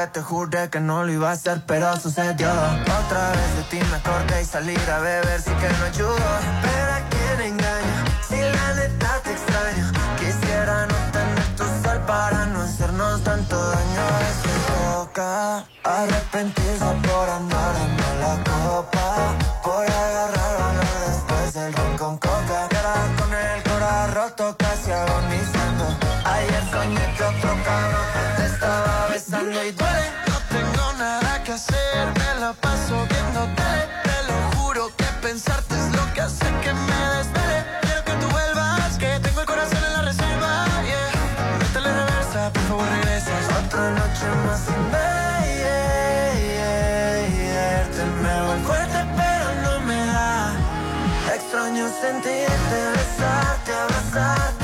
que te juré que no lo iba a hacer, pero sucedió. Otra vez de ti me acordé y salir a beber sí que no ayudó. Pero a quién engaño, si la neta te extraño. Quisiera no tener tu sal para no hacernos tanto daño. Es boca, arrepentirse por andar sentirte, besarte, abrazarte,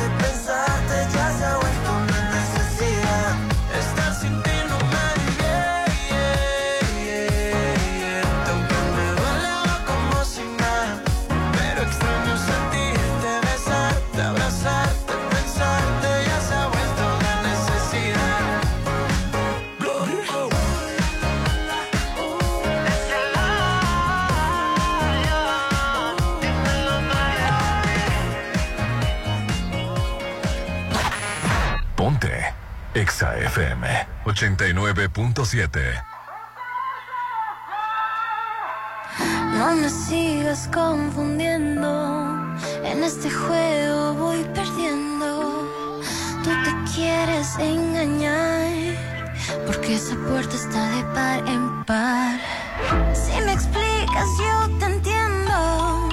89.7. No me sigas confundiendo. En este juego voy perdiendo. Tú te quieres engañar. Porque esa puerta está de par en par. Si me explicas, yo te entiendo.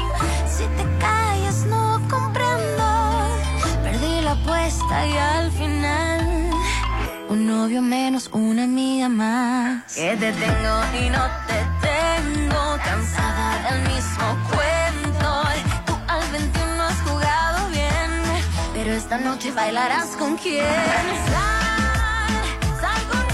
Si te callas, no comprendo. Perdí la apuesta y al final. Un novio menos, una amiga más. Que te tengo y no te tengo. Cansada del mismo cuento. Tú al 21 has jugado bien. Pero esta noche bailarás con quién. Sal, sal conmigo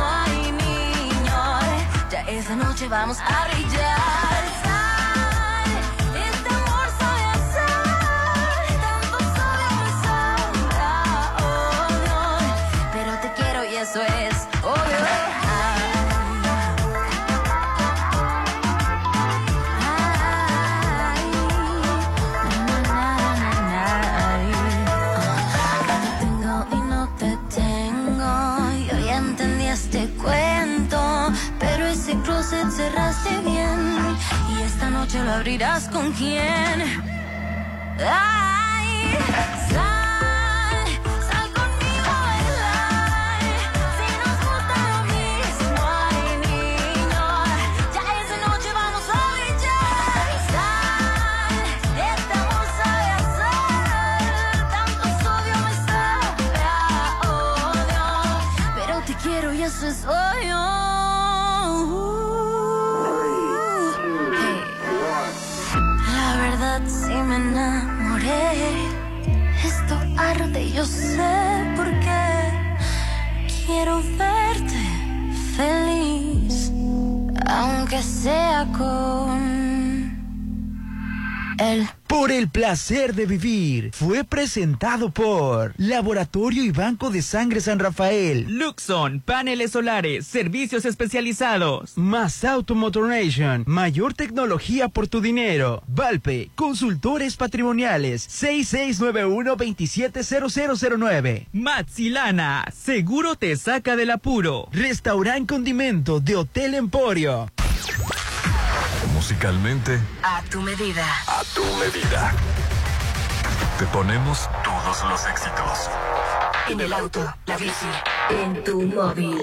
ay niño, ya esa noche vamos a brillar. Bien. Y esta noche lo abrirás con quién. Ay, sal, sal conmigo a bailar. Si nos gusta lo mismo, ay niño. Ya esa noche vamos a brillar. Sal, amor sabe a sal. Tanto sodio me sabe a odio. Pero te quiero y eso es obvio. Me enamoré. Esto arde, yo sé por qué. Quiero verte feliz, aunque sea con él. Por el placer de vivir fue presentado por Laboratorio y Banco de Sangre San Rafael, Luxon, paneles solares, servicios especializados. Más Automotoration, mayor tecnología por tu dinero. Valpe, consultores patrimoniales, 6691-270009. Matsilana, seguro te saca del apuro. Restaurant Condimento de Hotel Emporio. Musicalmente, A tu medida. a tu medida. Te ponemos todos los éxitos. En el auto, la bici, en tu móvil.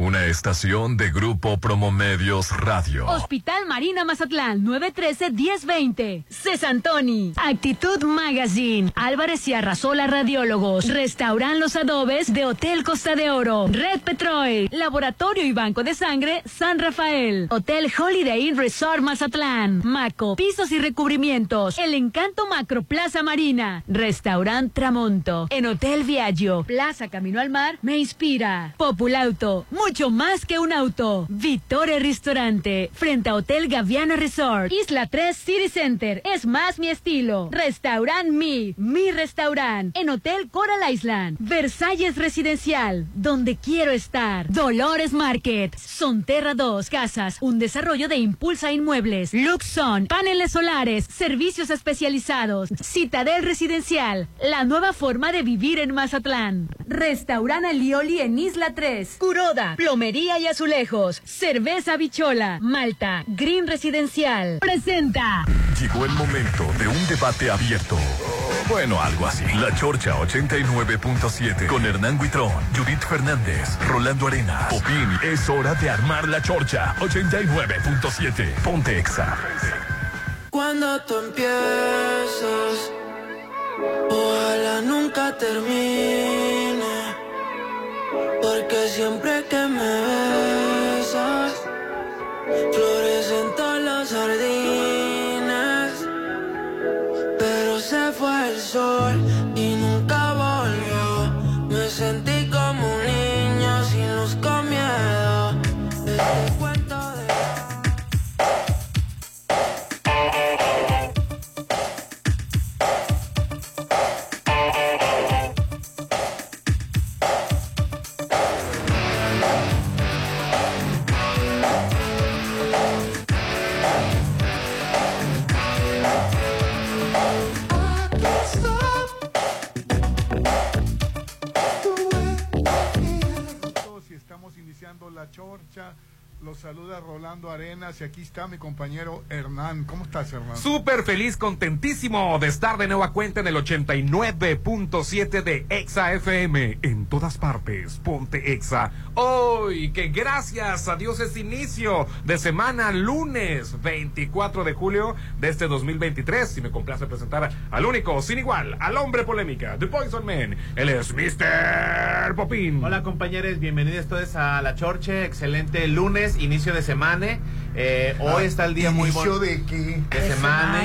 Una estación de Grupo Promomedios Radio. Hospital Marina Mazatlán, 913-1020. Cesantoni. Actitud Magazine. Álvarez y Arrasola Radiólogos. Restauran los adobes de Hotel Costa de Oro. Red Petrol. Laboratorio y Banco de Sangre San Rafael. Hotel Holiday Inn Resort Mazatlán. Maco. Pisos y recubrimientos. El Encanto Macro Plaza Marina. Restaurant Tramonto. En Hotel Viaggio. Plaza Camino al Mar. Me inspira. Populauto. Mucho más que un auto. Vittore Restaurante. Frente a Hotel Gaviana Resort. Isla 3 City Center. Es más mi estilo. Restaurant Mi. Mi restaurant. En Hotel Coral Island. Versalles Residencial. Donde quiero estar. Dolores Market. Sonterra 2 Casas. Un desarrollo de Impulsa Inmuebles. Luxon. Paneles solares. Servicios especializados. Citadel Residencial. La nueva forma de vivir en Mazatlán. Restaurant Alioli en Isla 3. Curoda. Plomería y azulejos. Cerveza Bichola. Malta. Green Residencial. Presenta. Llegó el momento de un debate abierto. Bueno, algo así. La Chorcha 89.7 con Hernán Guitrón, Judith Fernández, Rolando Arenas, Popín. Es hora de armar la Chorcha 89.7. Ponte Exa. Cuando tú empiezas, ojalá nunca termine. Porque siempre que me besas, florecen todas las jardines. Pero se fue el sol está mi compañero Hernán. ¿Cómo estás, Hernán? Súper feliz, contentísimo de estar de nueva cuenta en el 89.7 de Exa FM. En todas partes, ponte Exa. Hoy, que gracias a Dios es inicio de semana, lunes 24 de julio de este 2023. Y me complace presentar al único, sin igual, al hombre polémica, The Poison Man. Él es Mr. Popín. Hola compañeros, bienvenidos todos a La Chorche, excelente lunes, inicio de semana. Eh, hoy está el día muy ¿Inicio bonito. de qué? De semana.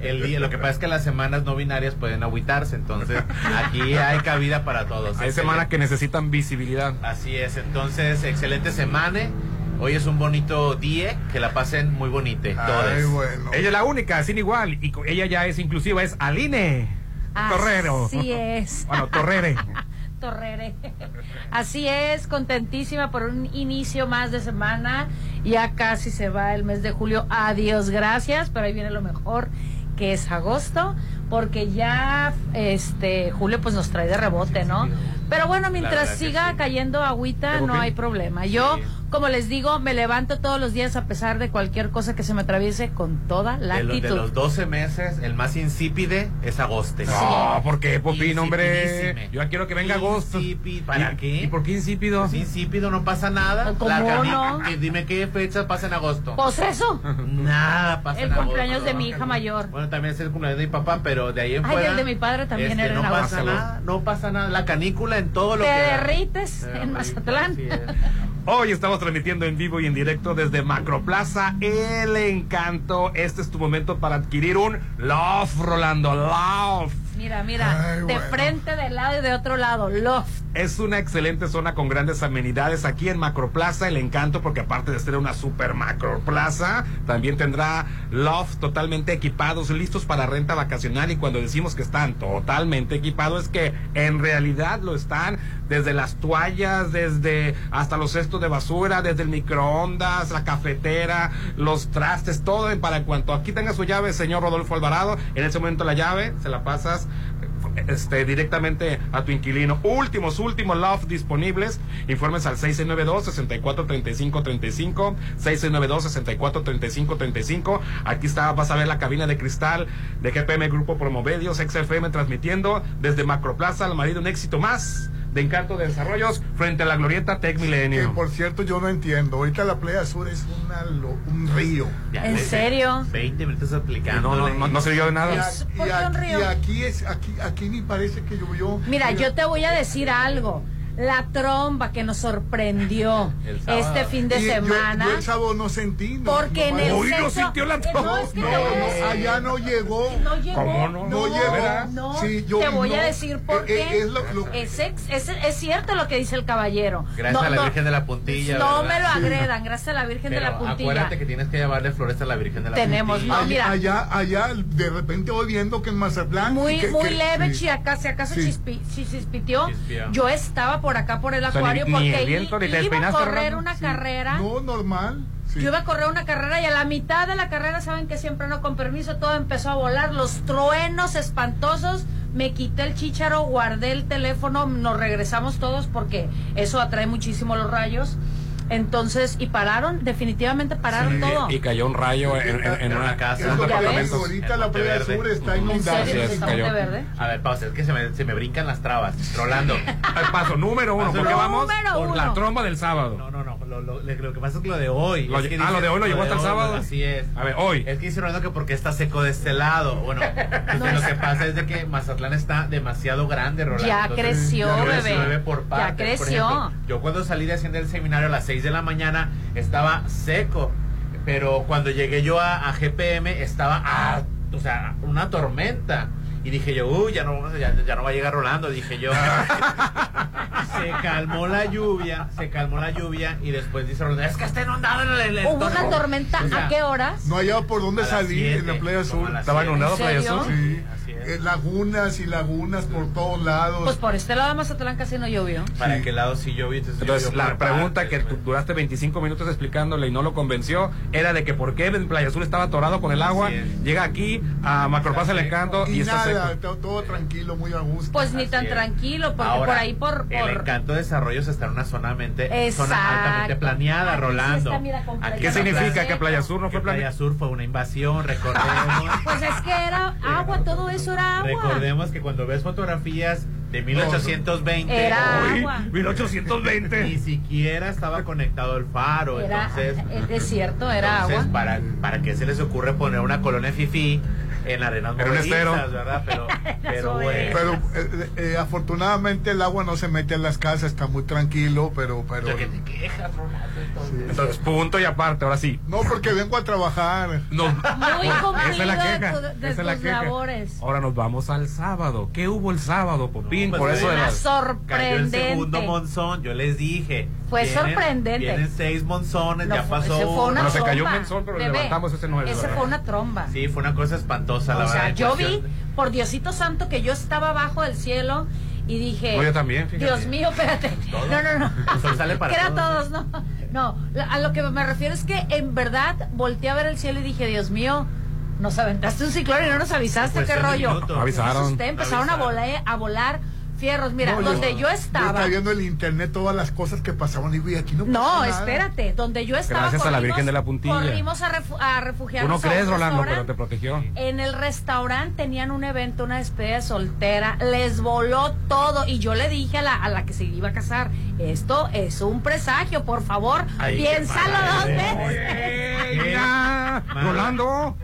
El día, lo que pasa es que las semanas no binarias pueden agüitarse, entonces aquí hay cabida para todos. Hay semanas que necesitan visibilidad. Así es, entonces excelente semana. Hoy es un bonito día, que la pasen muy bonita. Bueno. Ella es la única, sin igual. Y ella ya es inclusiva, es Aline. Torrero. Así es. Bueno, Torrere. Torrere. Así es, contentísima por un inicio más de semana. Ya casi se va el mes de julio. Adiós, gracias. Pero ahí viene lo mejor, que es agosto, porque ya este julio pues nos trae de rebote, ¿no? Pero bueno, mientras siga sí. cayendo agüita, ¿Pero no hay problema. Yo. Como les digo, me levanto todos los días a pesar de cualquier cosa que se me atraviese con toda la De, lo- de actitud. los 12 meses, el más insípide es agosto. No, ¿por qué, Popín, hombre? Yo ya quiero que venga agosto. Insípido. ¿Para ¿Y- qué? ¿Y por qué insípido? Es insípido, no pasa nada. ¿Cómo no? que dime qué fecha pasa en agosto. Pues eso, Nada pasa el en agosto. cumpleaños de mi hija mayor. Bueno, también es el cumpleaños de mi papá, pero de ahí en Ay, fuera. el de mi padre también este, era en no agosto. pasa nada, no pasa nada. La canícula en todo lo Te que. derrites en Mazatlán. Hoy estamos transmitiendo en vivo y en directo desde Macroplaza El Encanto. Este es tu momento para adquirir un Love, Rolando, Love. Mira, mira, Ay, de bueno. frente, de lado y de otro lado. Loft. Es una excelente zona con grandes amenidades aquí en Macroplaza. El encanto, porque aparte de ser una super macroplaza, también tendrá loft totalmente equipados, listos para renta vacacional. Y cuando decimos que están totalmente equipados, es que en realidad lo están desde las toallas, desde hasta los cestos de basura, desde el microondas, la cafetera, los trastes, todo para cuanto aquí tenga su llave, señor Rodolfo Alvarado, en ese momento la llave se la pasas este, directamente a tu inquilino. Últimos, últimos loft disponibles. Informes al 692-643535. 692-643535. Aquí está, vas a ver la cabina de cristal de GPM Grupo Promomedios, XFM transmitiendo desde Macroplaza al marido un éxito más de Encanto de Desarrollos frente a la glorieta Tech Que Milenio. por cierto yo no entiendo. Ahorita la playa sur es una lo- un río. Ya ¿En serio? 20 minutos aplicando. No, no, no, no sirvió de Y, nada. a- y porque un aquí, río. y aquí es aquí aquí ni parece que llovió. Mira, yo te voy a decir algo. La tromba que nos sorprendió este fin de Y semana. Yo, el sábado no sentí. No, Porque en el Uy, no sintió la tromba. No, es que No, no, allá no llegó. No llegó. ¿Cómo no? No llegó. No, Sí, yo- te voy no. a decir por Eh, qué. eh, es lo- lo- Es, ex- es, es cierto lo que dice el caballero. Gracias No, a la no, Virgen de la Puntilla. No ¿verdad? me lo agredan, gracias a la Virgen de la Puntilla. acuérdate que tienes que llevarle flores a la Virgen de la Tenemos, Puntilla. no, allá, mira. allá, allá, de repente voy viendo que en Mazatlán. Muy, que- muy que- leve, sí. si acaso, si acaso Sí. chispiteó. Yo estaba por acá por el sea, ni- acuario ni porque el viento, ni iba a correr una Sí. carrera. No, normal. sí. Yo iba a correr una carrera y a la mitad de la carrera, saben que siempre no con permiso, todo empezó a volar, los truenos espantosos. Me quité el chícharo, guardé el teléfono, nos regresamos todos porque eso atrae muchísimo los rayos. Entonces, y pararon, definitivamente pararon Sí, todo. y cayó un rayo en, en- en En una casa. en un ahorita la playa sur está ¿En inundada. A ver, pausa, es que se me, se me brincan las trabas. Rolando. Al paso número uno, Paso porque vamos número por la tromba del sábado. No, no, no. Lo, lo- lo que pasa es que lo de hoy. Lo- es que ah, dice- lo de hoy lo llevó hasta el sábado. Así es. A ver, hoy. Es que dice Rolando que porque está seco de este lado. Bueno, lo que pasa es de que Mazatlán está demasiado grande, Rolando. Ya Entonces, creció, ya bebé. por Ya. Por creció. ejemplo, yo cuando salí de haciendo el seminario a las 6 de la mañana estaba seco. Pero cuando llegué yo a, a GPM estaba, ah, o sea, una tormenta. Y dije yo, uy, ya no, ya, ya no va a llegar Rolando. Dije yo, se calmó la lluvia, se calmó la lluvia. Y después dice Rolando, es que está inundado en el. el Hubo una todo". tormenta, O sea, ¿a qué horas? No hallaba por dónde salir en la playa como sur. a las Estaba inundado ¿En Playa? Sur. Sí. Eh, lagunas y lagunas por todos lados. Pues por este lado de Mazatlán casi no llovió. ¿Para Sí. qué lado sí yo vi? Entonces, la pregunta partes, que tú pues. duraste 25 minutos explicándole y no lo convenció era de que por qué en Playa Azul estaba atorado con el agua. Llega aquí a Macroplaza el Encanto y, y está nada, seco. to- todo tranquilo, muy a gusto. Pues ni Así tan es. tranquilo, porque Ahora, por ahí por... El por encanto de desarrollos está en una zona, mente, zona altamente planeada, Aquí sí Rolando. está, mira, completamente Aquí ¿Qué significa playa- que Playa Sur no fue Playa? Sur fue una invasión, recordemos. Pues es que era agua, todo eso agua. recordemos que cuando ves fotografías de 1820, Era Uy, agua. 1820. ni siquiera estaba conectado el faro. Era, entonces, es desierto, era entonces, agua. ¿para, ¿para qué se les ocurre poner una colonia fifi en arenas Era un estero. movedizas, verdad? Pero, pero bueno. Pero eh, eh, afortunadamente el agua no se mete en las casas, está muy tranquilo, pero pero ¿Qué te quejas, Rolando? entonces? Entonces, punto y aparte, ahora sí. no porque vengo a trabajar. Nos- Muy cumplido esa es la de queja. tu- de esa es la tus queja. labores. Ahora nos vamos al sábado. ¿Qué hubo el sábado, Popín? No, Por pues, eso de las... Cayó el sorprendente. segundo monzón, yo les dije. Fue Vienen- sorprendente. Vienen seis monzones, No, ya fue- pasó fue uno. una Bueno, se cayó un mensón, pero Bebé, levantamos ese no es, Ese ¿verdad? fue una tromba. Sí, fue una cosa espantosa, la o sea, yo vi, por Diosito Santo, que yo estaba abajo del cielo y dije... No, yo también, fíjate. Dios mío, espérate. No, no, no. Que era todos, todos, no. No, a lo que me refiero es que en verdad volteé a ver el cielo y dije, Dios mío, nos aventaste un ciclón y no nos avisaste, qué Cuestión de rollo. minutos. Avisaron. Empezaron a volar, a volar fierros. Mira, No, donde yo, Yo estaba... estaba viendo en el internet todas las cosas que pasaban y vi aquí no No, espérate, donde yo estaba Gracias a la Virgen de la Puntilla. Corrimos a, refu- a Tú refugiarnos crees, Rolando, pero te protegió. En el restaurante tenían un evento, una despedida de soltera, les voló todo y yo le dije a la, a la que se iba a casar, esto es un presagio, por favor, Ay, piénsalo dos veces. Rolando,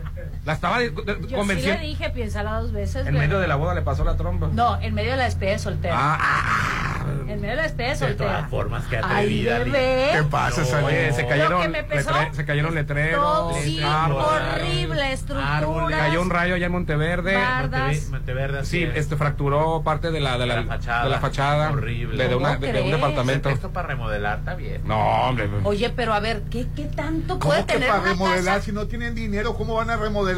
la estaba de- de- Yo sí le convenciendo. dije, piénsala dos veces. en medio de la boda le pasó la tromba. No, en medio de la despedida de soltera. Ah, ah, en medio mira el estés De todas soltera. formas, qué Ay, atrevida. bebé. ¿Qué pasa, No, se cayeron, que pesó, letre- se cayeron letreros. Sí, horrible, estructuras. Árboles. Cayó un rayo allá en Monteverde. Bardas. Monteve- Monteverde, así Sí, es. este fracturó parte de la, de la, De la fachada. de la fachada. Horrible. De, de una- ¿Cómo de- de un departamento. Esto para remodelar está bien. No, hombre. Oye, pero a ver, ¿qué, qué tanto puede ¿Cómo que tener para una remodelar? casa? Si no tienen dinero, ¿cómo van a remodelar?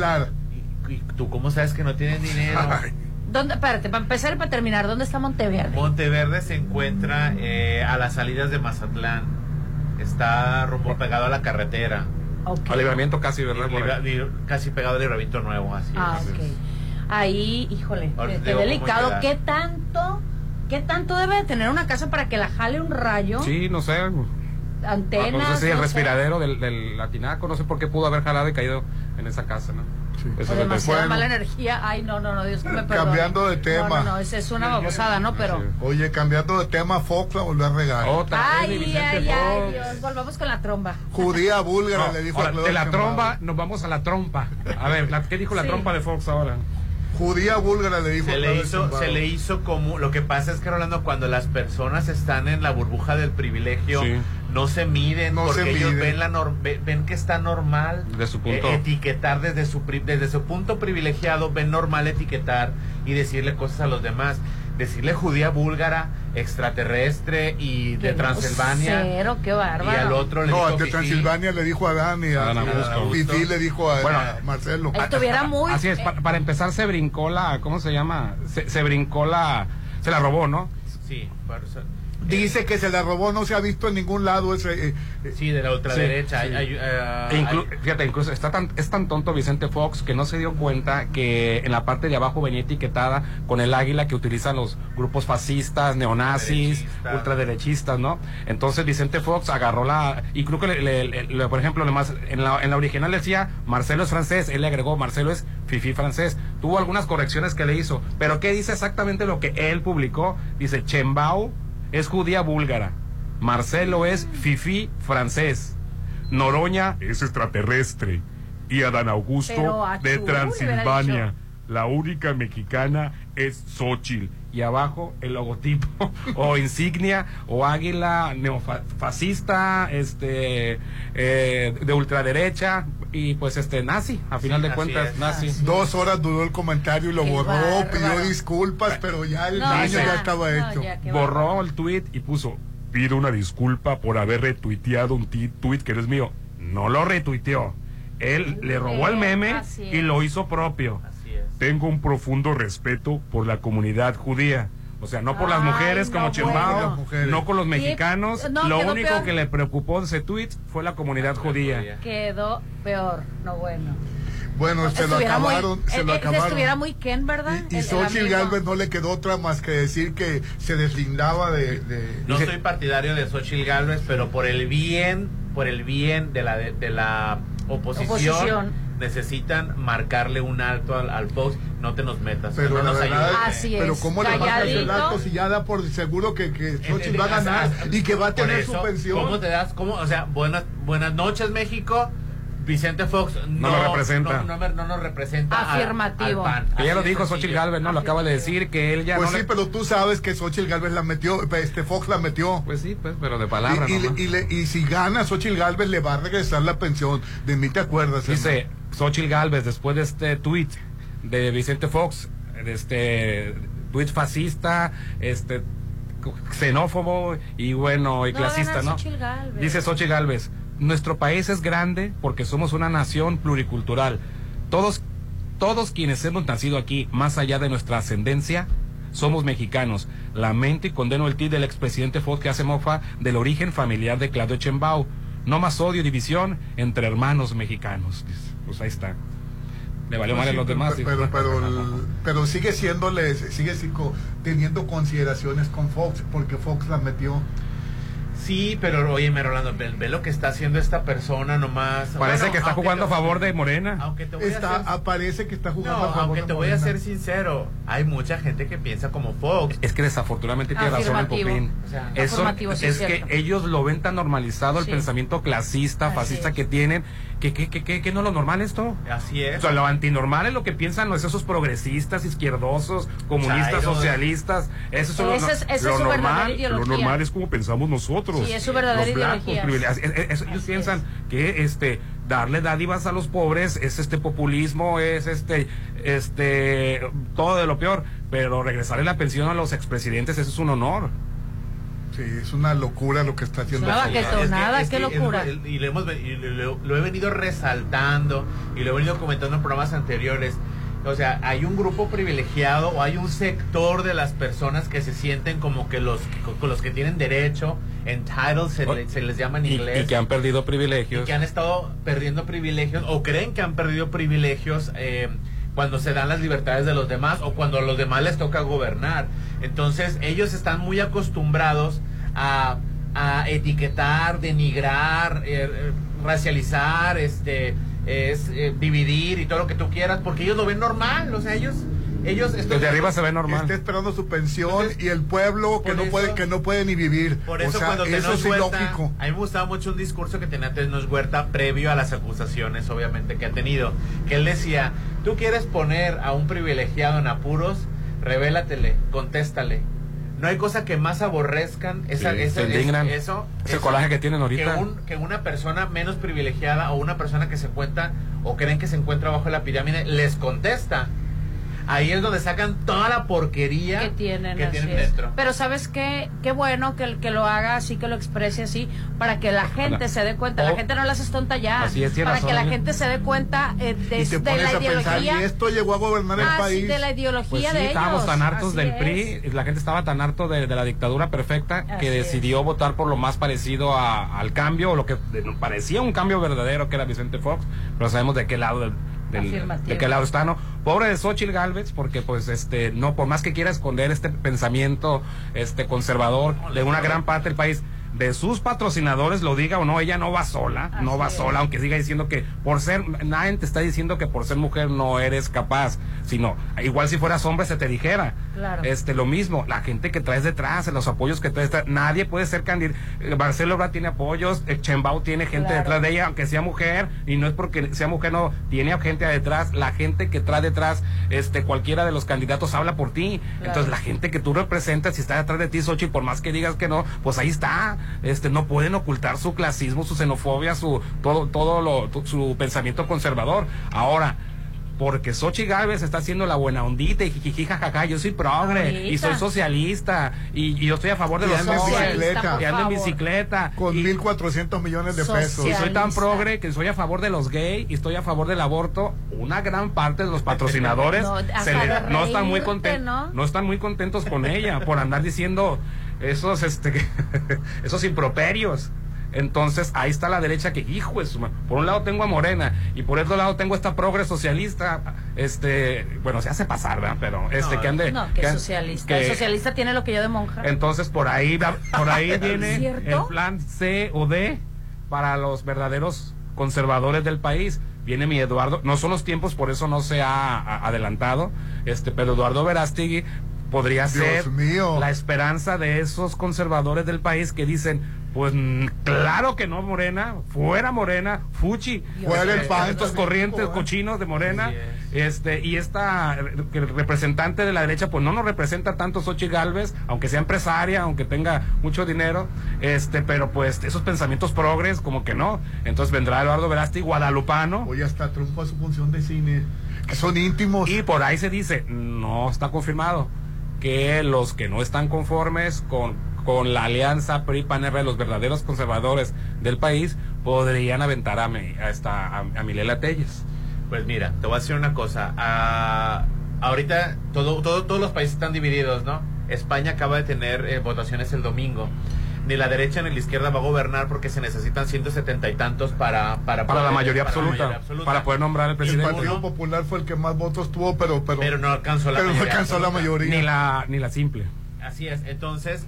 ¿Y, y tú cómo sabes que no tienen dinero? Ay, ¿Dónde, espérate, para empezar y para terminar, ¿dónde está Monteverde? Monteverde se encuentra eh, a las salidas de Mazatlán. Está rumbo pegado a la carretera. Ok. Al libramiento casi, ¿verdad? Libra- casi pegado al libramiento nuevo, así Ah, es. ok. Ahí, híjole, qué, delicado. ¿Qué tanto, qué tanto debe de tener una casa para que la jale un rayo? Sí, no sé. Ah, Antenas. no sé si el no sé. respiradero del, del latinaco, no sé por qué pudo haber jalado y caído en esa casa, ¿no? Sí. Eso es- demasiada Bueno. mala energía. Ay, no, no, no, Dios que me perdone. Cambiando de tema. No, no, no, esa es una babosada, ¿no? Pero. Oye, cambiando de tema, Fox la volvió a regar. Otra vez, Ay, ay, ay. Dios. Volvamos con la tromba. Judía búlgara No, le dijo ahora, a de la tromba nos vamos a la trompa. A ver, la- ¿qué dijo la Sí. trompa de Fox ahora? Judía búlgara le dijo Se le, hizo, se le hizo como. Lo que pasa es que, Rolando, cuando las personas están en la burbuja del privilegio, Sí. No se miden No porque se ellos miden. ven, la nor- ve- ven que está normal De su punto. eh, etiquetar desde su, pri- desde su punto privilegiado, ven normal etiquetar y decirle cosas a los demás. Decirle judía búlgara, extraterrestre y de Qué Transilvania. grosero, qué bárbaro. Y al otro le No, dijo de fifí. Transilvania le dijo a Dan y a, A Dan y a Augusto. Fifí le dijo a, Bueno, a Marcelo. Estuviera muy. Así es, eh, pa- para empezar se brincó la, ¿cómo se llama? Se, se brincó la, se la robó, ¿no? Sí, eso- Dice que se la robó, no se ha visto en ningún lado ese. eh, eh, Sí, de la ultraderecha. Sí, Hay- hay, eh, E inclu- hay- fíjate, incluso está tan, es tan tonto Vicente Fox que no se dio cuenta que en la parte de abajo venía etiquetada con el águila que utilizan los grupos fascistas, neonazis, Ultraderechistas. ultraderechistas, ¿no? Entonces Vicente Fox agarró la... Y creo que, le- le- le- por ejemplo, además, en, la, en la original decía Marcelo es francés, él le agregó Marcelo es fifi francés. Tuvo algunas correcciones que le hizo, pero ¿qué dice exactamente lo que él publicó? Dice, Chembao es judía búlgara, Marcelo es fifi francés. Noroña es extraterrestre y Adán Augusto de Transilvania. La única mexicana es Xochitl. Y abajo el logotipo o insignia o águila neofascista, este, eh, de ultraderecha y pues este nazi, a final de cuentas, es. nazi. Dos horas duró el comentario y lo Qué borró, pidió disculpas, pero ya el No, daño ya, ya, estaba no, hecho. ya, Borró el tweet y puso, pido una disculpa por haber retuiteado un tweet que no es mío. No lo retuiteó. Él le robó el meme y lo hizo propio. Así es. Tengo un profundo respeto por la comunidad judía. O sea, no por las mujeres no, como. Chimbao, no con los mexicanos. no, Lo único peor. que le preocupó de ese tweet fue la comunidad judía. Quedó peor, no bueno. Bueno, se lo Estuviera muy- acabaron, se eh, lo eh, acabaron. Estuviera muy Ken, ¿verdad? Y, y Xochitl. Galvez no le quedó otra más que decir que se deslindaba de... de- No soy partidario de Xochitl Galvez, pero por el bien, por el bien de la de, de la oposición, Oposición. Necesitan marcarle un alto al, al Fox. No te nos metas, Pero no nos verdad, ayudes. Así es. pero ¿cómo le va a hacer el acto si ya da por seguro que, que Xochitl va a ganar y que va a tener su pensión? ¿Cómo te das? ¿Cómo? O sea, buenas, buenas noches, México. Vicente Fox no, No lo representa. No, no no nos representa. al- Afirmativo. al PAN. Que ya Así lo dijo. Xochitl Galvez, ¿no? Lo acaba de decir que él ya Pues no sí, le- pero tú sabes que Xochitl Galvez la metió, este Fox la metió. Pues sí, pues, pero de palabra y, y le- y le- y si gana Xochitl Galvez le va a regresar la pensión. De mí te acuerdas. Dice hermano? Xochitl Galvez después de este tweet de Vicente Fox, de este tweet fascista, este xenófobo y bueno y No clasista, ¿no? Xochitl. Dice Xochitl Galvez, nuestro país es grande porque somos una nación pluricultural. Todos todos quienes hemos nacido aquí, más allá de nuestra ascendencia, somos mexicanos. Lamento y condeno el tweet del expresidente Fox que hace mofa del origen familiar de Claudio Chembao. No más odio y división entre hermanos mexicanos. Dice, Pues ahí está. Le valió Pues mal a los pero- demás. Pero, pero, el- pero sigue siéndole, sigue teniendo consideraciones con Fox, porque Fox la metió. Sí, pero oye, Rolando, ve, ve lo que está haciendo esta persona nomás. Parece Bueno, que está jugando a favor de Morena. Aunque te voy a Está, ser- aparece que está jugando No, a favor aunque de te voy a ser sincero, hay mucha gente que piensa como Fox. Es que desafortunadamente tiene razón el. Popín. O sea, Eso formativo, sí es es que ellos lo ven tan normalizado el Sí. pensamiento clasista, Así fascista es. que tienen, que, que, que, que, que no es lo normal esto. Así es. O sea, lo antinormal es lo que piensan los esos progresistas, izquierdosos, comunistas, socialistas. Eso es lo, Esa es- esa es lo su verdadera normal. Lo normal es como pensamos nosotros. Sí, es su verdadera los blancos ideología. Es- es- ellos piensan que este darle dádivas a los pobres es este populismo, es este este todo de lo peor, pero regresarle la pensión a los expresidentes eso es un honor. Sí, es una locura lo que está haciendo. Nada que Es que- nada, es qué que es- locura. el- y, lo, hemos, y lo- lo he venido resaltando y lo he venido comentando en programas anteriores. O sea, hay un grupo privilegiado o hay un sector de las personas que se sienten como que los, con los que tienen derecho, entitled, se, le- se les llama en Y, inglés. y que han perdido y privilegios. que han estado perdiendo privilegios o creen que han perdido privilegios eh, cuando se dan las libertades de los demás o cuando a los demás les toca gobernar. Entonces ellos están muy acostumbrados a, a etiquetar, denigrar, eh, eh, racializar, este, es, eh, dividir y todo lo que tú quieras porque ellos lo ven normal. O sea, ellos... ellos Desde arriba se ve normal. Está esperando su pensión y el pueblo que no eso- puede que no puede ni vivir. Por o eso sea, cuando eso es Huerta, ilógico. a mí me gustaba mucho un discurso que tenía Tenoch Huerta previo a las acusaciones, obviamente, que ha tenido. Que él decía, tú quieres poner a un privilegiado en apuros, revélatele, contéstale. No hay cosa que más aborrezcan esa, Sí, esa- se indignan. es- eso. Es el eso, coraje que tienen ahorita. Que, un- que una persona menos privilegiada o una persona que se encuentra o creen que se encuentra bajo la pirámide les contesta. Ahí es donde sacan toda la porquería que tienen, que tienen dentro. Pero sabes qué, qué bueno que, el- que lo haga así, que lo exprese así, para que la gente Hola. se dé cuenta. La Oh. gente no la haces tonta ya. Así es, para que la ¿eh? gente se dé cuenta eh, de, Y te de pones la a pensar, ideología. y esto llegó a gobernar el Ah, sí, país. de la ideología Pues sí, de ellos. estábamos tan hartos Así del es. PRI, la gente estaba tan harto de, de la dictadura perfecta Así que es. decidió votar por lo más parecido a- al cambio, o lo que parecía un cambio verdadero, que era Vicente Fox, pero sabemos de qué lado del, del- de qué lado está, ¿no? Pobre de Xochitl Galvez, porque pues este, no, por más que quiera esconder este pensamiento este conservador de una gran parte del país, de sus patrocinadores, lo diga o no, ella no va sola, no va es. sola, aunque siga diciendo que por ser, nadie te está diciendo que por ser mujer no eres capaz, sino, igual si fueras hombre se te dijera. Claro. Este, lo mismo, la gente que traes detrás, los apoyos que traes detrás, nadie puede ser candidato. Marcelo Ebrard tiene apoyos, eh, Chembao tiene gente Claro. detrás de ella, aunque sea mujer, y no es porque sea mujer, no, tiene gente detrás, la gente que trae detrás, este, cualquiera de los candidatos habla por ti. Claro. Entonces, la gente que tú representas, si está detrás de ti, Xochitl, por más que digas que no, pues ahí está. Este, no pueden ocultar su clasismo, su xenofobia, su, todo, todo lo, su pensamiento conservador. Ahora, porque Xochitl Gálvez está haciendo la buena ondita y jijiji, jajaja, yo soy progre y soy socialista y, y yo estoy a favor de Y los por y ando en bicicleta Con y, 1.400 millones de pesos. y soy tan progre que soy a favor de los gays y estoy a favor del aborto. Una gran parte de los patrocinadores No, se le- no están muy contentos, ¿no? ¿no? están muy contentos con ella por andar diciendo esos este esos improperios. Entonces ahí está la derecha que, hijo de su ma- Por un lado tengo a Morena y por otro lado tengo esta progre socialista. Este, bueno, se hace pasar, ¿verdad? Pero este No, que ande. No, que que- socialista. que- El socialista tiene lo que yo de monja. entonces por ahí por ahí viene ¿Cierto? el plan C o D para los verdaderos conservadores del país. Viene mi Eduardo, no son los tiempos, por eso no se ha adelantado, este, pero Eduardo Verástegui podría Dios ser mío. la esperanza de esos conservadores del país que dicen, pues mm, claro que no Morena, fuera Morena, Fuchi, Fuera el Este, PAN estos corrientes joder. cochinos de Morena, este, y esta eh, que el representante de la derecha, pues no nos representa tanto Xochitl Galvez, aunque sea empresaria, aunque tenga mucho dinero, este, pero pues esos pensamientos progres, como que no. Entonces vendrá Eduardo Verasti, guadalupano, Hoy hasta triunfa su función de cine. Que son íntimos. y por ahí se dice, no está confirmado, que los que no están conformes con, con la alianza PRI-PAN-R, los verdaderos conservadores del país, podrían aventar a, mi, a, esta, a, a Milela Telles. Pues mira, te voy a decir una cosa. Ah, ahorita todo, todo, todos los países están divididos, ¿no? España acaba de tener eh, votaciones el domingo. Ni la derecha ni la izquierda va a gobernar porque se necesitan 170 y tantos para... Para, Para la poder- mayoría para la absoluta, mayoría absoluta. para poder nombrar al el presidente. Partido Popular fue el que más votos tuvo, pero pero, Pero no alcanzó la pero no alcanzó la mayoría. Ni la, ni la simple. Así es, entonces,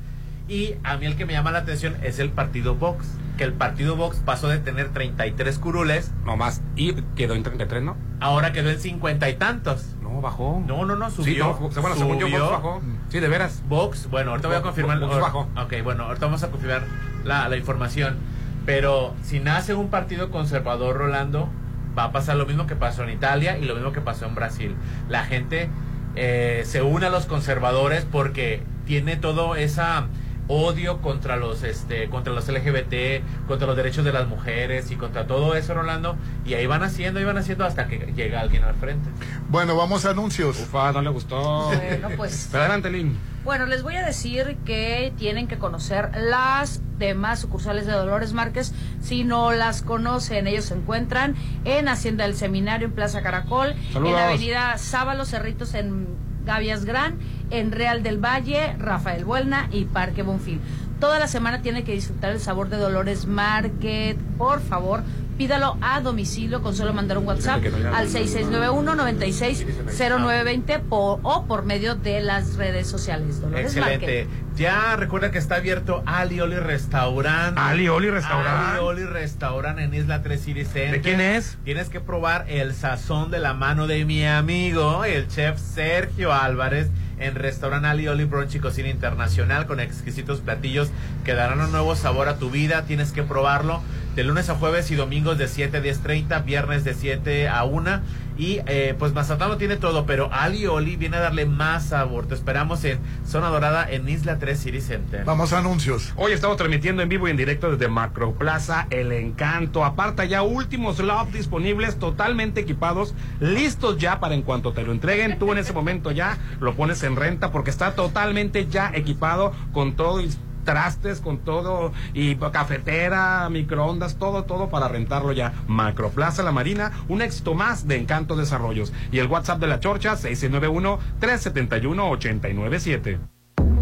y a mí el que me llama la atención es el partido Vox, que el partido Vox pasó de tener 33 curules, No más. Y quedó en 33, ¿no? ahora quedó en 50 y tantos. No, No, bajó. No, no, no, Sí, subió. no, bueno, según yo, Subió. Vox bajó. Sí, de veras. Vox, bueno, ahorita voy a confirmar. Vox bajó. Ok, bueno, ahorita vamos a confirmar la, la información. Pero si nace un partido conservador, Rolando, va a pasar lo mismo que pasó en Italia y lo mismo que pasó en Brasil. La gente eh, se une a los conservadores porque tiene todo esa odio contra los este contra los LGBT, contra los derechos de las mujeres y contra todo eso, Rolando, y ahí van haciendo, ahí van haciendo hasta que llega alguien al frente. Bueno, vamos a anuncios. Ufa, no le gustó. Bueno, pues. Adelante, Lin. Bueno, les voy a decir que tienen que conocer las demás sucursales de Dolores Márquez si no las conocen. Ellos se encuentran en Hacienda del Seminario, en Plaza Caracol, Saludos. en la Avenida Sábalos Cerritos, en Gavias Gran, en Real del Valle, Rafael Buelna y Parque Bonfil. Toda la semana tiene que disfrutar el sabor de Dolores Market. Por favor, pídalo a domicilio con solo mandar un WhatsApp al 6691-960920 por, o por medio de las redes sociales. Dolores Excelente. Market. Ya recuerda que está abierto Ali Oli Restaurant. Ali Oli Restaurant. Ali Oli Restaurant en Isla 3 City Center. ¿De quién es? Tienes que probar el sazón de la mano de mi amigo, el chef Sergio Álvarez, en Restaurant Ali Oli Brunch y Cocina Internacional con exquisitos platillos que darán un nuevo sabor a tu vida. Tienes que probarlo de lunes a jueves y domingos de 7 a 10.30, viernes de 7 a 1. Y eh, pues Mazatlán lo tiene todo, pero Ali Oli viene a darle más sabor. Te esperamos en Zona Dorada en Isla 3 City Center. Vamos a anuncios. Hoy estamos transmitiendo en vivo y en directo desde Macro Plaza El Encanto. Aparta ya últimos loft disponibles, totalmente equipados, listos ya para en cuanto te lo entreguen. Tú en ese momento ya lo pones en renta porque está totalmente ya equipado con todo y trastes, con todo y cafetera, microondas, todo, todo para rentarlo ya. Macro Plaza La Marina, un éxito más de Encanto Desarrollos. Y el WhatsApp de la Chorcha, 691-371-897.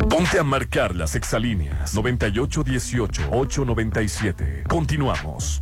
Ponte a marcar las exalíneas 9818-897. Continuamos.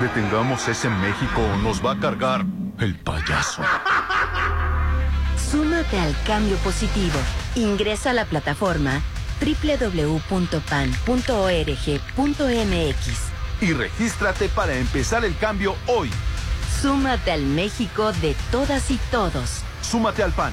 Detengamos ese México o nos va a cargar el payaso. Súmate al cambio positivo. Ingresa a la plataforma www.pan.org.mx. Y regístrate para empezar el cambio hoy. Súmate al México de todas y todos. Súmate al PAN,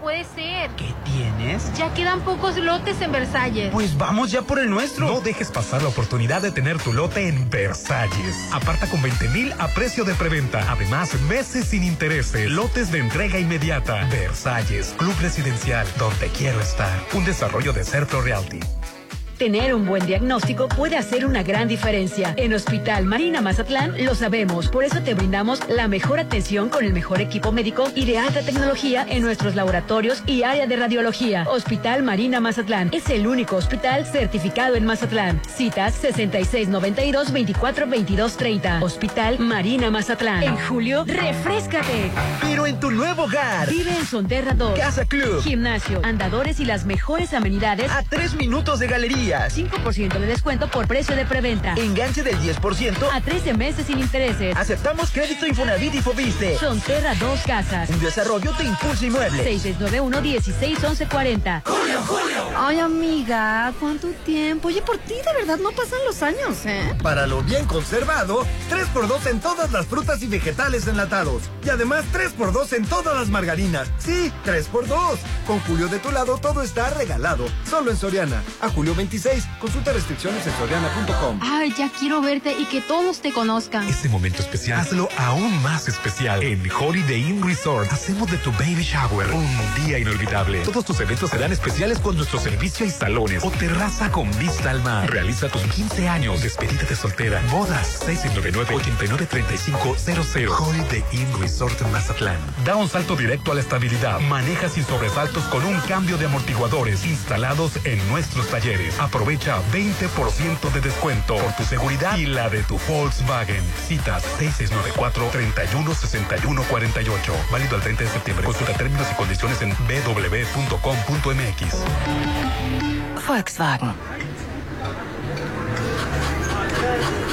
Puede ser. ¿Qué tienes? Ya quedan pocos lotes en Versalles. Pues vamos ya por el nuestro. No dejes pasar la oportunidad de tener tu lote en Versalles. Aparta con 20 mil a precio de preventa. Además, meses sin intereses. Lotes de entrega inmediata. Versalles, Club Residencial, donde quiero estar. Un desarrollo de Certo Realty. Tener un buen diagnóstico puede hacer una gran diferencia. En Hospital Marina Mazatlán lo sabemos, por eso te brindamos la mejor atención con el mejor equipo médico y de alta tecnología en nuestros laboratorios y área de radiología. Hospital Marina Mazatlán es el único hospital certificado en Mazatlán. Citas 6692 24 22 30. Hospital Marina Mazatlán. En julio, refrescate. Pero en tu nuevo hogar. Vive en Sonterra 2. Casa Club. Gimnasio, andadores y las mejores amenidades A tres minutos de galerías. 5% de descuento por precio de preventa. Enganche del 10%. A 13 meses sin intereses. Aceptamos crédito Infonavit y Fobiste. Sonterra 2 Casas. Un desarrollo de Impulso Inmueble. 6691 16 11 40. Ay, amiga, ¿cuánto tiempo? Oye, por ti de verdad no pasan los años, ¿eh? Para lo bien conservado, 3x2 en todas las frutas y vegetales enlatados. Y además 3x2 en todas las margarinas. Sí, 3x2. Con Julio de tu lado todo está regalado. Solo en Soriana. A julio 26. Consulta restricciones en soriana.com. Ay, ya quiero verte y que todos te conozcan. Este momento especial, hazlo aún más especial. En Holiday Inn Resort, hacemos de tu baby shower un día inolvidable. Todos tus eventos serán especiales con nuestro servicio y salones o terraza con vista al mar. Realiza tus 15 años, despedida de soltera, bodas, 699-893500. Holiday Inn Resort Mazatlán. Da un salto directo a la estabilidad. Maneja sin sobresaltos con un cambio de amortiguadores instalados en nuestros talleres. Aprovecha 20% de descuento por tu seguridad y la de tu Volkswagen. Citas 6694-316148. Válido al 30 de septiembre. Consulta términos y condiciones en www.com.mx. Volkswagen.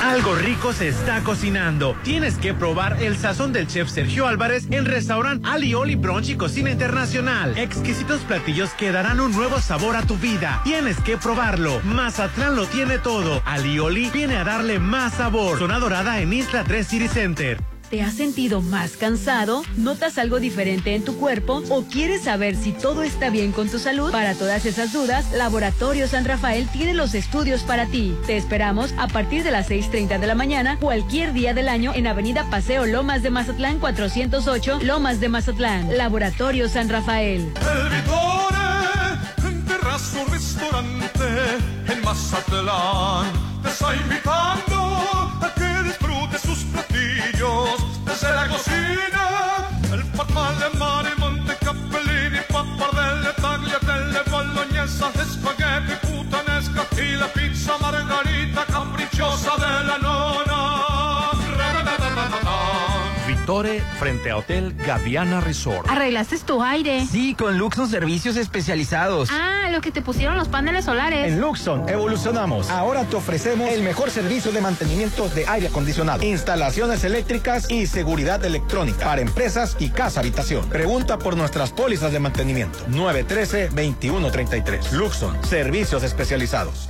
Algo rico se está cocinando. Tienes que probar el sazón del chef Sergio Álvarez en restaurante Alioli Brunch y Cocina Internacional. Exquisitos platillos que darán un nuevo sabor a tu vida. Tienes que probarlo. Mazatlán lo tiene todo. Alioli viene a darle más sabor. Zona Dorada en Isla 3 City Center. ¿Te has sentido más cansado? ¿Notas algo diferente en tu cuerpo? ¿O quieres saber si todo está bien con tu salud? Para todas esas dudas, Laboratorio San Rafael tiene los estudios para ti. Te esperamos a partir de las 6.30 de la mañana, cualquier día del año, en Avenida Paseo Lomas de Mazatlán 408, Lomas de Mazatlán. Laboratorio San Rafael. Restaurante en Mazatlán, te está invitando desde la cocina. El patmal de mar y monte capellini, pappardelle, tagliatelle, bolognesa, frente a Hotel Gaviana Resort. ¿Arreglaste tu aire? Sí, con Luxon Servicios Especializados. Ah, lo que te pusieron los paneles solares. En Luxon evolucionamos. Ahora te ofrecemos el mejor servicio de mantenimiento de aire acondicionado, instalaciones eléctricas y seguridad electrónica para empresas y casa habitación. Pregunta por nuestras pólizas de mantenimiento. 913-2133. Luxon, servicios especializados.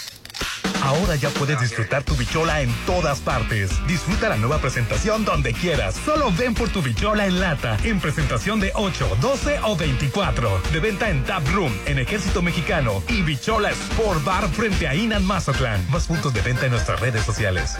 Ahora ya puedes disfrutar tu bichola en todas partes. Disfruta la nueva presentación donde quieras. Solo ven por tu bichola en lata, en presentación de 8, 12 o 24. De venta en Tap Room, en Ejército Mexicano y Bichola Sport Bar frente a Inan Mazatlán. Más puntos de venta en nuestras redes sociales.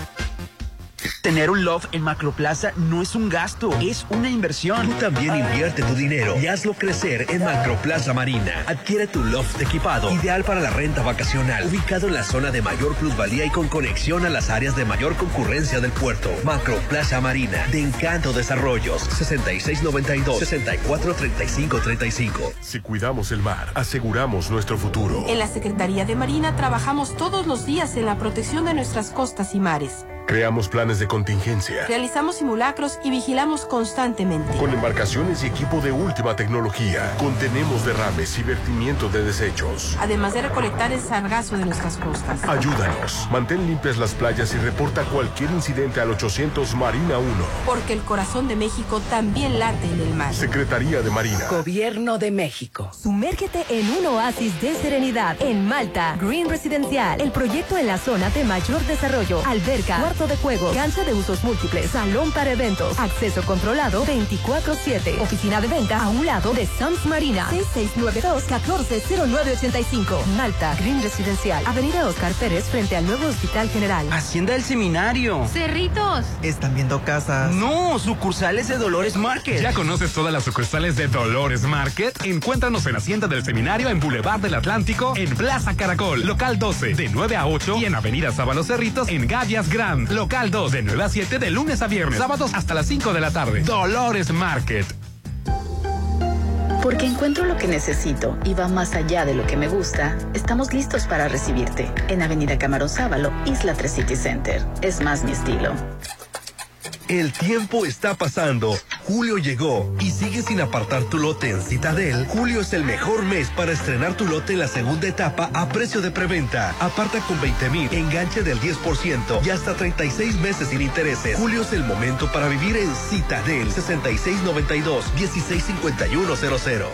Tener un loft en Macroplaza no es un gasto, es una inversión. Tú también invierte tu dinero y hazlo crecer en Macroplaza Marina. Adquiere tu loft equipado, ideal para la renta vacacional, ubicado en la zona de mayor plusvalía y con conexión a las áreas de mayor concurrencia del puerto. Macroplaza Marina, de Encanto Desarrollos, 6692-643535. Si cuidamos el mar, aseguramos nuestro futuro. En la Secretaría de Marina trabajamos todos los días en la protección de nuestras costas y mares. Creamos planes de contingencia. Realizamos simulacros y vigilamos constantemente. Con embarcaciones y equipo de última tecnología, contenemos derrames y vertimiento de desechos. Además de recolectar el sargazo de nuestras costas. Ayúdanos. Mantén limpias las playas y reporta cualquier incidente al 800 Marina 1. Porque el corazón de México también late en el mar. Secretaría de Marina. Gobierno de México. Sumérgete en un oasis de serenidad en Malta. Green Residencial. El proyecto en la zona de mayor desarrollo. Alberca, puesto de juego, cancha de usos múltiples, salón para eventos, acceso controlado 24-7. Oficina de venta a un lado de Sams Marina. 6692-140985. Malta, Green Residencial. Avenida Oscar Pérez frente al nuevo Hospital General. Hacienda del Seminario. Cerritos. ¿Están viendo casas? No, sucursales de Dolores Market. ¿Ya conoces todas las sucursales de Dolores Market? Encuéntranos en Hacienda del Seminario en Boulevard del Atlántico, en Plaza Caracol, local 12, de 9 a 8 y en Avenida Sábalo Cerritos, en Gavias Local 2, de 9 a 7 de lunes a viernes, sábados hasta las 5 de la tarde. Dolores Market. Porque encuentro lo que necesito y va más allá de lo que me gusta, estamos listos para recibirte en Avenida Camarón Sábalo, Isla 3 City Center. Es más mi estilo. El tiempo está pasando. Julio llegó y sigue sin apartar tu lote en Citadel. Julio es el mejor mes para estrenar tu lote en la segunda etapa a precio de preventa. Aparta con 20 mil, enganche del 10% y hasta 36 meses sin intereses. Julio es el momento para vivir en Citadel 6692-165100.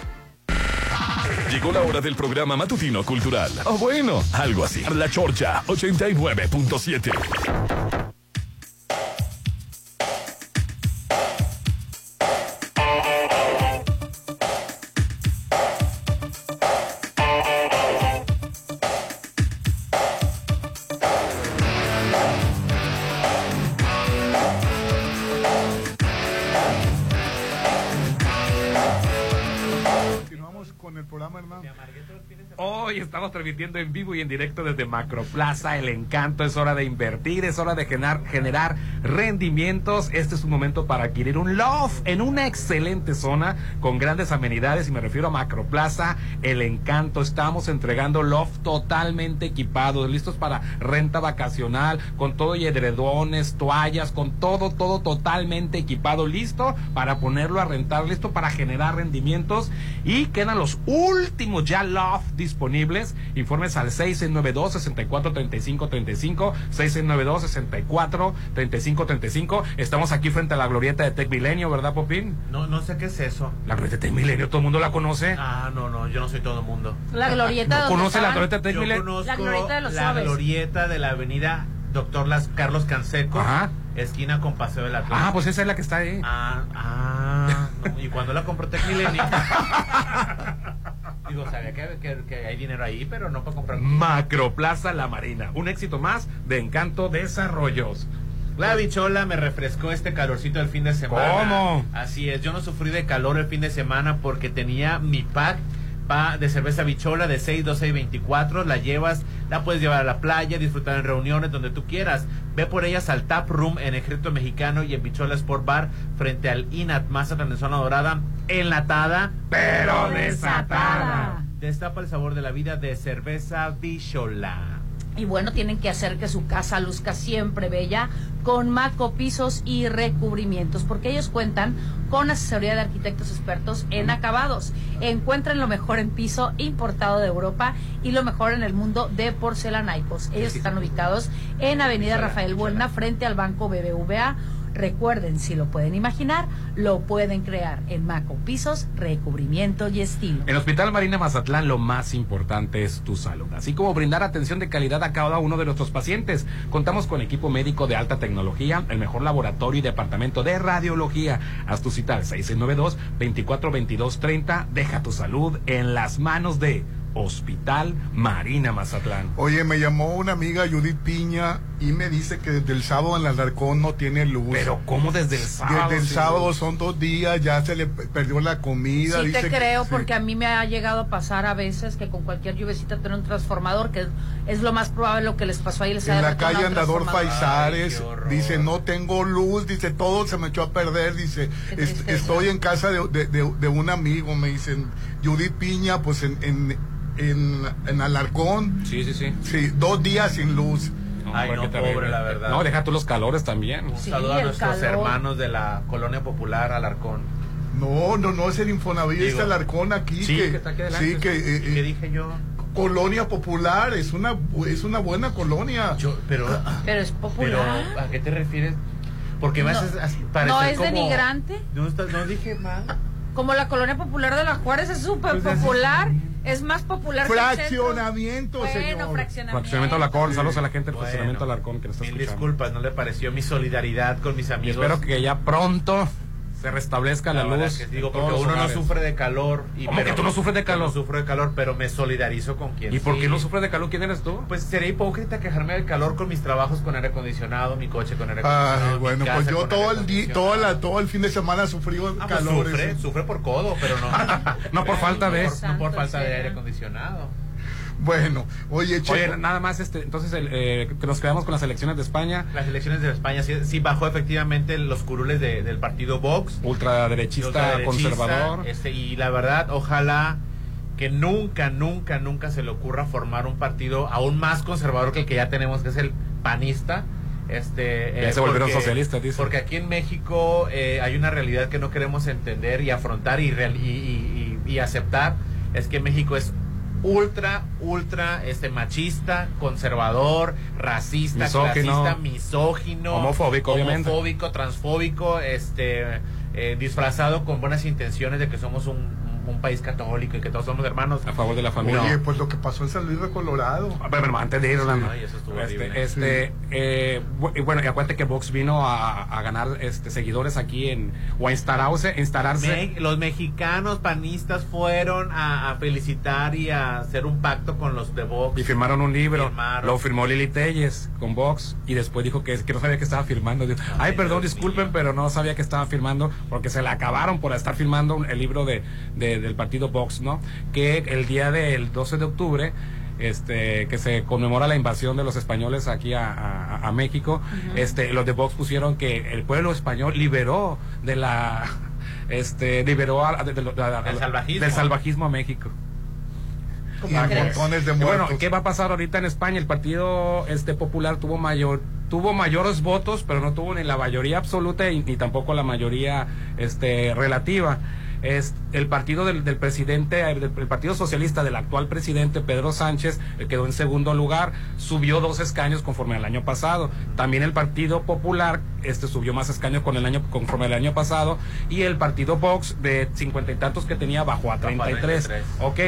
Llegó la hora del programa matutino cultural. O bueno, algo así. La Chorcha 89.7. transmitiendo en vivo y en directo desde Macroplaza. El encanto es hora de invertir, es hora de generar, generar rendimientos. Este es un momento para adquirir un loft en una excelente zona con grandes amenidades. Y me refiero a Macroplaza. El encanto. Estamos entregando loft totalmente equipados, listos para renta vacacional, con todo y edredones, toallas, con todo, todo totalmente equipado, listo para ponerlo a rentar, listo para generar rendimientos. Y quedan los últimos ya loft disponibles. Informes al 6692 64 35 35 6692 64 35 35. Estamos aquí frente a la glorieta de Tech Milenio, ¿verdad, Popín? No, no sé qué es eso. La glorieta de Tech Milenio, todo el mundo la conoce. Ah, no, no, yo no soy todo el mundo. La glorieta ¿No conoce la glorieta de Tech Milenio? La glorieta de los la suaves. glorieta de la avenida Doctor Las Carlos Canseco, Ajá. esquina con Paseo del Atlántico. Ah, pues esa es la que está ahí. Ah, ah, no, y cuando la compró Tech Milenio. Digo, sabía que, que- que hay dinero ahí, pero no para comprar. Macroplaza La Marina. Un éxito más de Encanto Desarrollos. La bichola me refrescó este calorcito el fin de semana. ¿Cómo? Así es, yo no sufrí de calor el fin de semana porque tenía mi pack pa- de cerveza bichola de 6, 12 y 24. La llevas, la puedes llevar a la playa, disfrutar en reuniones donde tú quieras. Ve por ellas al Tap Room en Ejército Mexicano y en Bichola Sport Bar frente al INAT Mazatlán en Zona Dorada. Enlatada, pero desatada. Destapa el sabor de la vida de cerveza bichola. Y bueno, tienen que hacer que su casa luzca siempre bella con Maco Pisos y Recubrimientos, porque ellos cuentan con asesoría de arquitectos expertos en acabados. Encuentren lo mejor en piso importado de Europa y lo mejor en el mundo de porcelanaicos. Ellos están ubicados en Avenida Rafael Buena, frente al Banco BBVA. Recuerden, si lo pueden imaginar, lo pueden crear en Maco Pisos, Recubrimiento y Estilo. En Hospital Marina Mazatlán lo más importante es tu salud, así como brindar atención de calidad a cada uno de nuestros pacientes. Contamos con equipo médico de alta tecnología, el mejor laboratorio y departamento de radiología. Haz tu cita al 6692 242230. Deja tu salud en las manos de Hospital Marina Mazatlán. Oye, me llamó una amiga Judith Piña y me dice que desde el sábado en el Alarcón no tiene luz. Pero ¿cómo desde el sábado? Desde el sí? sábado son dos días, ya se le pe- perdió la comida. Sí dice te que- creo, sí. porque a mí me ha llegado a pasar a veces que con cualquier lluvecita tiene un transformador, que es lo más probable lo que les pasó ahí. Les En la calle Andador. Paisares, dice, no tengo luz, dice, todo se me echó a perder, dice, Qué "est- tristeza. estoy en casa de, de- de- de un amigo, me dicen, Judith Piña, pues en, en, en, en Alarcón. Sí, sí, sí. Sí, dos días sin luz. Ay, no, terrible. pobre, la verdad. No, deja tú los calores también. Un Sí, saludo a nuestros calor. hermanos de la Colonia Popular Alarcón. No, no, no es el Infonavit, es Alarcón aquí. sí, que, que está aquí adelante. sí, que, eh, ¿Y qué dije yo? Colonia Popular, es una, es una buena colonia. pero, Pero es pero, popular. ¿a qué te refieres? Porque me No. haces así parecer ¿No es como- denigrante? No, está- no dije mal. Como la colonia popular de la Juárez es súper Pues popular. Es más popular que el centro. Fraccionamiento, Bueno, señor. fraccionamiento. Fraccionamiento Alarcón, saludos a la gente del Bueno, fraccionamiento Alarcón que nos está Mil escuchando. disculpas, no le pareció mi solidaridad con mis Y amigos. espero que ya pronto se restablezca la, La luz. que digo, porque uno no hogares. sufre de calor. Y, ¿Cómo que tú no sufres de calor? No sufro de calor, pero me solidarizo con quien ¿Y por sí. qué no sufres de calor? ¿Quién eres tú? Pues sería hipócrita quejarme del calor con mis trabajos con aire acondicionado, mi coche con aire acondicionado. Ay, bueno, pues yo todo el día, todo, la, todo el fin de semana sufrí Ah, pues calores. sufre, sufre por codo, pero no. No por falta de- No por, no por falta de aire acondicionado. Bueno, oye, Checo. Oye, nada más, este, entonces, el, eh, que nos quedamos con las elecciones de España. Las elecciones de España sí, sí bajó efectivamente los curules de- del partido Vox. Ultraderechista, ultraderechista, conservador. Este, y la verdad, ojalá que nunca, nunca, nunca se le ocurra formar un partido aún más conservador que el que ya tenemos, que es el panista. Este, Ya se volvieron socialistas, dice. Porque aquí en México eh, hay una realidad que no queremos entender y afrontar y, real- y, y- y- y aceptar. Es que México es ultra, ultra este machista, conservador, racista, Misógino. clasista, misógino, Homofóbico, obviamente. homofóbico, transfóbico, este, eh, disfrazado con buenas intenciones de que somos un, un país católico y que todos somos hermanos. A favor de la familia. Oye, pues lo que pasó en San Luis de Colorado. A ver, pero antes de ir, Orlando, Ay, eso estuvo este, este, eh, bu- y bueno, y acuérdate que Vox vino a, a ganar este, seguidores aquí en, o a instalarse, instalarse. Me- los mexicanos panistas fueron a, a felicitar y a hacer un pacto con los de Vox. Y firmaron un libro. Firmaron. Lo firmó Lili Telles con Vox. Y después dijo que, que no sabía que estaba firmando. Dijo, Ay, perdón, Dios disculpen, mío. pero no sabía que estaba firmando. Porque se la acabaron por estar firmando un- el libro de, de- del partido Vox, ¿no? Que el día del 12 de octubre. Este, que se conmemora la invasión de los españoles aquí a, a- a México. Este, los de Vox pusieron que el pueblo español liberó de la, este, liberó a- de- de- de- de- Del salvajismo. del salvajismo a México. Montones de bueno. ¿qué va a pasar ahorita en España? El Partido este Popular tuvo mayor tuvo mayores votos, pero no tuvo ni la mayoría absoluta y, ni tampoco la mayoría este relativa. Es el partido del, del presidente, el, del Partido Socialista del actual presidente Pedro Sánchez eh, quedó en segundo lugar, subió dos escaños conforme al año pasado. También el Partido Popular este subió más escaños con el año conforme al año pasado y el Partido Vox de cincuenta y tantos que tenía bajó a Bajó a 33. 33. Ok,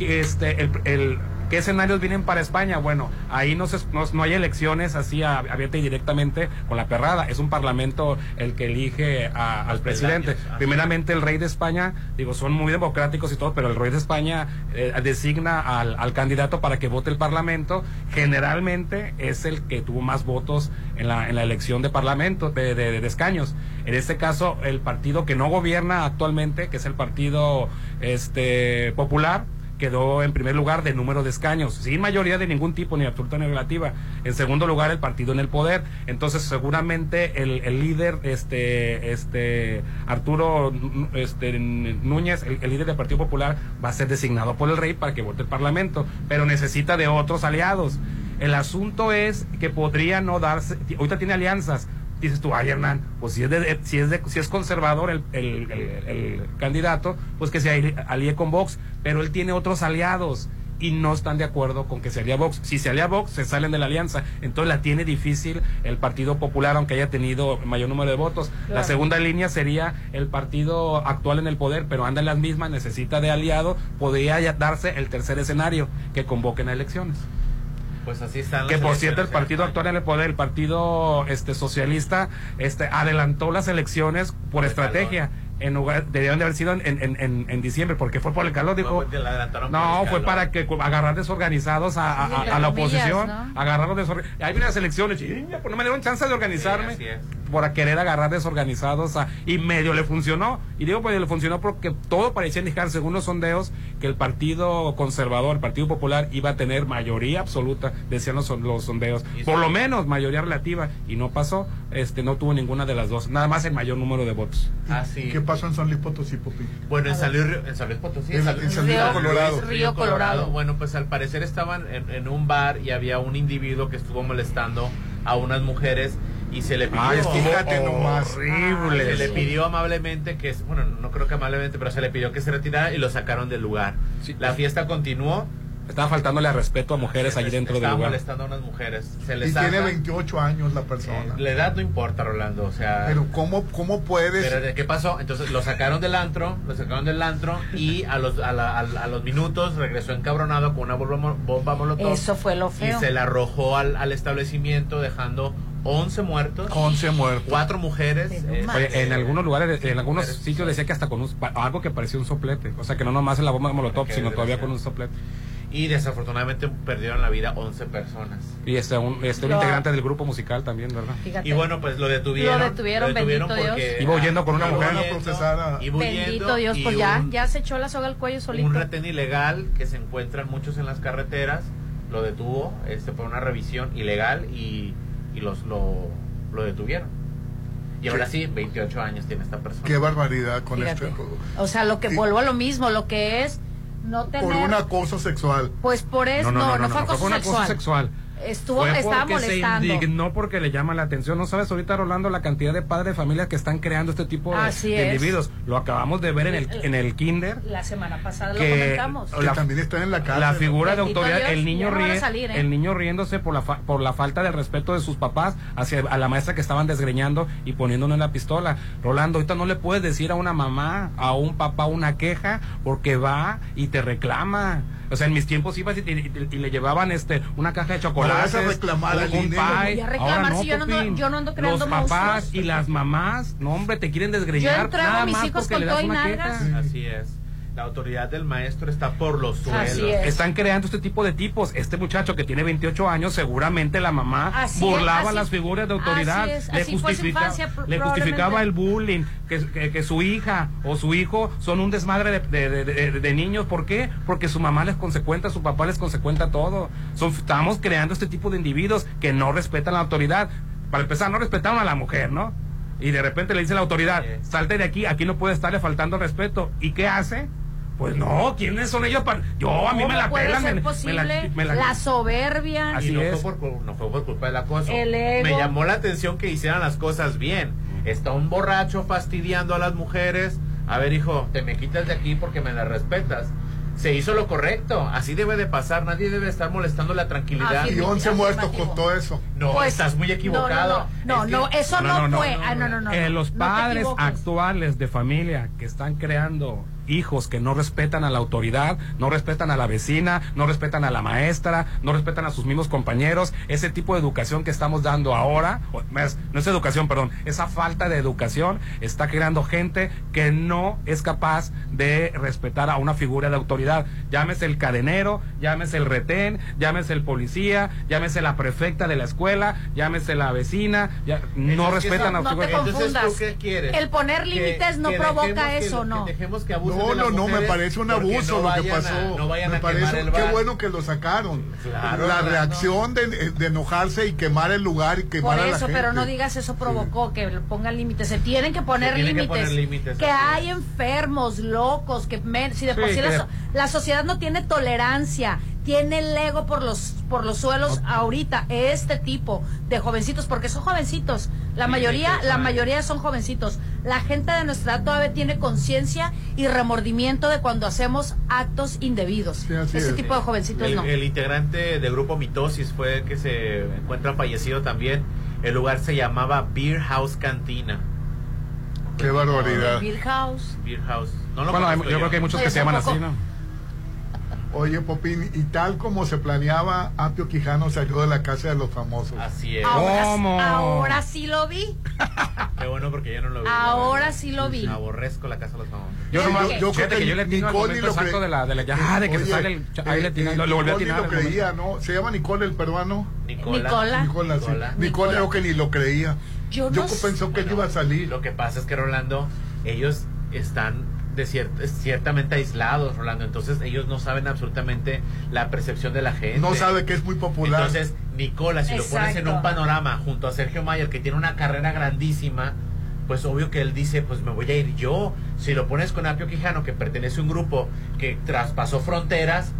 este, el, el- ¿qué escenarios vienen para España? Bueno, ahí no, se, no, no hay elecciones así a- abierta y directamente con la perrada. Es un parlamento el que elige a- al presidente. Primeramente el rey de España, digo, son muy democráticos y todo, pero el rey de España eh, designa al, al candidato para que vote el parlamento. Generalmente es el que tuvo más votos en la, en la elección de parlamento, de, de- de escaños. En este caso, el partido que no gobierna actualmente, que es el partido este popular, quedó en primer lugar de número de escaños, sin mayoría de ningún tipo, ni absoluta ni relativa. En segundo lugar, el partido en el poder. Entonces, seguramente el, líder, este, este, Arturo este, Núñez, el, el líder del Partido Popular, va a ser designado por el rey para que vote el Parlamento, pero necesita de otros aliados. El asunto es que podría no darse, ahorita tiene alianzas, dices tú, ay Hernán, pues si es, de, si es, de- si es conservador el, el- el- el candidato, pues que se alíe con Vox, pero él tiene otros aliados y no están de acuerdo con que se alíe a Vox. Si se alía Vox, se salen de la alianza. Entonces la tiene difícil el Partido Popular, aunque haya tenido mayor número de votos. La segunda línea sería el partido actual en el poder, pero anda en las mismas, necesita de aliado. Podría darse el tercer escenario, que convoquen a elecciones. Pues así están Que por cierto el en partido actual en el poder, el partido este socialista, este adelantó las elecciones por estrategia. En lugar, debieron de haber sido en, en, en, en diciembre, porque fue por el calor, dijo. No, el fue calor. para que agarrar desorganizados a, a- Sí, a- entre a la oposición, ¿no? agarrarlos desorganizados. Vienen las elecciones, chinga, pues no me dieron chance de organizarme Sí, así es. por a querer agarrar desorganizados a- y medio le funcionó. Y digo pues le funcionó porque todo parecía indicar, según los sondeos, que el Partido Conservador, el Partido Popular, iba a tener mayoría absoluta, decían los, son- los sondeos. Y Por lo menos mayoría relativa. Y no pasó, este no tuvo ninguna de las dos, nada más el mayor número de votos. Ah, sí. ¿Qué pasó en San Luis Potosí, Popi? Bueno, en San Luis, en San Luis Potosí. En- en San Luis Río- Colorado. Río Colorado. Bueno, pues al parecer estaban en, en un bar y había un individuo que estuvo molestando a unas mujeres y se le pidió. Ay, Fíjate nomás. horrible. Se le pidió amablemente que, bueno, no creo que amablemente, pero se le pidió que se retirara y lo sacaron del lugar. Sí. La fiesta continuó Estaba faltándole a respeto a mujeres allí dentro del lugar. molestando a unas mujeres. Se Y les tiene saca. 28 años la persona. Eh, la edad no importa, Rolando. O sea. Pero ¿cómo, cómo puedes? Pero ¿de ¿qué pasó? Entonces lo sacaron del antro, lo sacaron del antro y a los, a, la- a- a los minutos regresó encabronado con una bomba, bomba molotov. Eso fue lo feo. Y se la arrojó al, al establecimiento dejando 11 muertos. 11 muertos. Cuatro mujeres. eh, Oye, en algunos lugares, en algunos sitios decía que hasta con un, algo que parecía un soplete. O sea, que no nomás en la bomba de molotov, sino todavía con un soplete. Y desafortunadamente perdieron la vida 11 personas. Y este, un, este, un Lo- integrante del grupo musical también, ¿verdad? Fíjate. Y bueno, pues lo detuvieron. Lo detuvieron, bendito porque Iba huyendo con una iba mujer. huyendo, procesar a- iba huyendo Bendito Dios, pues ya, un- ya se echó la soga al cuello solito. un retén ilegal que se encuentran muchos en las carreteras lo detuvo este por una revisión ilegal y, y los lo, lo detuvieron y ahora sí 28 años tiene esta persona Qué barbaridad con Fíjate. este. O sea, lo que vuelvo a lo mismo, lo que es no tener. Por un acoso sexual. Pues por eso, no, no, fue acoso fue acoso sexual. Estuvo, Fue estaba porque molestando. se indignó porque le llama la atención. No sabes ahorita, Rolando, la cantidad de padres de familia que están creando este tipo de, Así de es. individuos. Lo acabamos de ver en el, en el kinder. La semana pasada lo que comentamos. la, también está en la cárcel. la figura de autoridad Dios, el niño ríe- salir, ¿eh? el niño riéndose por la fa- por la falta de respeto de sus papás hacia a la maestra que estaban desgreñando y poniéndole la pistola Rolando ahorita no le puedes decir a una mamá a un papá una queja porque va y te reclama o sea en mis tiempos ibas y, y- y- y le llevaban este una caja de chocolates a reclamar un- un pie. A reclamar Ahora no, si yo no ando- yo no ando creando los papás monstruos. y las mamás no hombre te quieren Yo desgreñar entrego a mis hijos con todo y nalgas. así es la autoridad del maestro está por los suelos Así es. están creando este tipo de tipos. Este muchacho que tiene 28 años, seguramente la mamá Así burlaba es, así- las figuras de autoridad. así es, le, así fue su justifica- infancia, le justificaba el bullying, que, que- que su hija o su hijo son un desmadre de, de- de- de- de niños. ¿Por qué? Porque su mamá les consecuenta, su papá les consecuenta todo. Son, estamos creando este tipo de individuos que no respetan la autoridad. Para empezar, no respetaron a la mujer, ¿no? Y de repente le dice la autoridad, salte de aquí, aquí no puede estarle faltando respeto. ¿Y qué hace? Pues no, ¿quiénes son ellos para.? Yo, a mí me ¿Cómo la puede pelan. ser me- me la- me la- la soberbia? Así y no es. fue, por, no fue por culpa del acoso. El ego. Me llamó la atención que hicieran las cosas bien. Está un borracho fastidiando a las mujeres. A ver, hijo, te me quitas de aquí porque me las respetas. Se hizo lo correcto. Así debe de pasar. Nadie debe estar molestando la tranquilidad. Y 11 muertos costó eso. No, Pues, estás muy equivocado. No, no, no, Es no, que- eso no, fue. Ah, no, no, no. Eh, no. los padres actuales de familia que están creando hijos que no respetan a la autoridad, no respetan a la vecina, no respetan a la maestra, no respetan a sus mismos compañeros, ese tipo de educación que estamos dando ahora, no es educación, perdón, esa falta de educación está creando gente que no es capaz de respetar a una figura de autoridad, llámese el cadenero, llámese el retén, llámese el policía, llámese la prefecta de la escuela, llámese la vecina, ya, no respetan a No te figura- confundas. ¿tú qué quieres? El poner límites no provoca que- eso, que no. dejemos que abusen No, de las no, no, me parece un abuso no lo que a- pasó. no vayan me a quemar parece el qué bueno que lo sacaron. Claro, la reacción de, de enojarse y quemar el lugar y Por quemar a la eso, gente. pero no digas eso provocó que pongan límites. Se tienen que poner que límites. poner límites, Que hay enfermos, locos, que men- si de por Sí, sí la, que- so- la sociedad no tiene tolerancia, tiene el ego por los por los suelos ahorita. Este tipo de jovencitos, porque son jovencitos. La Sí, mayoría, 28 la mayoría son jovencitos. La gente de nuestra edad todavía tiene conciencia y remordimiento de cuando hacemos actos indebidos. Sí, Ese es. tipo de jovencitos el, no. el integrante del grupo Mitosis fue el que se encuentra fallecido también. El lugar se llamaba Beer House Cantina. Qué barbaridad. Beer House. Beer House. No lo Bueno, hay- yo creo que hay muchos que se llaman así, ¿no? Oye, Popín, y tal como se planeaba, Apio Quijano salió de la casa de los famosos. Así es. Ahora, ¿Cómo? ahora sí lo vi. Qué bueno porque yo no lo vi. Ahora la sí lo vi. Aborrezco la casa de los famosos. Yo, nomás- yo- yo creo que que yo le tino al Nicole ni lo cree. de la, de la ya, de que se Oye, sale el, ahí le eh, tiran, eh, lo, lo volvió a Nicole tirar. ni lo creía, ¿no? Se llama Nicole el peruano. Nicola. Nicola. Nicola, sí. Nicola. Nicole creo que ni lo creía. Yo Yo no sé. pensó que él iba a salir. Lo que pasa es que Rolando, ellos están de cier- ciertamente aislados, Rolando. Entonces ellos no saben absolutamente la percepción de la gente. No sabe que es muy popular. Entonces, Nicola, si lo pones en Exacto. un panorama junto a Sergio Mayer, que tiene una carrera grandísima, pues obvio que él dice, pues me voy a ir yo. Si lo pones con Apio Quijano, que pertenece a un grupo que traspasó fronteras,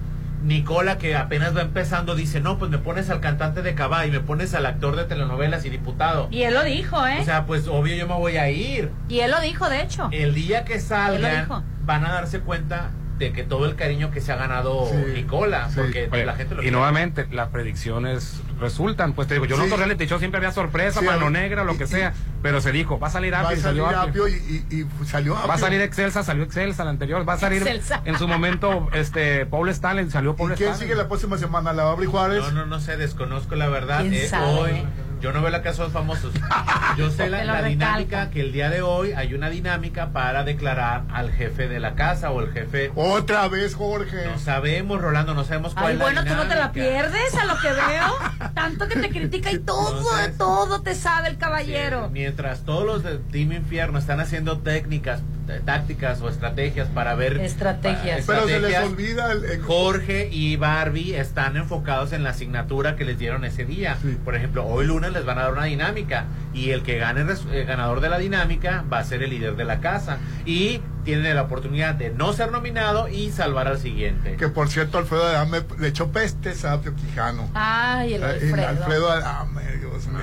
Nicola, que apenas va empezando, dice, no, pues me pones al cantante de Cabá y me pones al actor de telenovelas y diputado. Y él lo dijo, ¿eh? O sea, pues obvio yo me voy a ir. y él lo dijo, de hecho. El día que salgan, van a darse cuenta de que todo el cariño que se ha ganado Nicola, porque Oye, la gente lo y quiere. nuevamente, las predicciones resultan. Pues te digo, yo no Sí. otro reality show siempre había sorpresa, Sí, mano negra, lo que sea. Pero se dijo, va a salir Va Apio a y salir salió Apio. Y, y- y salió Apio. Va a salir Excelsa, salió Excelsa la anterior. Va a salir Excelsa. en su momento este Paul Stalin, salió Paul ¿Y quién Stalin. sigue la próxima semana? ¿La Abri Juárez? No, no, no sé, desconozco la verdad. ¿Quién Eh, sabe? hoy, yo no veo la casa de los famosos. Yo sé la, dinámica que el día de hoy hay una dinámica para declarar al jefe de la casa o el jefe. Otra vez, Jorge. No sabemos, Rolando, no sabemos cuál Ay, es la bueno, tú no te la pierdes a lo que veo. Tanto que te critica y todo, todo te sabe el caballero. Mientras todos los de Team Infierno están haciendo técnicas, tácticas o estrategias para ver. Estrategias. para- Pero se les olvida el, el- Jorge y Barbie están enfocados en la asignatura que les dieron ese día. Por ejemplo, hoy lunes les van a dar una dinámica y el que gane el ganador de la dinámica va a ser el líder de la casa y tiene la oportunidad de no ser nominado y salvar al siguiente. Que por cierto, Alfredo Adame le echó pestes a Apio Quijano. Ay, el Eh, Alfredo. Alfredo Adame, Dios mío.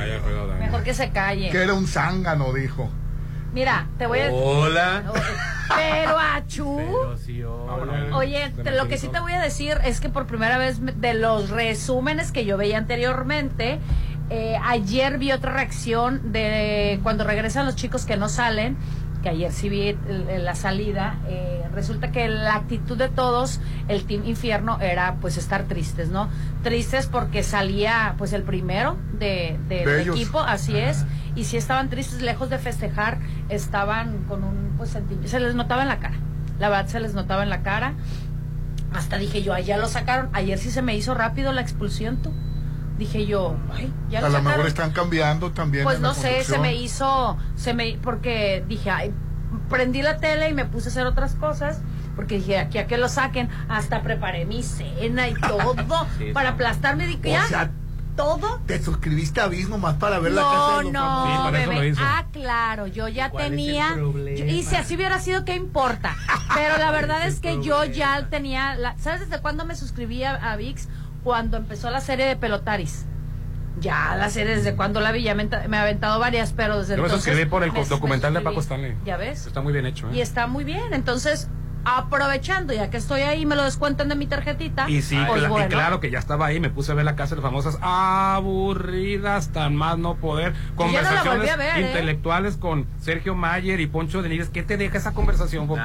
Mejor que se calle. Que era un zángano, dijo. Mira, te voy a Hola. Pero achú. hola. Oye, te- lo que sí te voy a decir es que por primera vez de los resúmenes que yo veía anteriormente, eh, ayer vi otra reacción de cuando regresan los chicos que no salen, que ayer sí vi la salida, eh, resulta que la actitud de todos, el Team Infierno, era pues estar tristes, ¿no? Tristes porque salía pues el primero de, de- De del ellos. equipo, así es, y si estaban tristes, lejos de festejar, estaban con un pues sentimiento, se les notaba en la cara, la verdad se les notaba en la cara, hasta dije yo, allá lo sacaron, ayer sí se me hizo rápido la expulsión, tú, dije yo, ay, ya a lo lo sacaron. mejor están cambiando también. Pues en la no sé, se me hizo, se me, porque dije, ay, prendí la tele y me puse a hacer otras cosas, porque dije, aquí a que lo saquen, hasta preparé mi cena y todo, Sí, para aplastarme, dije, O ya, sea, todo. Te suscribiste a Abismo más para ver la casa No, de los no, bebé. Ah, claro, yo ya ¿Cuál es el tenía. yo- y si así hubiera sido, ¿qué importa? Pero la verdad es que yo ya tenía. la- ¿Sabes desde cuándo me suscribí a, a VIX? Cuando empezó la serie de Pelotaris. Ya la serie, desde cuando la vi, ya me, he aventado varias, pero desde Yo me entonces. suscribí por el me- documental me de Paco. Stanley. ¿Ya ves? Está muy bien hecho, ¿eh? Y está muy bien. Entonces, aprovechando, ya que estoy ahí, me lo descuentan de mi tarjetita. Y sí, pues y claro que ya estaba ahí, me puse a ver la casa de las famosas aburridas, tan más no poder. No Conversaciones ¿eh? intelectuales con Sergio Mayer y Poncho de Nigres. ¿Qué te deja esa conversación, Popín?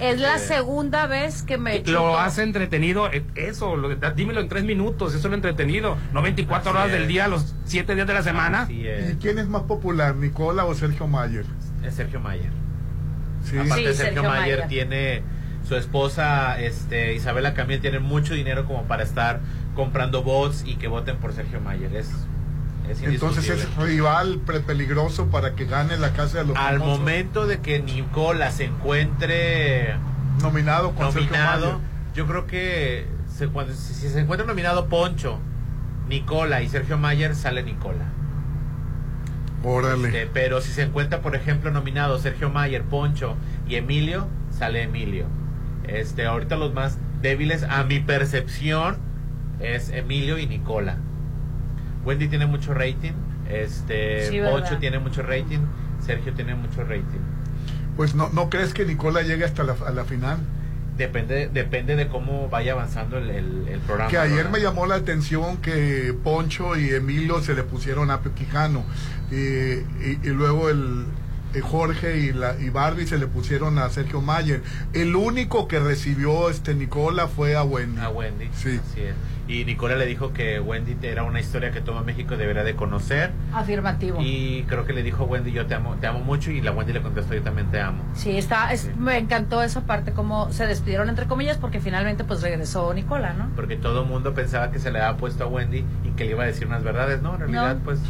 Es la segunda vez que me. Lo chuto. hace entretenido, eh, eso, lo, de- dímelo en tres minutos, eso es lo entretenido, no 24 horas del día, los 7 días de la semana. ¿Y quién es más popular, Nicola o Sergio Mayer? Es Sergio Mayer. Sí. Aparte, Sí, Sergio, Sergio Mayer, Mayer. tiene su esposa, este, Isabela Camil, tiene mucho dinero como para estar comprando votos y que voten por Sergio Mayer. Es, es Entonces es rival peligroso para que gane la casa de los Al famosos. momento de que Nicola se encuentre nominado con nominado, yo creo que se- cuando- si, si se encuentra nominado Poncho, Nicola y Sergio Mayer, sale Nicola. Órale. Este, pero si se encuentra, por ejemplo, nominado Sergio Mayer, Poncho y Emilio, sale Emilio. Este, ahorita los más débiles, a mi percepción, es Emilio y Nicola. Wendy tiene mucho rating, este, Sí, tiene mucho rating, Sergio tiene mucho rating. Pues no, ¿no crees que Nicola llegue hasta la, a la final? Depende, depende de cómo vaya avanzando el, el- el programa. Que ayer ¿verdad? me llamó la atención que Poncho y Emilio se le pusieron a Pio Quijano y, y- y luego el, Jorge y, la, y Barbie se le pusieron a Sergio Mayer. El único que recibió este Nicola fue a Wendy. A Wendy. Sí. Así es. Y Nicola le dijo que Wendy era una historia que todo México debería de conocer. Afirmativo. Y creo que le dijo Wendy, yo te amo, te amo mucho. Y la Wendy le contestó, yo también te amo. Sí, está, es- me encantó esa parte, como se despidieron entre comillas, porque finalmente pues regresó Nicola, ¿no? Porque todo el mundo pensaba que se le había puesto a Wendy y que le iba a decir unas verdades. No, en realidad, No. pues...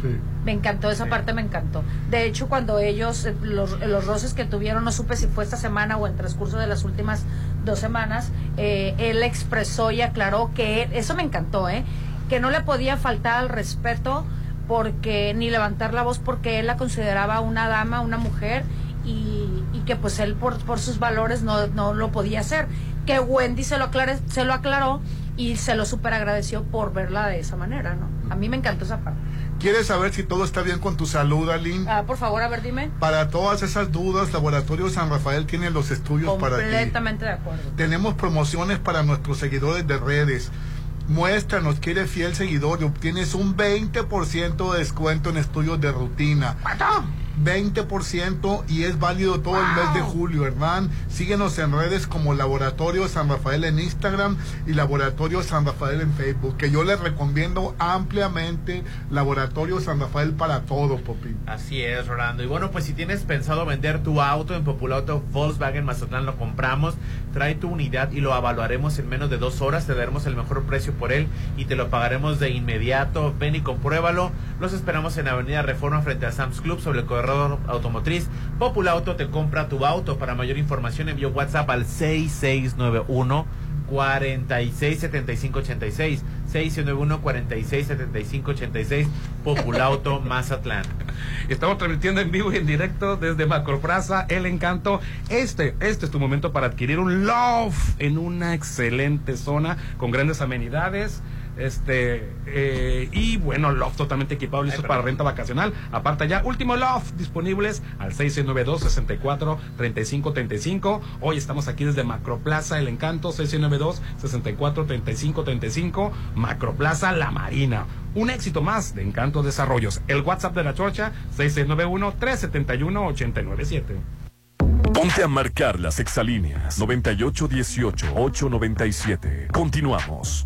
Me encantó esa parte, me encantó. De hecho, cuando ellos, eh, los, los roces que tuvieron, no supe si fue esta semana o en transcurso de las últimas dos semanas, eh, él expresó y aclaró que él- eso me encantó, ¿eh? Que no le podía faltar al respeto porque ni levantar la voz porque él la consideraba una dama, una mujer y, y que pues él por, por sus valores no, no lo podía hacer. Que Wendy se lo, aclare- se lo aclaró y se lo super agradeció por verla de esa manera, ¿no? A mí me encantó esa parte. ¿Quieres saber si todo está bien con tu salud, Aline? Ah, por favor, a ver, dime. Para todas esas dudas, Laboratorio San Rafael tiene los estudios para ti. Completamente de acuerdo. Tenemos promociones para nuestros seguidores de redes. Muéstranos que eres fiel seguidor y obtienes un 20% de descuento en estudios de rutina. 20% y es válido todo el mes de julio, Hernán. Síguenos en redes como Laboratorio San Rafael en Instagram y Laboratorio San Rafael en Facebook, que yo les recomiendo ampliamente Laboratorio San Rafael para todo, Popín. Así es, Rolando. Y bueno, pues si tienes pensado vender tu auto en Populauto Volkswagen Mazatlán, lo compramos. Trae tu unidad y lo evaluaremos en menos de dos horas. Te daremos el mejor precio por él y te lo pagaremos de inmediato. Ven y compruébalo. Los esperamos en Avenida Reforma frente a Sam's Club sobre el corredor automotriz. Populauto te compra tu auto. Para mayor información envío WhatsApp al 6691 467586 691 467586 Populauto Mazatlán. Estamos transmitiendo en vivo y en directo desde Macroplaza El Encanto. Este, este es tu momento para adquirir un Love en una excelente zona con grandes amenidades. Este, eh, y bueno, loft totalmente equipado, listos para renta vacacional. Aparte ya, último loft disponibles al 692 64 35 35. Hoy estamos aquí desde Macroplaza El Encanto, 692 64 35 35. Macroplaza La Marina. Un éxito más de Encanto Desarrollos. El WhatsApp de la Chorcha, 6691 371 897. Ponte a marcar las exalíneas 9818-897. Continuamos.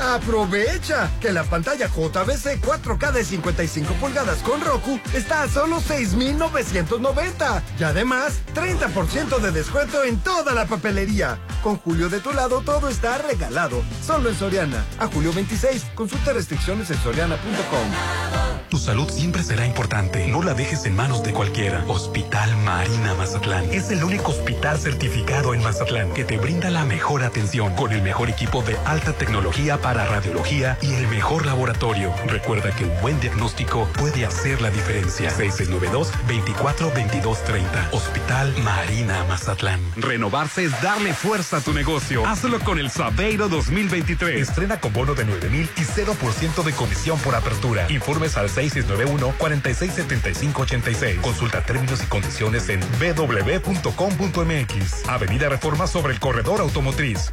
Aprovecha que la pantalla JBC 4K de 55 pulgadas con Roku está a solo 6,990 y además 30% de descuento en toda la papelería. Con Julio de tu lado todo está regalado, solo en Soriana. A julio 26, consulta restricciones en soriana.com. Tu salud siempre será importante. No la dejes en manos de cualquiera. Hospital Marina Mazatlán es el único hospital certificado en Mazatlán que te brinda la mejor atención con el mejor equipo de alta tecnología para radiología y el mejor laboratorio. Recuerda que un buen diagnóstico puede hacer la diferencia. 692 24 22 30. Hospital Marina Mazatlán. Renovarse es darle fuerza a tu negocio. Hazlo con el Sabeiro 2023. Estrena con bono de 9 mil y 0% de comisión por apertura. Informes al 6691-467586. Consulta términos y condiciones en www.com.mx. Avenida Reforma sobre el corredor automotriz.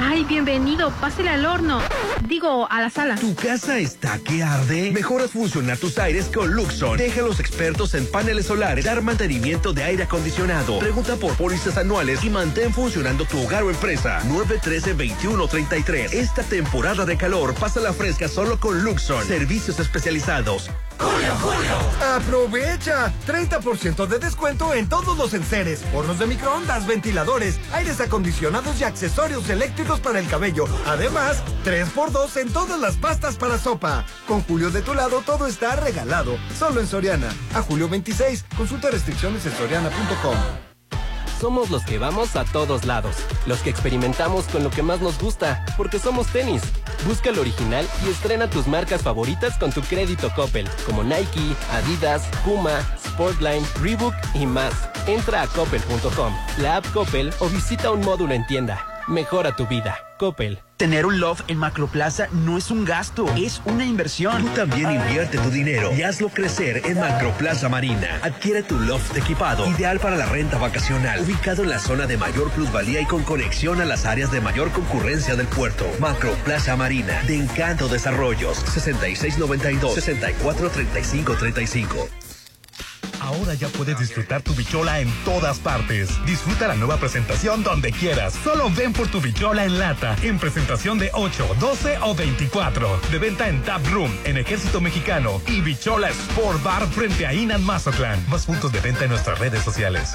Ay, bienvenido. Pásele al horno. Digo, a la sala. ¿Tu casa está que arde? Mejoras funcionar tus aires con Luxon. Deja a los expertos en paneles solares dar mantenimiento de aire acondicionado. Pregunta por pólizas anuales y mantén funcionando tu hogar o empresa. 913-2133. Esta temporada de calor pasa la fresca solo con Luxon. Servicios especializados. ¡Julio, Julio! ¡Aprovecha! 30% de descuento en todos los enseres, hornos de microondas, ventiladores, aires acondicionados y accesorios eléctricos para el cabello. Además, 3x2 en todas las pastas para sopa. Con Julio de tu lado todo está regalado. Solo en Soriana. A julio 26, consulta restricciones en soriana.com. Somos los que vamos a todos lados, los que experimentamos con lo que más nos gusta, porque somos tenis. Busca el original y estrena tus marcas favoritas con tu crédito Coppel, como Nike, Adidas, Puma, Sportline, Reebok y más. Entra a coppel.com, la app Coppel o visita un módulo en tienda. Mejora tu vida. Coppel. Tener un loft en Macroplaza no es un gasto, es una inversión. Tú también invierte tu dinero y hazlo crecer en Macroplaza Marina. Adquiere tu loft equipado, ideal para la renta vacacional, ubicado en la zona de mayor plusvalía y con conexión a las áreas de mayor concurrencia del puerto. Macroplaza Marina, de Encanto Desarrollos, 6692-643535. Ahora ya puedes disfrutar tu bichola en todas partes. Disfruta la nueva presentación donde quieras. Solo ven por tu bichola en lata, en presentación de 8, 12 o 24. De venta en Tap Room, en Ejército Mexicano y Bichola Sport Bar frente a Inan Mazatlán. Más puntos de venta en nuestras redes sociales.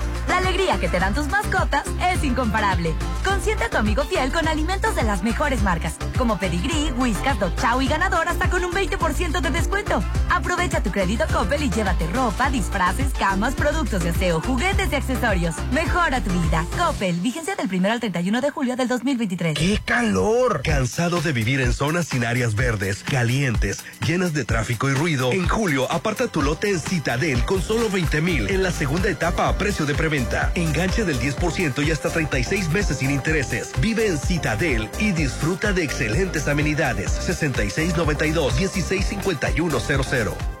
La alegría que te dan tus mascotas es incomparable. Consiente a tu amigo fiel con alimentos de las mejores marcas, como Pedigree, Whiskas, Dog Chow y Ganador hasta con un 20% de descuento. Aprovecha tu crédito Coppel y llévate ropa, disfraces, camas, productos de aseo, juguetes y accesorios. Mejora tu vida. Coppel, vigencia del 1 al 31 de julio del 2023. ¡Qué calor! ¿Cansado de vivir en zonas sin áreas verdes, calientes, llenas de tráfico y ruido? En julio, aparta tu lote en Citadel con solo 20 mil en la segunda etapa a precio de Enganche del 10% y hasta 36 meses sin intereses. Vive en Citadel y disfruta de excelentes amenidades. 6692-165100.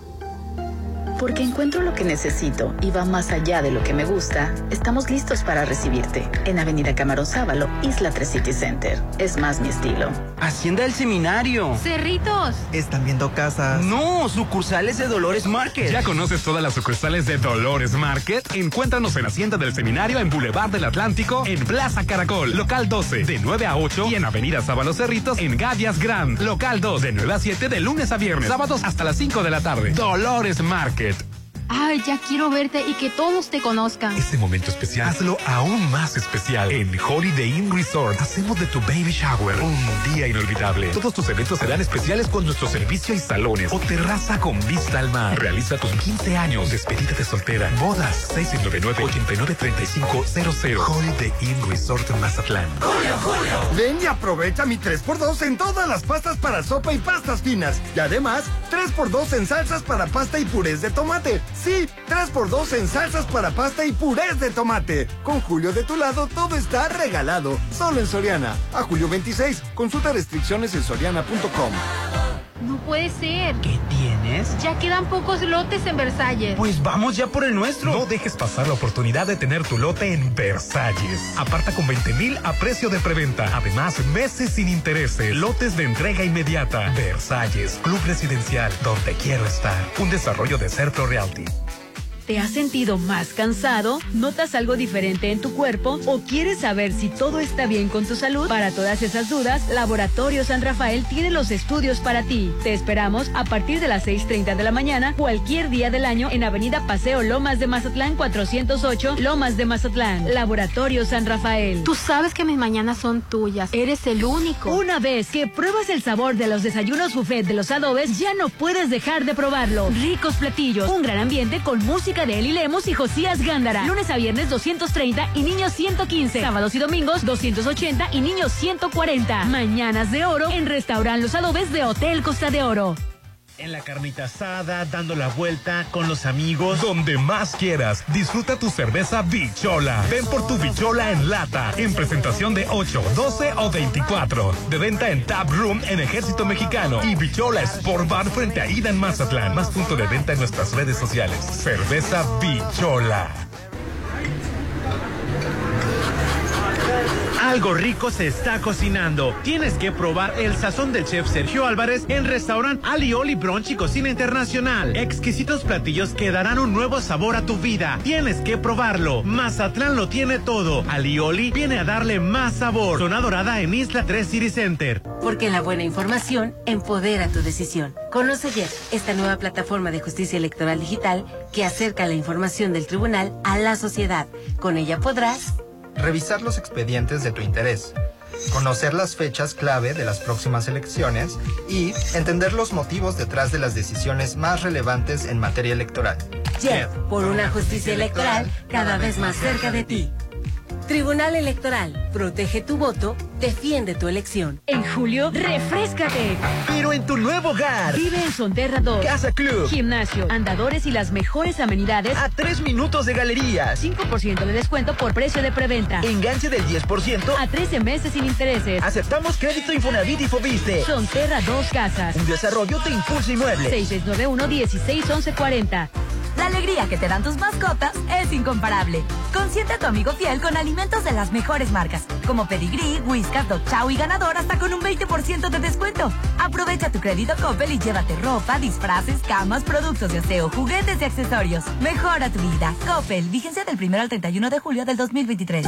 Porque encuentro lo que necesito y va más allá de lo que me gusta, estamos listos para recibirte en Avenida Camarón Sábalo, Isla 3 City Center. Es más mi estilo. Hacienda del Seminario. Cerritos. Están viendo casas. No, sucursales de Dolores Market. ¿Ya conoces todas las sucursales de Dolores Market? Encuéntranos en Hacienda del Seminario en Boulevard del Atlántico, en Plaza Caracol, local 12, de 9 a 8 y en Avenida Sábalo Cerritos en Gavias Grand, local 2, de 9 a 7 de lunes a viernes, sábados hasta las 5 de la tarde. Dolores Market. Ay, ya quiero verte y que todos te conozcan. Este momento especial, hazlo aún más especial. En Holiday Inn Resort, hacemos de tu baby shower un día inolvidable. Todos tus eventos serán especiales con nuestro servicio y salones o terraza con vista al mar. Realiza tus 15 años, despedida de soltera, bodas, 699-893500. Holiday Inn Resort en Mazatlán. Julio, Julio. Ven y aprovecha mi 3x2 en todas las pastas para sopa y pastas finas. Y además, 3x2 en salsas para pasta y purés de tomate. Sí, 3x2 en salsas para pasta y purés de tomate. Con Julio de tu lado, todo está regalado. Solo en Soriana. A julio 26. Consulta restricciones en soriana.com. No puede ser. ¿Qué tienes? Ya quedan pocos lotes en Versalles. Pues vamos ya por el nuestro. No dejes pasar la oportunidad de tener tu lote en Versalles. Aparta con 20 mil a precio de preventa. Además, meses sin intereses. Lotes de entrega inmediata. Versalles, Club Residencial, donde quiero estar. Un desarrollo de Serpro Realty. ¿Te has sentido más cansado? ¿Notas algo diferente en tu cuerpo? ¿O quieres saber si todo está bien con tu salud? Para todas esas dudas, Laboratorio San Rafael tiene los estudios para ti. Te esperamos a partir de las 6.30 de la mañana, cualquier día del año, en Avenida Paseo Lomas de Mazatlán 408, Lomas de Mazatlán. Laboratorio San Rafael. Tú sabes que mis mañanas son tuyas. Eres el único. Una vez que pruebas el sabor de los desayunos buffet de los adobes, ya no puedes dejar de probarlo. Ricos platillos, un gran ambiente con música de Eli Lemos y Josías Gándara. Lunes a viernes 230 y niños 115. Sábados y domingos 280 y niños 140. Mañanas de oro en Restaurant Los Adobes de Hotel Costa de Oro. En la carnita asada, dando la vuelta con los amigos. Donde más quieras, disfruta tu cerveza Bichola. Ven por tu Bichola en lata, en presentación de 8, 12 o 24. De venta en Tap Room en Ejército Mexicano y Bichola Sport Bar frente a Ida en Mazatlán. Más punto de venta en nuestras redes sociales. Cerveza Bichola. Algo rico se está cocinando. Tienes que probar el sazón del chef Sergio Álvarez en restaurante Alioli Brunch y Cocina Internacional. Exquisitos platillos que darán un nuevo sabor a tu vida. Tienes que probarlo. Mazatlán lo tiene todo. Alioli viene a darle más sabor. Zona Dorada en Isla 3 City Center. Porque la buena información empodera tu decisión. Conoce ya esta nueva plataforma de justicia electoral digital que acerca la información del tribunal a la sociedad. Con ella podrás revisar los expedientes de tu interés, conocer las fechas clave de las próximas elecciones y entender los motivos detrás de las decisiones más relevantes en materia electoral. JEF, por una justicia electoral cada vez más cerca de ti. Tribunal Electoral, protege tu voto, defiende tu elección. En julio, refrescate. Pero en tu nuevo hogar. Vive en Sonterra 2. Casa Club. Gimnasio, andadores y las mejores amenidades. A tres minutos de galerías. 5% de descuento por precio de preventa. Enganche del 10%. A 13 meses sin intereses. Aceptamos crédito Infonavit y Fobiste. Sonterra 2 Casas. Un desarrollo de Impulso Inmueble. 6691 161140 la alegría que te dan tus mascotas es incomparable. Consiente a tu amigo fiel con alimentos de las mejores marcas, como Pedigree, Whiskas, Dog Chow y Ganador hasta con un 20% de descuento. Aprovecha tu crédito Coppel y llévate ropa, disfraces, camas, productos de aseo, juguetes y accesorios. Mejora tu vida. Coppel, vigencia del 1 al 31 de julio del 2023.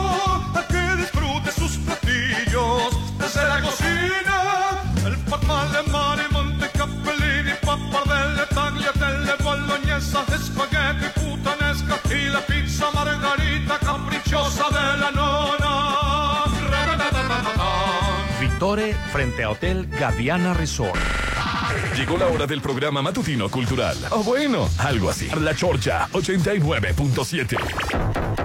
Frente a Hotel Gaviana Resort. Llegó la hora del programa matutino cultural. O bueno, algo así. La Chorcha 89.7.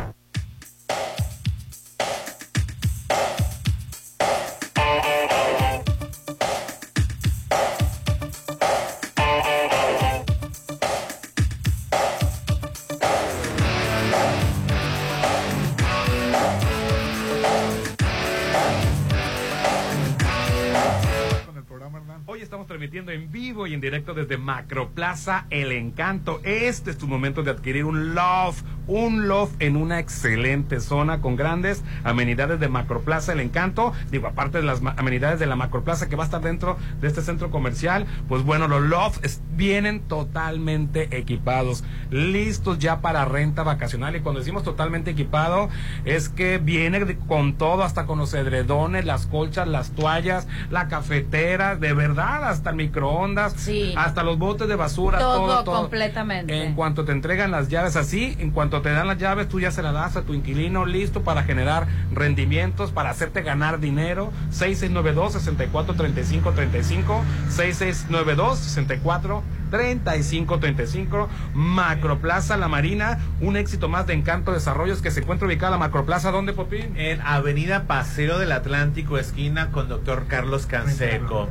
directo desde Macroplaza El Encanto. Este es tu momento de adquirir un loft, un loft en una excelente zona con grandes amenidades de Macroplaza El Encanto. Digo, aparte de las amenidades de la Macroplaza que va a estar dentro de este centro comercial, pues bueno, los lofts vienen totalmente equipados, listos ya para renta vacacional. Y cuando decimos totalmente equipado, es que viene de- con todo, hasta con los edredones, las colchas, las toallas, la cafetera, de verdad, hasta el microondas, hasta los botes de basura, Todo, todo, todo. completamente. En cuanto te entregan las llaves así, en cuanto te dan las llaves, tú ya se las das a tu inquilino listo para generar rendimientos, para hacerte ganar dinero. 6692-643535, 6692-64. 3535 Macroplaza La Marina, un éxito más de Encanto Desarrollos que se encuentra ubicada la Macroplaza, ¿dónde, Popín? En Avenida Paseo del Atlántico, esquina con doctor Carlos Canseco.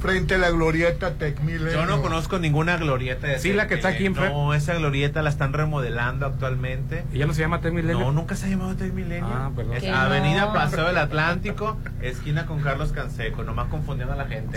Frente a la glorieta Tecmilenio. Yo no conozco ninguna glorieta de Sí, la que está aquí en. No, esa glorieta la están remodelando actualmente. ¿Y ya no se llama Tecmilenio? No, nunca se ha llamado Tecmilenio. Ah, perdón. Es Que Avenida no. Paseo del Atlántico, esquina con Carlos Canseco, nomás confundiendo a la gente.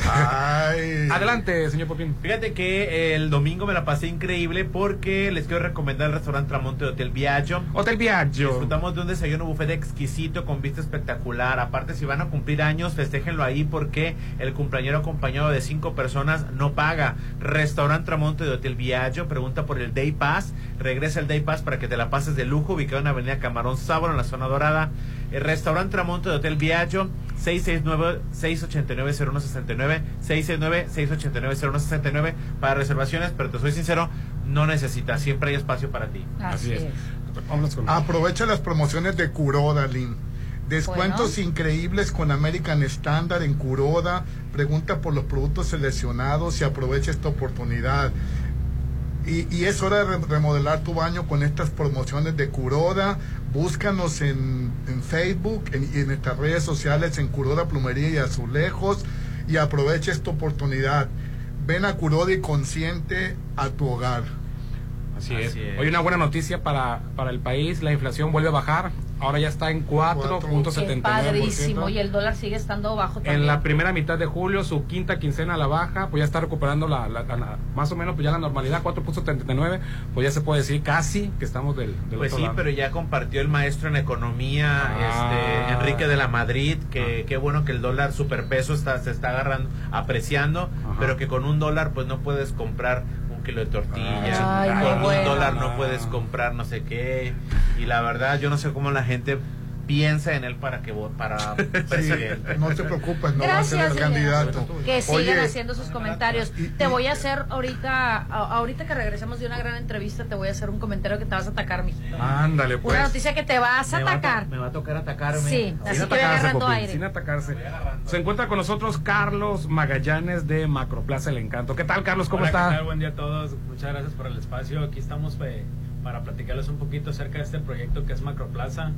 Adelante, señor Popín. Fíjate que el domingo me la pasé increíble porque les quiero recomendar el restaurante Tramonte de Hotel Viaggio. Hotel Viaggio. Disfrutamos de un desayuno buffet exquisito con vista espectacular. Aparte, si van a cumplir años, festéjenlo ahí porque el cumpleañero acompañado de cinco personas no paga. Restaurante Tramonte de Hotel Viaggio. Pregunta por el Day Pass. Regresa el Day Pass para que te la pases de lujo. Ubicado en Avenida Camarón Sábado, en la zona dorada. El restaurante Tramonte de Hotel Viaggio. 669-689-0169. 669-689-0169 para reservaciones. Pero te soy sincero, no necesitas. Siempre hay espacio para ti. Así es. Aprovecha las promociones de Curoda, Lin. Descuentos increíbles con American Standard en Curoda. Pregunta por los productos seleccionados y aprovecha esta oportunidad. Y, y es hora de re- remodelar tu baño con estas promociones de Curoda. Búscanos en, en Facebook en- y en nuestras redes sociales en Curoda Plumería y Azulejos y aprovecha esta oportunidad. Ven a Curoda y consiente a tu hogar. Así es. Hoy una buena noticia para, para el país, la inflación vuelve a bajar, ahora ya está en Qué 4.79%. padrísimo. Y el dólar sigue estando bajo también. En la primera mitad de julio, su quinta quincena a la baja, pues ya está recuperando la, la- la- más o menos pues ya la normalidad, 4.79, pues ya se puede decir casi que estamos del, del Pues otro sí, lado. pero ya compartió el maestro en economía, Ah. este, Enrique de la Madrid, que qué bueno que el dólar superpeso está, se está agarrando, apreciando, pero que con un dólar pues no puedes comprar un kilo de tortillas, Ay, con un bueno. dólar no puedes comprar no sé qué, y la verdad yo no sé cómo la gente piensa en él para que vo- para presidente. no te preocupes, no va a ser Gracias, el candidato. Que sigan Oye, haciendo sus comentarios. Te voy a hacer ahorita, ahorita que regresemos de una gran entrevista, te voy a hacer un comentario que te vas a atacar, mijito. Ándale, pues. Una noticia que te vas a Me va a to- atacar. me va a tocar atacarme. Sí, así Sin que ve agarrando Popín, aire. sin atacarse. Se encuentra con nosotros Carlos Magallanes de Macroplaza El Encanto. ¿Qué tal, Carlos? ¿Cómo Hola, ¿qué está? tal? Buen día a todos. Muchas gracias por el espacio. Aquí estamos eh, para platicarles un poquito acerca de este proyecto que es Macroplaza.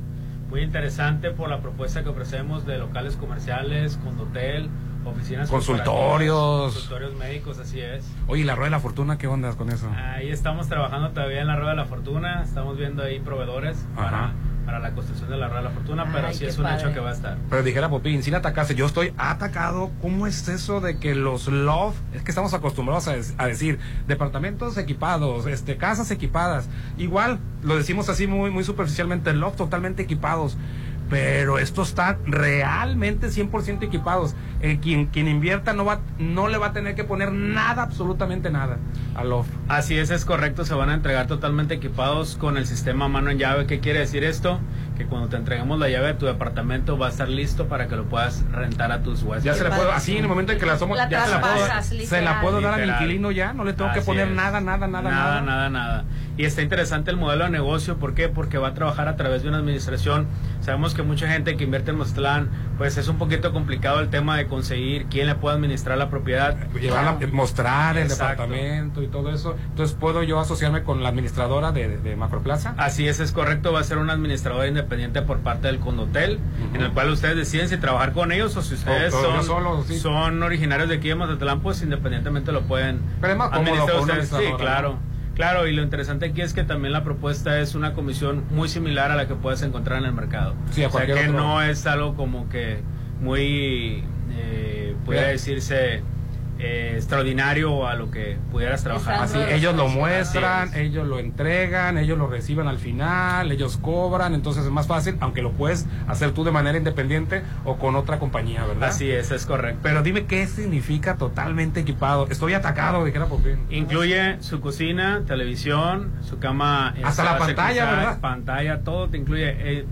Muy interesante por la propuesta que ofrecemos de locales comerciales, condotel, oficinas Consultorios. consultorios médicos, así es. Oye, ¿y la rueda de la fortuna qué onda con eso? Ahí estamos trabajando todavía en la Rueda de la Fortuna. Estamos viendo ahí proveedores Ajá. para, para la construcción de la Rueda de la Fortuna, pero sí es un padre. hecho que va a estar. Pero dijera Popín, sin atacarse, yo estoy atacado. ¿Cómo es eso de que los love, es que estamos acostumbrados a, des- a decir, departamentos equipados, este, casas equipadas? Igual, lo decimos así muy, muy superficialmente, love totalmente equipados. Pero estos están realmente 100% equipados. Eh, quien, quien invierta no, va, no le va a tener que poner nada, absolutamente nada a love. Así es, es correcto, se van a entregar totalmente equipados con el sistema mano en llave. ¿Qué quiere decir esto? Que cuando te entregamos la llave de tu departamento va a estar listo para que lo puedas rentar a tus huéspedes. Ya se la puedo, así en el momento en que la somos, La ya se la puedo, traspasas, se la literal. puedo dar a mi Literal. inquilino ya, no le tengo que poner es. nada, nada, nada, nada, nada. nada, nada. Y está interesante el modelo de negocio, ¿por qué? Porque va a trabajar a través de una administración. Sabemos que mucha gente que invierte en Mazatlán, pues es un poquito complicado el tema de conseguir quién le puede administrar la propiedad. Llevarla, mostrar el departamento y todo eso. Entonces, ¿puedo yo asociarme con la administradora de, de Macroplaza? Así es, es correcto, va a ser un administrador independiente por parte del condotel, en el cual ustedes deciden si trabajar con ellos o si ustedes O- o yo son, solo, sí. son originarios de aquí de Mazatlán, pues independientemente lo pueden Pero es más cómodo administrar una ustedes. Sí, administradora, claro. Claro, y lo interesante aquí es que también la propuesta es una comisión muy similar a la que puedes encontrar en el mercado. Sí, o sea que otro. no es algo como que muy, eh, Mira. decirse, eh, extraordinario a lo que pudieras trabajar. Así, ellos lo muestran, ellos lo entregan, ellos lo reciben al final, ellos cobran, entonces es más fácil, aunque lo puedes hacer tú de manera independiente o con otra compañía, ¿verdad? Así es, es correcto. Pero dime qué significa totalmente equipado. Estoy atacado, dijera Popín. Incluye su cocina, televisión, su cama. Hasta la base pantalla, ¿verdad? Pantalla, todo te incluye. eh,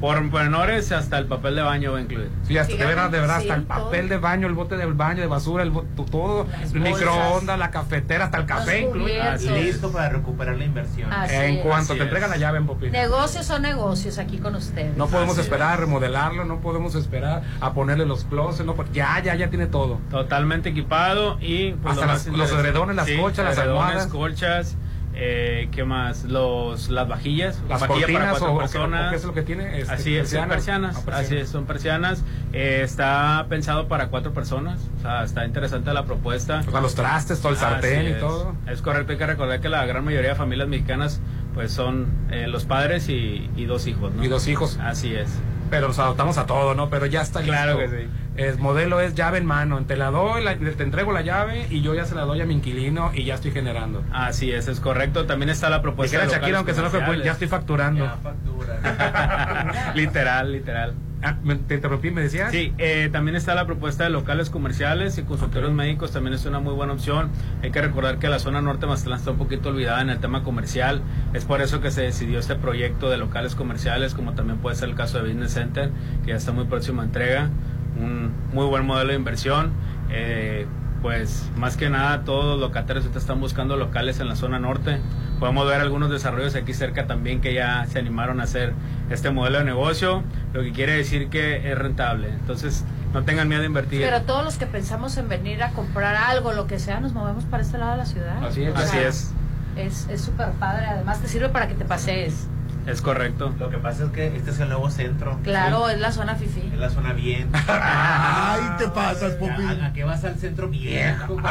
por menores hasta el papel de baño va a incluir. Sí, hasta, de verdad, de verdad, Sí, hasta el todo. papel de baño, el bote del baño, de basura, el bo- todo, el bolsas. microondas, la cafetera, hasta el café incluye. Listo para recuperar la inversión. Así en es. cuanto Así te entregan la llave en Popín. Negocios son negocios aquí con ustedes. No podemos Así esperar a remodelarlo, no podemos esperar a ponerle los closets, no, ya, ya, ya tiene todo. Totalmente equipado y pues, Hasta lo las- más los edredones, las Sí, colchas, las almohadas. colchas, eh, ¿qué más? Los, las vajillas. Las vajilla cortinas para cuatro o- o qué- personas. o qué es lo que tiene, este, así es, son persianas. persianas. Ah, persianas. Así es, son persianas. Eh, está pensado para cuatro personas. O sea, está interesante la propuesta. O sea, los trastes, todo el sartén Así y es. todo. Es correcto, hay que recordar que la gran mayoría de familias mexicanas pues son eh, los padres y, y dos hijos, ¿no? Y dos hijos. Así es. Pero nos adaptamos a todo, ¿no? Pero ya está Claro listo. que sí. El modelo es llave en mano. Te la doy, la- te entrego la llave y yo ya se la doy a mi inquilino y ya estoy generando. Así es, es correcto. También está la propuesta Dijera de Shakira, aunque se enoje, pues, ya estoy facturando. literal, literal. Ah, me- te interrumpí, me decías. Sí, eh, también está la propuesta de locales comerciales y consultorios médicos, también es una muy buena opción. Hay que recordar que la zona norte de Mazatlán está un poquito olvidada en el tema comercial. Es por eso que se decidió este proyecto de locales comerciales, como también puede ser el caso de Business Center, que ya está muy próximo a entrega. Un muy buen modelo de inversión. Eh, pues más que nada todos los locatarios ahorita están buscando locales en la zona norte. Podemos ver algunos desarrollos aquí cerca también que ya se animaron a hacer este modelo de negocio, lo que quiere decir que es rentable. Entonces, no tengan miedo de invertir. Pero todos los que pensamos en venir a comprar algo, lo que sea, nos movemos para este lado de la ciudad. Así es. O sea, Así es. Es es súper padre. Además, te sirve para que te pasees. Es correcto. Lo que pasa es que este es el nuevo centro. Claro, es la zona fifi. Es la zona bien. Ay, te pasas, Popi. ¿A, a qué vas al centro viejo? Cuando,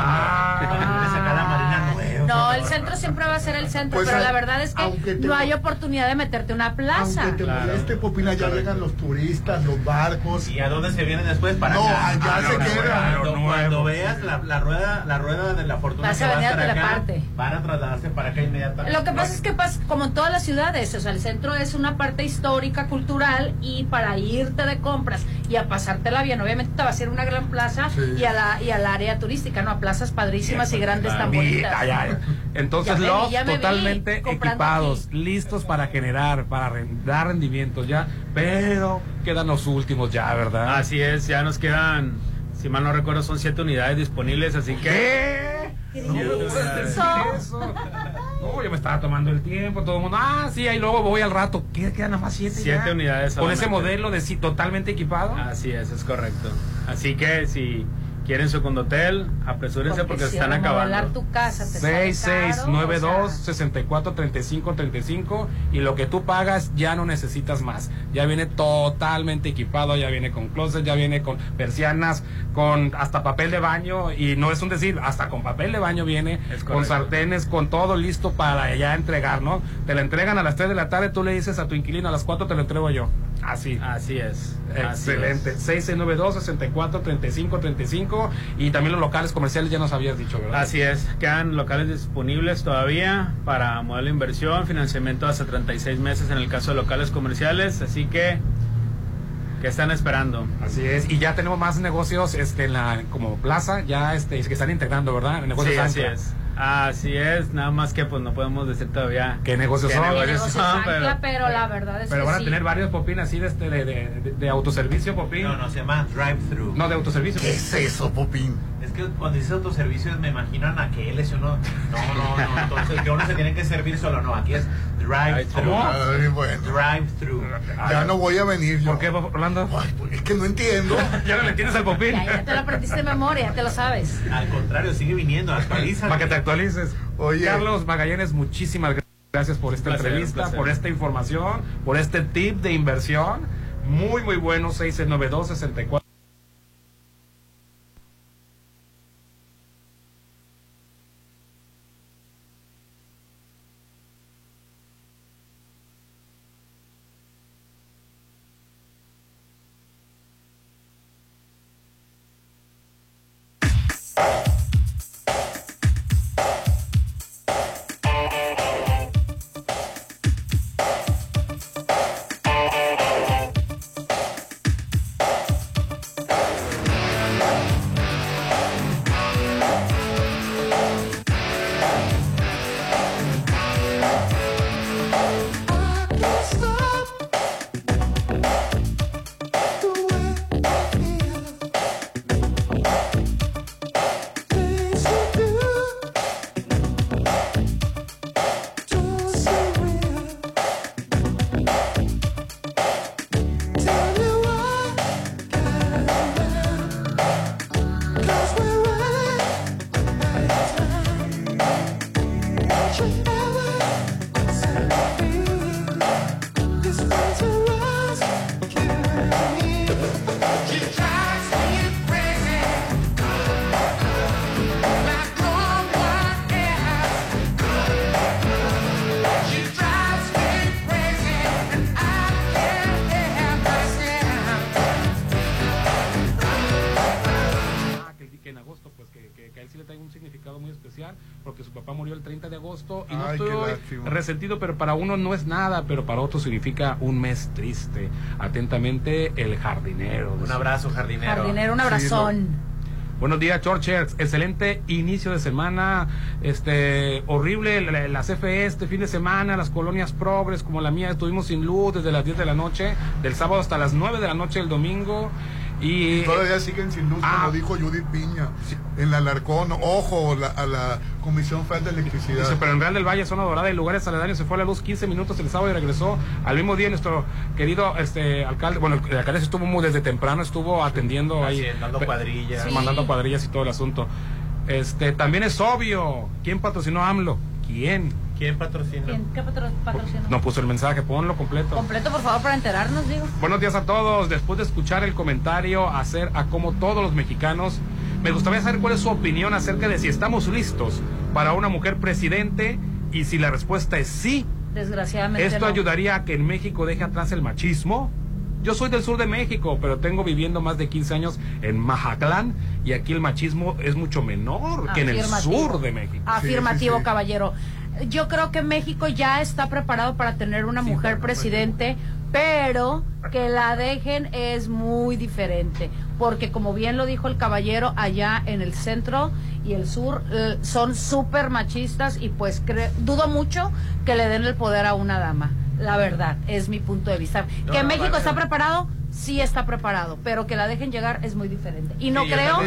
cuando vienes acá a la Marina Nueva. No, el centro siempre va a ser el centro, Pues, pero a- la verdad es que te- no hay oportunidad de meterte una plaza. Aunque te moleste, Popina, ya llegan los turistas, los barcos. ¿Y a dónde se vienen después? Para No, acá. allá Ah, se no, quedan. Cuando, cuando veas la, la rueda, la rueda de la fortuna Vas que a va a venir a estar acá, Teleparte. van a trasladarse para acá inmediatamente. Lo que pasa es que pasa como en todas las ciudades, o sea, el centro es una parte histórica, cultural y para irte de compras y a pasártela bien, obviamente te vas a ir a una gran plaza Sí. y a la y al área turística, no a plazas padrísimas y grandes tan bonitas. Ay, ay. Entonces, vi, vi totalmente equipados, listos para generar, para dar rendimientos ya, pero quedan los últimos ya, ¿verdad? Así es, ya nos quedan, si mal no recuerdo, son siete unidades disponibles, así que... No. No, yo me estaba tomando el tiempo, todo el mundo, ah, sí, ahí luego voy al rato. ¿Qué quedan nada más siete? Siete ya? unidades Con ese solamente. modelo de sí, totalmente equipado. Así es, es correcto. Así que si quieren su condotel, apresúrense porque, se si están acabando. tu casa te sale 6692 64 35 35 y lo que tú pagas ya no necesitas más. Ya viene totalmente equipado, ya viene con closet, ya viene con persianas, con hasta papel de baño y no es un decir, hasta con papel de baño viene, con sartenes, con todo listo para ya entregar, ¿no? Te la entregan a las 3 de la tarde, tú le dices a tu inquilino a las 4 te lo entrego yo. Así. Así es. Excelente. 6692 64 35 35 y también los locales comerciales ya nos habías dicho, ¿verdad? Así es, quedan locales disponibles todavía para modelo de inversión, financiamiento hasta 36 meses en el caso de locales comerciales, así que ¿qué están esperando? Así es, y ya tenemos más negocios este, en la, como plaza, ya este, que están integrando, ¿verdad? Negocios Sí, así es. Así es, nada más que pues no podemos decir todavía ¿Qué negocios son? negocios Negocios son, ancla, pero la verdad es Pero que van a sí. tener varios popín así de, este, de, de, autoservicio, popín. No, no, se llama drive-thru. No, de autoservicio. ¿Qué es eso, Popín? Es que cuando dices autoservicio me imagino anaqueles y uno... No, no, no, entonces que uno se tiene que servir solo. No, aquí es drive-thru. Ay, bueno. Drive-thru. Ya no voy a venir yo. ¿Por qué, Orlando? Ay, pues, es que no entiendo. ya no le entiendes al popín. Ya, ya te lo aprendiste de memoria, te lo sabes. Al contrario, sigue viniendo, actualiza. Para que te actualices. Oye. Carlos Magallanes, muchísimas gracias por esta placer, entrevista, por esta información, por este tip de inversión. Muy, muy bueno. 6692 64 resentido, pero para uno no es nada, pero para otro significa un mes triste. Atentamente, el jardinero. Un abrazo, jardinero. Jardinero, un abrazón. Buenos días, Chorchers. Excelente inicio de semana. Este, horrible la, la CFE este fin de semana, las colonias progres como la mía, estuvimos sin luz desde las 10 de la noche, del sábado hasta las 9 de la noche del domingo. Y Todavía siguen sin luz, Ah. como dijo Judith Piña, en la Alarcón. Ojo la- a la Comisión Federal de Electricidad. Dice, pero en Real del Valle, zona dorada y lugares aledaños se fue a la luz 15 minutos el sábado y regresó al mismo día nuestro querido este alcalde, bueno, el alcalde estuvo muy desde temprano, estuvo atendiendo ahí. Así, dando pe- cuadrillas. sí. Mandando cuadrillas y todo el asunto. Este, también es obvio, ¿quién patrocinó a AMLO? ¿Quién? ¿Quién patrocina? ¿Quién? ¿Qué patro- patrocinó? No puso el mensaje, ponlo completo. Completo, por favor, para enterarnos, digo. Buenos días a todos. Después de escuchar el comentario hacer a como todos los mexicanos, me gustaría saber cuál es su opinión acerca de si estamos listos para una mujer presidente y si la respuesta es sí, Desgraciadamente. ¿Esto no. ayudaría a que en México deje atrás el machismo? Yo soy del sur de México, pero tengo viviendo más de 15 años en Majatlán y aquí el machismo es mucho menor que en el sur de México. Afirmativo, Sí, sí, sí. caballero. Yo creo que México ya está preparado para tener una mujer presidente, pero que la dejen es muy diferente, porque como bien lo dijo el caballero, allá en el centro y el sur eh, son súper machistas y pues cre- dudo mucho que le den el poder a una dama. La verdad, es mi punto de vista. No, que no, México vale. está preparado, sí está preparado, pero que la dejen llegar es muy diferente. Y no Sí, creo,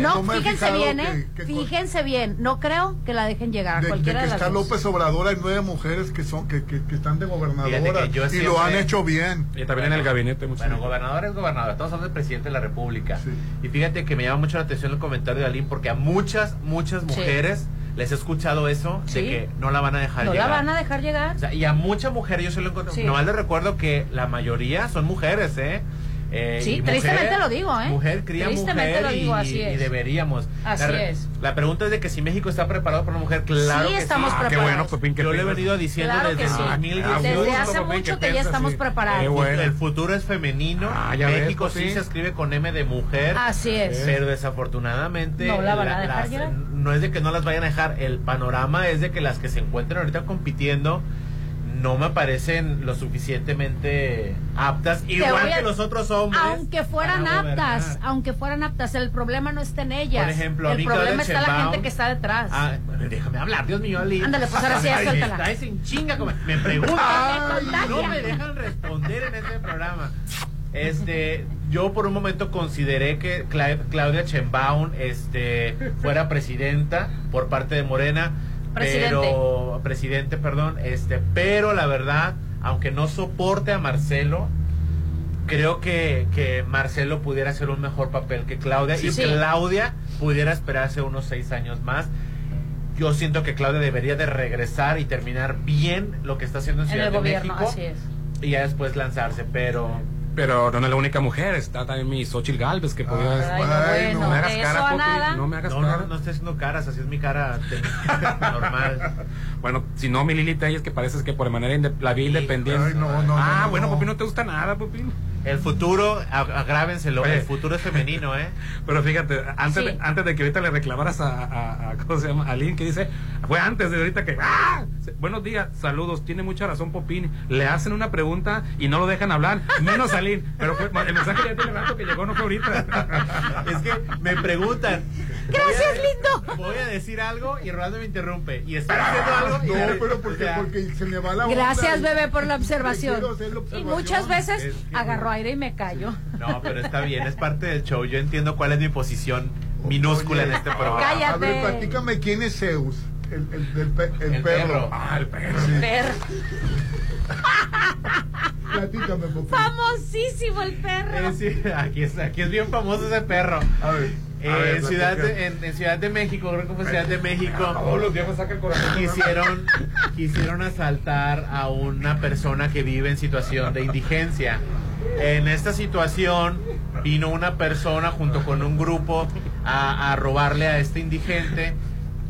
no, fíjense bien, que- ¿eh? que- Fíjense bien, no creo que la dejen llegar de, de cualquiera que de, las está dos. López Obrador hay nueve mujeres que son que, que, que están de gobernadora Fíjate que yo y lo han hecho bien. Y también en el gabinete. mucho. Bueno, gobernador es gobernador, estamos hablando del presidente de la República. Y fíjate que me llama mucho la atención el comentario de Alín, porque a muchas, muchas mujeres les he escuchado eso Sí. de que no la van a dejar ¿No llegar. la van a dejar llegar? O sea, y a muchas mujeres yo se lo encuentro. Sí. Nomás les recuerdo que la mayoría son mujeres, ¿eh? Eh, Sí, tristemente lo digo, ¿eh? Mujer cría Tristemente mujer lo digo, y, así es. y deberíamos. Así la, es. La pregunta es de que si México está preparado para una mujer, claro Sí, que estamos sí. Ah, qué preparados. bueno, Pepín, que Yo le he venido diciendo Claro desde sí. el 2018. Desde hace Pepín, mucho ¿qué que ya estamos Sí. preparados. Qué bueno. El futuro es femenino. Ah, ya México sí se escribe con M de mujer. Así es. Pero desafortunadamente No la van a dejar las- no es de que no las vayan a dejar. El panorama es de que las que se encuentran ahorita compitiendo no me parecen lo suficientemente aptas, igual a- que los otros hombres. Aunque fueran gobernar. aptas, aunque fueran aptas, el problema no está en ellas. Por ejemplo, a el mí problema está la gente que está detrás. Ah, bueno, déjame hablar, Dios mío, Ali. Ándale, pues ahora sí, suéltala. estáis en chinga. como- Me preguntan. Ay, no me dejan responder en este programa. Este, yo por un momento consideré que Cla- Claudia Sheinbaum este, fuera presidenta por parte de Morena. Presidente. Pero, presidente, perdón. Este, pero la verdad, aunque no soporte a Marcelo, creo que, que Marcelo pudiera hacer un mejor papel que Claudia Sí, y sí. Claudia pudiera esperarse unos seis años más. Yo siento que Claudia debería de regresar y terminar bien lo que está haciendo en en Ciudad el de gobierno, México así es. y ya después lanzarse, pero Pero no es la única mujer, está también mi Xochitl Galvez que podía... Ay, no, bueno, no me hagas cara, nada. no me hagas no, cara. no, no estoy haciendo caras, así es mi cara normal. Bueno, si no, mi Lili Telles, que pareces que por manera la vía independiente. Ay, no, no, ah, no, no, bueno, no. Popi, no te gusta nada, Popi. El futuro, ag- agrávenselo, Oye. el futuro es femenino, ¿eh? Pero fíjate, antes, Sí. de, antes de que ahorita le reclamaras a, a, a- ¿cómo se llama? A Lynn, que dice, fue antes de ahorita que, ¡ah! Buenos días, saludos, tiene mucha razón Popín, le hacen una pregunta y no lo dejan hablar, menos a Lynn, pero fue, el mensaje ya tiene rato que llegó, no fue ahorita. Es que me preguntan. Gracias, voy a- lindo. Voy a decir algo y Rolando me interrumpe. Y estoy diciendo algo. y No, la- pero o porque, sea, porque se me va la onda Gracias, y- bebé, por la observación. Y muchas veces Es que- agarró aire y me callo. No, pero está bien, es parte del show. Yo entiendo cuál es mi posición minúscula Oye, en este programa. Cállate. A ver, platícame quién es Zeus. El, el, el El perro. perro. Ah, el perro. Sí, Perro. platícame. Famosísimo el perro. Eh, sí, aquí, es, aquí es bien famoso ese perro. A ver. Eh, a ver, en, Ciudad de, en, en Ciudad de México, creo que fue Ciudad de México. Todos los corazón. quisieron, quisieron asaltar a una persona que vive en situación de indigencia. En esta situación vino una persona junto con un grupo a, a robarle a este indigente.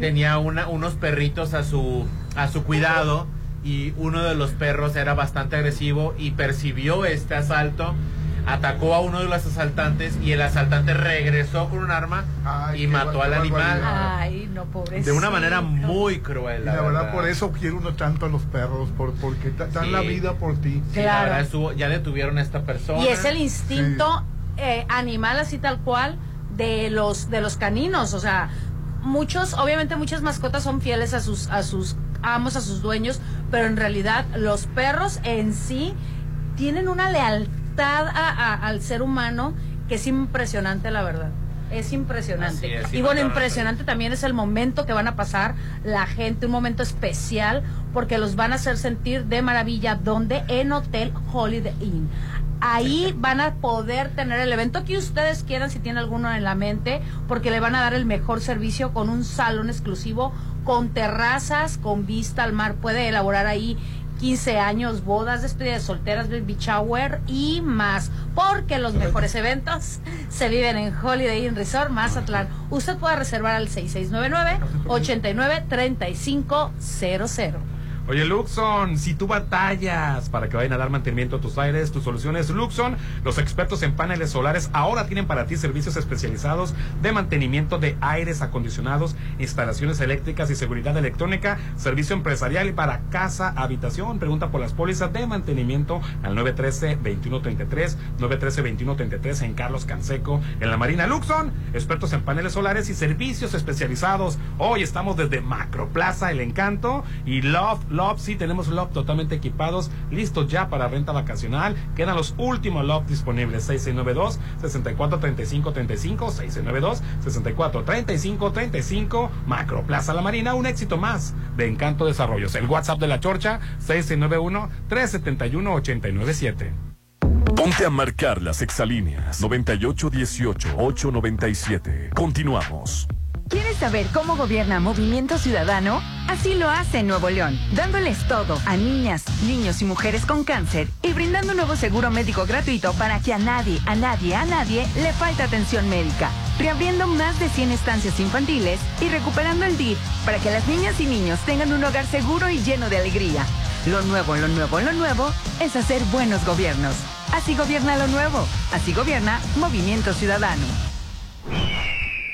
Tenía una, unos perritos a su, a su cuidado y uno de los perros era bastante agresivo y percibió este asalto. Atacó a uno de los asaltantes y el asaltante regresó con un arma Ay, y mató al animal. Ay, no, pobrecito. de una manera muy cruel. Y la verdad, por eso quiero uno tanto a los perros, por, porque dan Sí. la vida por ti. Sí, la Claro. verdad estuvo- ya detuvieron a esta persona. Y es el instinto eh, animal así tal cual de los de los caninos, o sea, muchos, obviamente muchas mascotas son fieles a sus a sus amos, a sus dueños, pero en realidad los perros en sí tienen una lealtad a- a- al ser humano que es impresionante la verdad. Es impresionante. Es, y bueno, impresionante también es el momento que van a pasar la gente, un momento especial, porque los van a hacer sentir de maravilla. donde En Hotel Holiday Inn. Ahí van a poder tener el evento que ustedes quieran, si tienen alguno en la mente, porque le van a dar el mejor servicio con un salón exclusivo, con terrazas, con vista al mar. Puede elaborar ahí 15 años, bodas, despedidas de solteras, baby shower y más. Porque los mejores eventos se viven en Holiday Inn Resort Mazatlán. Usted puede reservar al 6699-893500. Oye, Luxon, si tú batallas para que vayan a dar mantenimiento a tus aires, tu solución es Luxon. Los expertos en paneles solares ahora tienen para ti servicios especializados de mantenimiento de aires acondicionados, instalaciones eléctricas y seguridad electrónica, servicio empresarial y para casa, habitación. Pregunta por las pólizas de mantenimiento al 913-2133, 913-2133 en Carlos Canseco, en la Marina Luxon. Expertos en paneles solares y servicios especializados. Hoy estamos desde Macroplaza El Encanto y Love Love, sí, tenemos Love totalmente equipados, listos ya para renta vacacional. Quedan los últimos Love disponibles, 6692 643535 6692 643535 Macro Plaza La Marina, un éxito más de Encanto Desarrollos. El WhatsApp de la Chorcha, 6691 371 897. Ponte a marcar las exalíneas 9818-897. Continuamos. ¿Quieres saber cómo gobierna Movimiento Ciudadano? Así lo hace en Nuevo León, dándoles todo a niñas, niños y mujeres con cáncer y brindando un nuevo seguro médico gratuito para que a nadie, a nadie, a nadie le falte atención médica. Reabriendo más de 100 estancias infantiles y recuperando el DIF para que las niñas y niños tengan un hogar seguro y lleno de alegría. Lo nuevo, lo nuevo, lo nuevo es hacer buenos gobiernos. Así gobierna lo nuevo. Así gobierna Movimiento Ciudadano.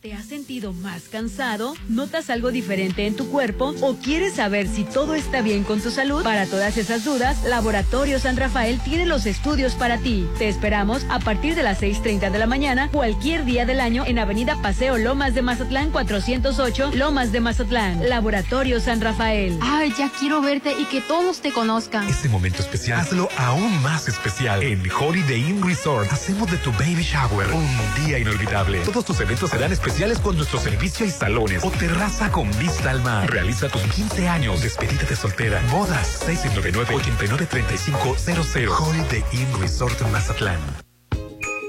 ¿Te has sentido más cansado? ¿Notas algo diferente en tu cuerpo? ¿O quieres saber si todo está bien con tu salud? Para todas esas dudas, Laboratorio San Rafael tiene los estudios para ti. Te esperamos a partir de las 6.30 de la mañana, cualquier día del año, en Avenida Paseo Lomas de Mazatlán 408, Lomas de Mazatlán. Laboratorio San Rafael. Ay, ya quiero verte y que todos te conozcan. Este momento especial, hazlo aún más especial. En Holiday Inn Resort, hacemos de tu baby shower un día inolvidable. Todos tus eventos serán especiales con nuestro servicio y salones o terraza con vista al mar. Realiza tus 15 años, despedida de soltera, bodas, 699-893500. Holiday Inn Resort Mazatlán.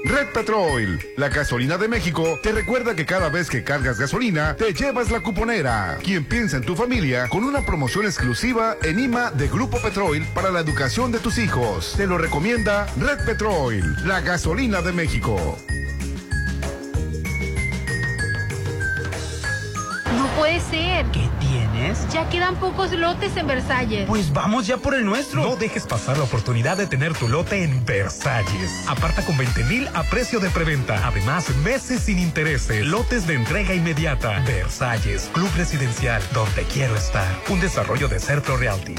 Red Petrol, la gasolina de México, te recuerda que cada vez que cargas gasolina, te llevas la cuponera. Quien piensa en tu familia con una promoción exclusiva en IMA de Grupo Petrol para la educación de tus hijos. Te lo recomienda Red Petrol, la gasolina de México. Puede ser. ¿Qué tienes? Ya quedan pocos lotes en Versalles. Pues vamos ya por el nuestro. No dejes pasar la oportunidad de tener tu lote en Versalles. Aparta con 20 mil a precio de preventa. Además, meses sin intereses. Lotes de entrega inmediata. Versalles, Club Residencial, donde quiero estar. Un desarrollo de Cerro Realty.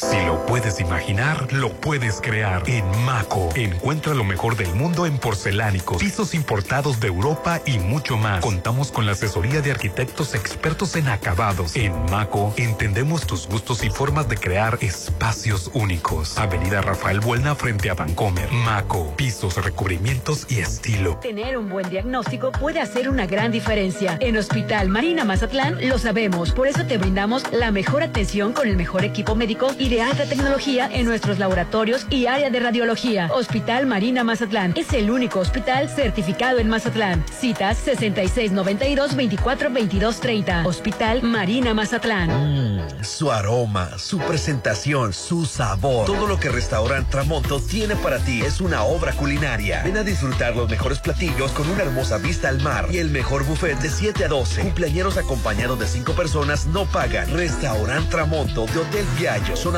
Si lo puedes imaginar, lo puedes crear. En Maco, encuentra lo mejor del mundo en porcelánicos, pisos importados de Europa y mucho más. Contamos con la asesoría de arquitectos expertos en acabados. En Maco, entendemos tus gustos y formas de crear espacios únicos. Avenida Rafael Buelna frente a Vancomer. Maco, pisos, recubrimientos y estilo. Tener un buen diagnóstico puede hacer una gran diferencia. En Hospital Marina Mazatlán lo sabemos, por eso te brindamos la mejor atención con el mejor equipo médico y de alta tecnología en nuestros laboratorios y área de radiología. Hospital Marina Mazatlán es el único hospital certificado en Mazatlán. Citas 6692 24 22 30. Hospital Marina Mazatlán. Mm, su aroma, su presentación, su sabor. Todo lo que Restaurant Tramonto tiene para ti es una obra culinaria. Ven a disfrutar los mejores platillos con una hermosa vista al mar y el mejor buffet de 7 a 12. Cumpleañeros acompañados de 5 personas no pagan. Restaurant Tramonto de Hotel Viallo, zona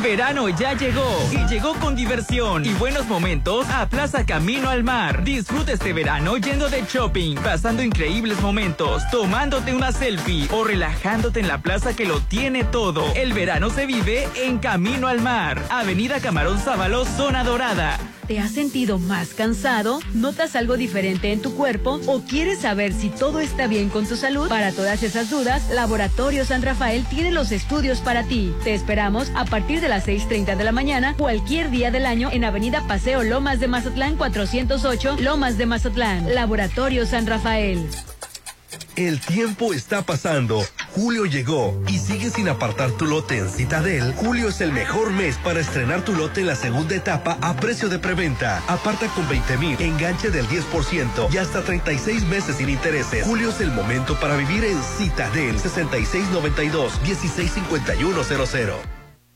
El verano ya llegó y llegó con diversión y buenos momentos a Plaza Camino al Mar. Disfruta este verano yendo de shopping, pasando increíbles momentos, tomándote una selfie o relajándote en la plaza que lo tiene todo. El verano se vive en Camino al Mar. Avenida Camarón Sábalo, Zona Dorada. ¿Te has sentido más cansado? ¿Notas algo diferente en tu cuerpo? ¿O quieres saber si todo está bien con tu salud? Para todas esas dudas, Laboratorio San Rafael tiene los estudios para ti. Te esperamos a partir de las 6.30 de la mañana, cualquier día del año, en Avenida Paseo Lomas de Mazatlán 408, Lomas de Mazatlán. Laboratorio San Rafael. El tiempo está pasando. Julio llegó y sigue sin apartar tu lote en Citadel. Julio es el mejor mes para estrenar tu lote en la segunda etapa a precio de preventa. Aparta con 20 mil, enganche del 10% y hasta 36 meses sin intereses. Julio es el momento para vivir en Citadel 6692-165100.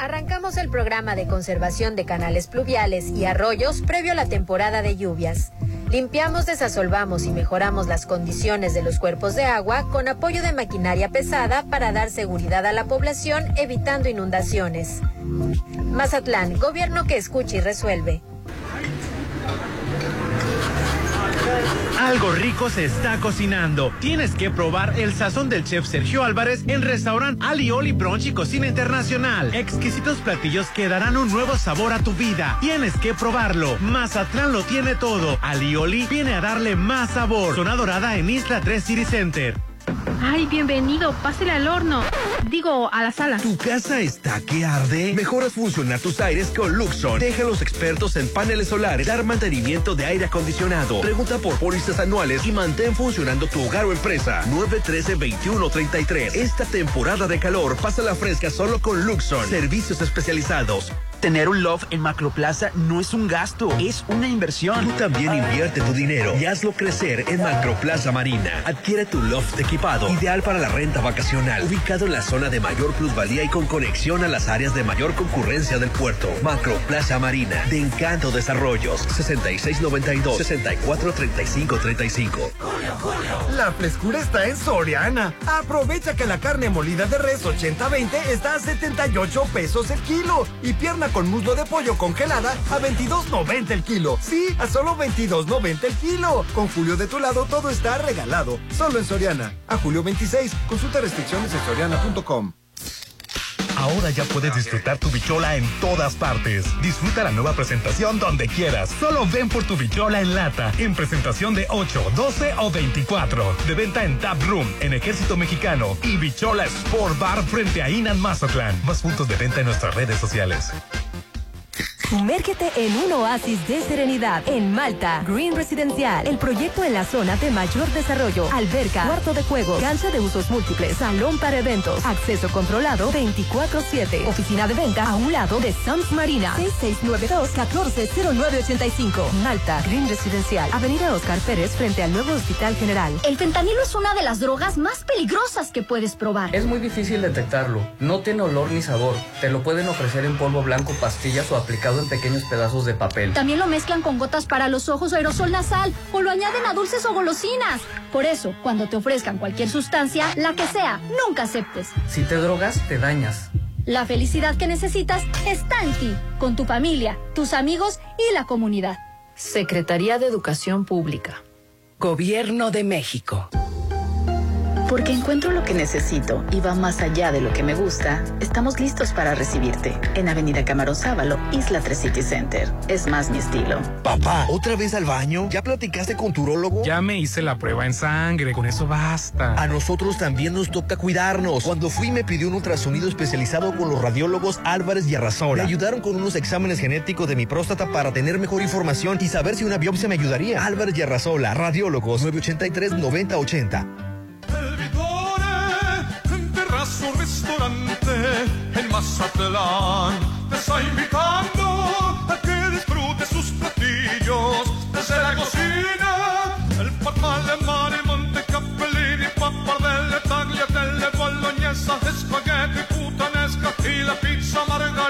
Arrancamos el programa de conservación de canales pluviales y arroyos previo a la temporada de lluvias. Limpiamos, desasolvamos y mejoramos las condiciones de los cuerpos de agua con apoyo de maquinaria pesada para dar seguridad a la población evitando inundaciones. Mazatlán, gobierno que escucha y resuelve. Algo rico se está cocinando. Tienes que probar el sazón del chef Sergio Álvarez en restaurant Alioli Brunch y Cocina Internacional. Exquisitos platillos que darán un nuevo sabor a tu vida. Tienes que probarlo. Mazatlán lo tiene todo. Alioli viene a darle más sabor. Zona Dorada en Isla 3 City Center. Ay, bienvenido. Pásele al horno. Digo, a la sala. ¿Tu casa está que arde? Mejoras funcionar tus aires con Luxon. Deja a los expertos en paneles solares dar mantenimiento de aire acondicionado. Pregunta por pólizas anuales y mantén funcionando tu hogar o empresa. 913-2133. Esta temporada de calor, pasa la fresca solo con Luxon. Servicios especializados. Tener un loft en Macroplaza no es un gasto, es una inversión. Tú también invierte tu dinero y hazlo crecer en Macroplaza Marina. Adquiere tu loft equipado, ideal para la renta vacacional, ubicado en la zona de mayor plusvalía y con conexión a las áreas de mayor concurrencia del puerto. Macroplaza Marina, de Encanto Desarrollos, 6692-643535. La frescura está en Soriana. Aprovecha que la carne molida de res 80-20 está a 78 pesos el kilo y pierna con muslo de pollo congelada a 22.90 el kilo. Sí, a solo 22.90 el kilo. Con Julio de tu lado todo está regalado. Solo en Soriana. A julio 26. Consulta restricciones en soriana.com. Ahora ya puedes disfrutar tu bichola en todas partes. Disfruta la nueva presentación donde quieras. Solo ven por tu bichola en lata, en presentación de 8, 12 o 24. De venta en Tap Room, en Ejército Mexicano y Bichola Sport Bar frente a Inan Mazatlán. Más puntos de venta en nuestras redes sociales. Sumérgete en un oasis de serenidad en Malta. Green Residencial, el proyecto en la zona de mayor desarrollo. Alberca, cuarto de juegos, cancha de usos múltiples, salón para eventos, acceso controlado 24-7. Oficina de venta a un lado de Sams Marina. 6692-140985. Malta, Green Residencial, Avenida Oscar Pérez frente al nuevo Hospital General. El fentanilo es una de las drogas más peligrosas que puedes probar. Es muy difícil detectarlo. No tiene olor ni sabor. Te lo pueden ofrecer en polvo blanco, pastillas o aplicado en pequeños pedazos de papel. También lo mezclan con gotas para los ojos o aerosol nasal o lo añaden a dulces o golosinas. Por eso, cuando te ofrezcan cualquier sustancia, la que sea, nunca aceptes. Si te drogas, te dañas. La felicidad que necesitas está en ti, con tu familia, tus amigos y la comunidad. Secretaría de Educación Pública. Gobierno de México. Porque encuentro lo que necesito y va más allá de lo que me gusta, estamos listos para recibirte en Avenida Camarón Sábalo, Isla 3 City Center. Es más mi estilo. Papá, ¿otra vez al baño? ¿Ya platicaste con tu urólogo? Ya me hice la prueba en sangre, con eso basta. A nosotros también nos toca cuidarnos. Cuando fui me pidió un ultrasonido especializado con los radiólogos Álvarez y Arrasola. Me ayudaron con unos exámenes genéticos de mi próstata para tener mejor información y saber si una biopsia me ayudaría. Álvarez y Arrasola, radiólogos 983 9080. Su restaurante en Mazatlán. Te está invitando a que disfrutes sus platillos desde la cocina. El pan alemán y montecapellini, pappardelle, tagliatelle, bolognesa, espagueti, putanesca y la pizza margarita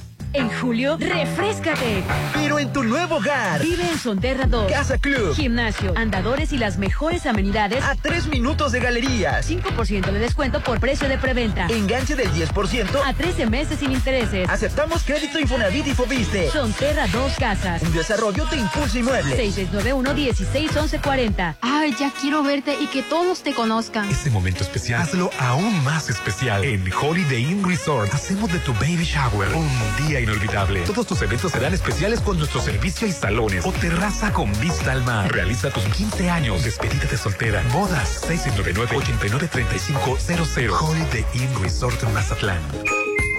En julio, refrescate. Pero en tu nuevo hogar. Vive en Sonterra 2. Casa Club. Gimnasio, andadores y las mejores amenidades. A tres minutos de galerías. 5% de descuento por precio de preventa. Enganche del 10%. A 13 meses sin intereses. Aceptamos crédito Infonavit y Fobiste. Sonterra 2 Casas. Un desarrollo de Impulso Inmueble. 6691-161140. Ay, ya quiero verte y que todos te conozcan. Este momento especial, hazlo aún más especial. En Holiday Inn Resort, hacemos de tu baby shower un día inolvidable. Todos tus eventos serán especiales con nuestro servicio y salones o terraza con vista al mar. Realiza tus 15 años, despedida de soltera, bodas 699-893500. Holiday Inn Resort Mazatlán.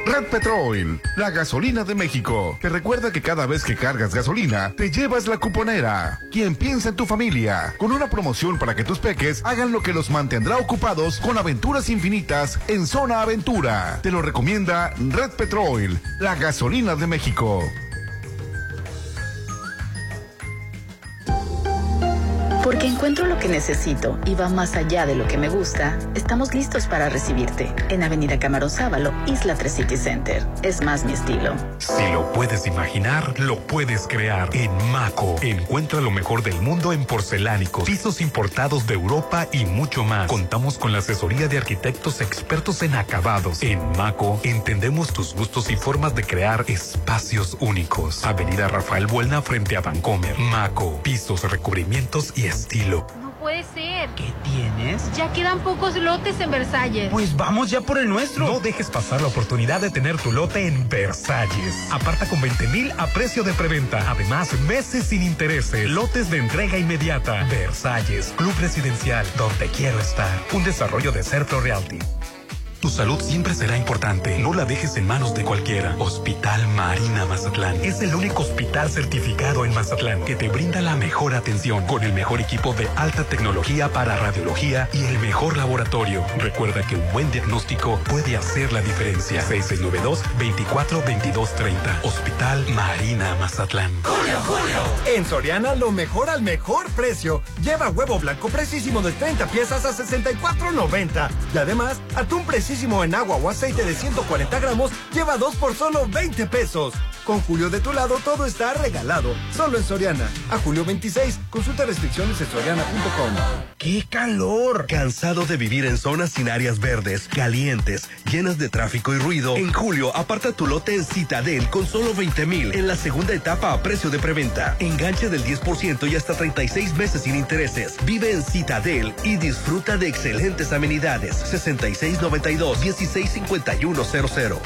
Red Petrol, la gasolina de México. Te recuerda que cada vez que cargas gasolina, te llevas la cuponera. Quien piensa en tu familia, con una promoción para que tus peques hagan lo que los mantendrá ocupados con aventuras infinitas en Zona Aventura. Te lo recomienda Red Petrol, la gasolina de México. Porque encuentro lo que necesito y va más allá de lo que me gusta, estamos listos para recibirte en Avenida Camarón Sábalo, Isla 3 City Center. Es más mi estilo. Si lo puedes imaginar, lo puedes crear. En Maco, encuentra lo mejor del mundo en porcelánicos, pisos importados de Europa y mucho más. Contamos con la asesoría de arquitectos expertos en acabados. En Maco, entendemos tus gustos y formas de crear espacios únicos. Avenida Rafael Buelna frente a Vancomer. Maco, pisos, recubrimientos y estilo. No puede ser. ¿Qué tienes? Ya quedan pocos lotes en Versalles. Pues vamos ya por el nuestro. No dejes pasar la oportunidad de tener tu lote en Versalles. Aparta con 20 mil a precio de preventa. Además, meses sin intereses. Lotes de entrega inmediata. Versalles, Club Residencial, donde quiero estar. Un desarrollo de Serpro Realty. Tu salud siempre será importante. No la dejes en manos de cualquiera. Hospital Marina Mazatlán es el único hospital certificado en Mazatlán que te brinda la mejor atención con el mejor equipo de alta tecnología para radiología y el mejor laboratorio. Recuerda que un buen diagnóstico puede hacer la diferencia. 6692-242230. Hospital Marina Mazatlán. Julio, Julio. En Soriana lo mejor al mejor precio. Lleva huevo blanco precisísimo de 30 piezas a 64.90. Y además, atún precisísimo en agua o aceite de 140 gramos lleva dos por solo 20 pesos. Con Julio de tu lado todo está regalado. Solo en Soriana. A julio 26. Consulta restricciones en soriana.com. ¡Qué calor! ¿Cansado de vivir en zonas sin áreas verdes, calientes, llenas de tráfico y ruido? En julio, aparta tu lote en Citadel con solo 20 mil en la segunda etapa a precio de preventa. Enganche del 10% y hasta 36 meses sin intereses. Vive en Citadel y disfruta de excelentes amenidades. 6692-165100.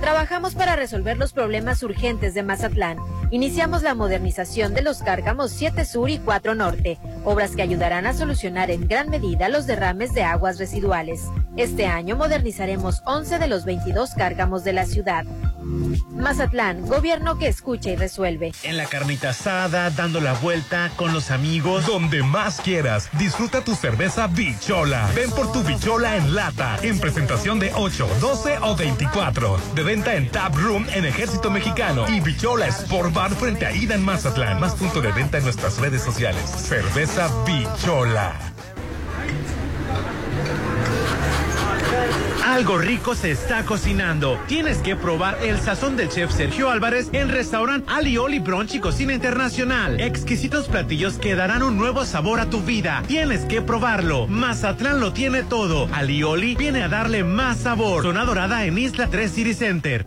Trabajamos para resolver los problemas urgentes de Mazatlán. Iniciamos la modernización de los cárgamos 7 Sur y 4 Norte, obras que ayudarán a solucionar en gran medida los derrames de aguas residuales. Este año modernizaremos 11 de los 22 cárgamos de la ciudad. Mazatlán, gobierno que escucha y resuelve. En la carnita asada, dando la vuelta con los amigos. Donde más quieras, disfruta tu cerveza Bichola. Ven por tu Bichola en lata, en presentación de 8, 12 o 24. De venta en Tap Room en Ejército Mexicano y Bichola Sport Bar frente a Ida en Mazatlán. Más punto de venta en nuestras redes sociales. Cerveza Bichola. Algo rico se está cocinando. Tienes que probar el sazón del chef Sergio Álvarez en restaurante Alioli Brunch y Cocina Internacional. Exquisitos platillos que darán un nuevo sabor a tu vida. Tienes que probarlo. Mazatlán lo tiene todo. Alioli viene a darle más sabor. Zona Dorada en Isla 3 City Center.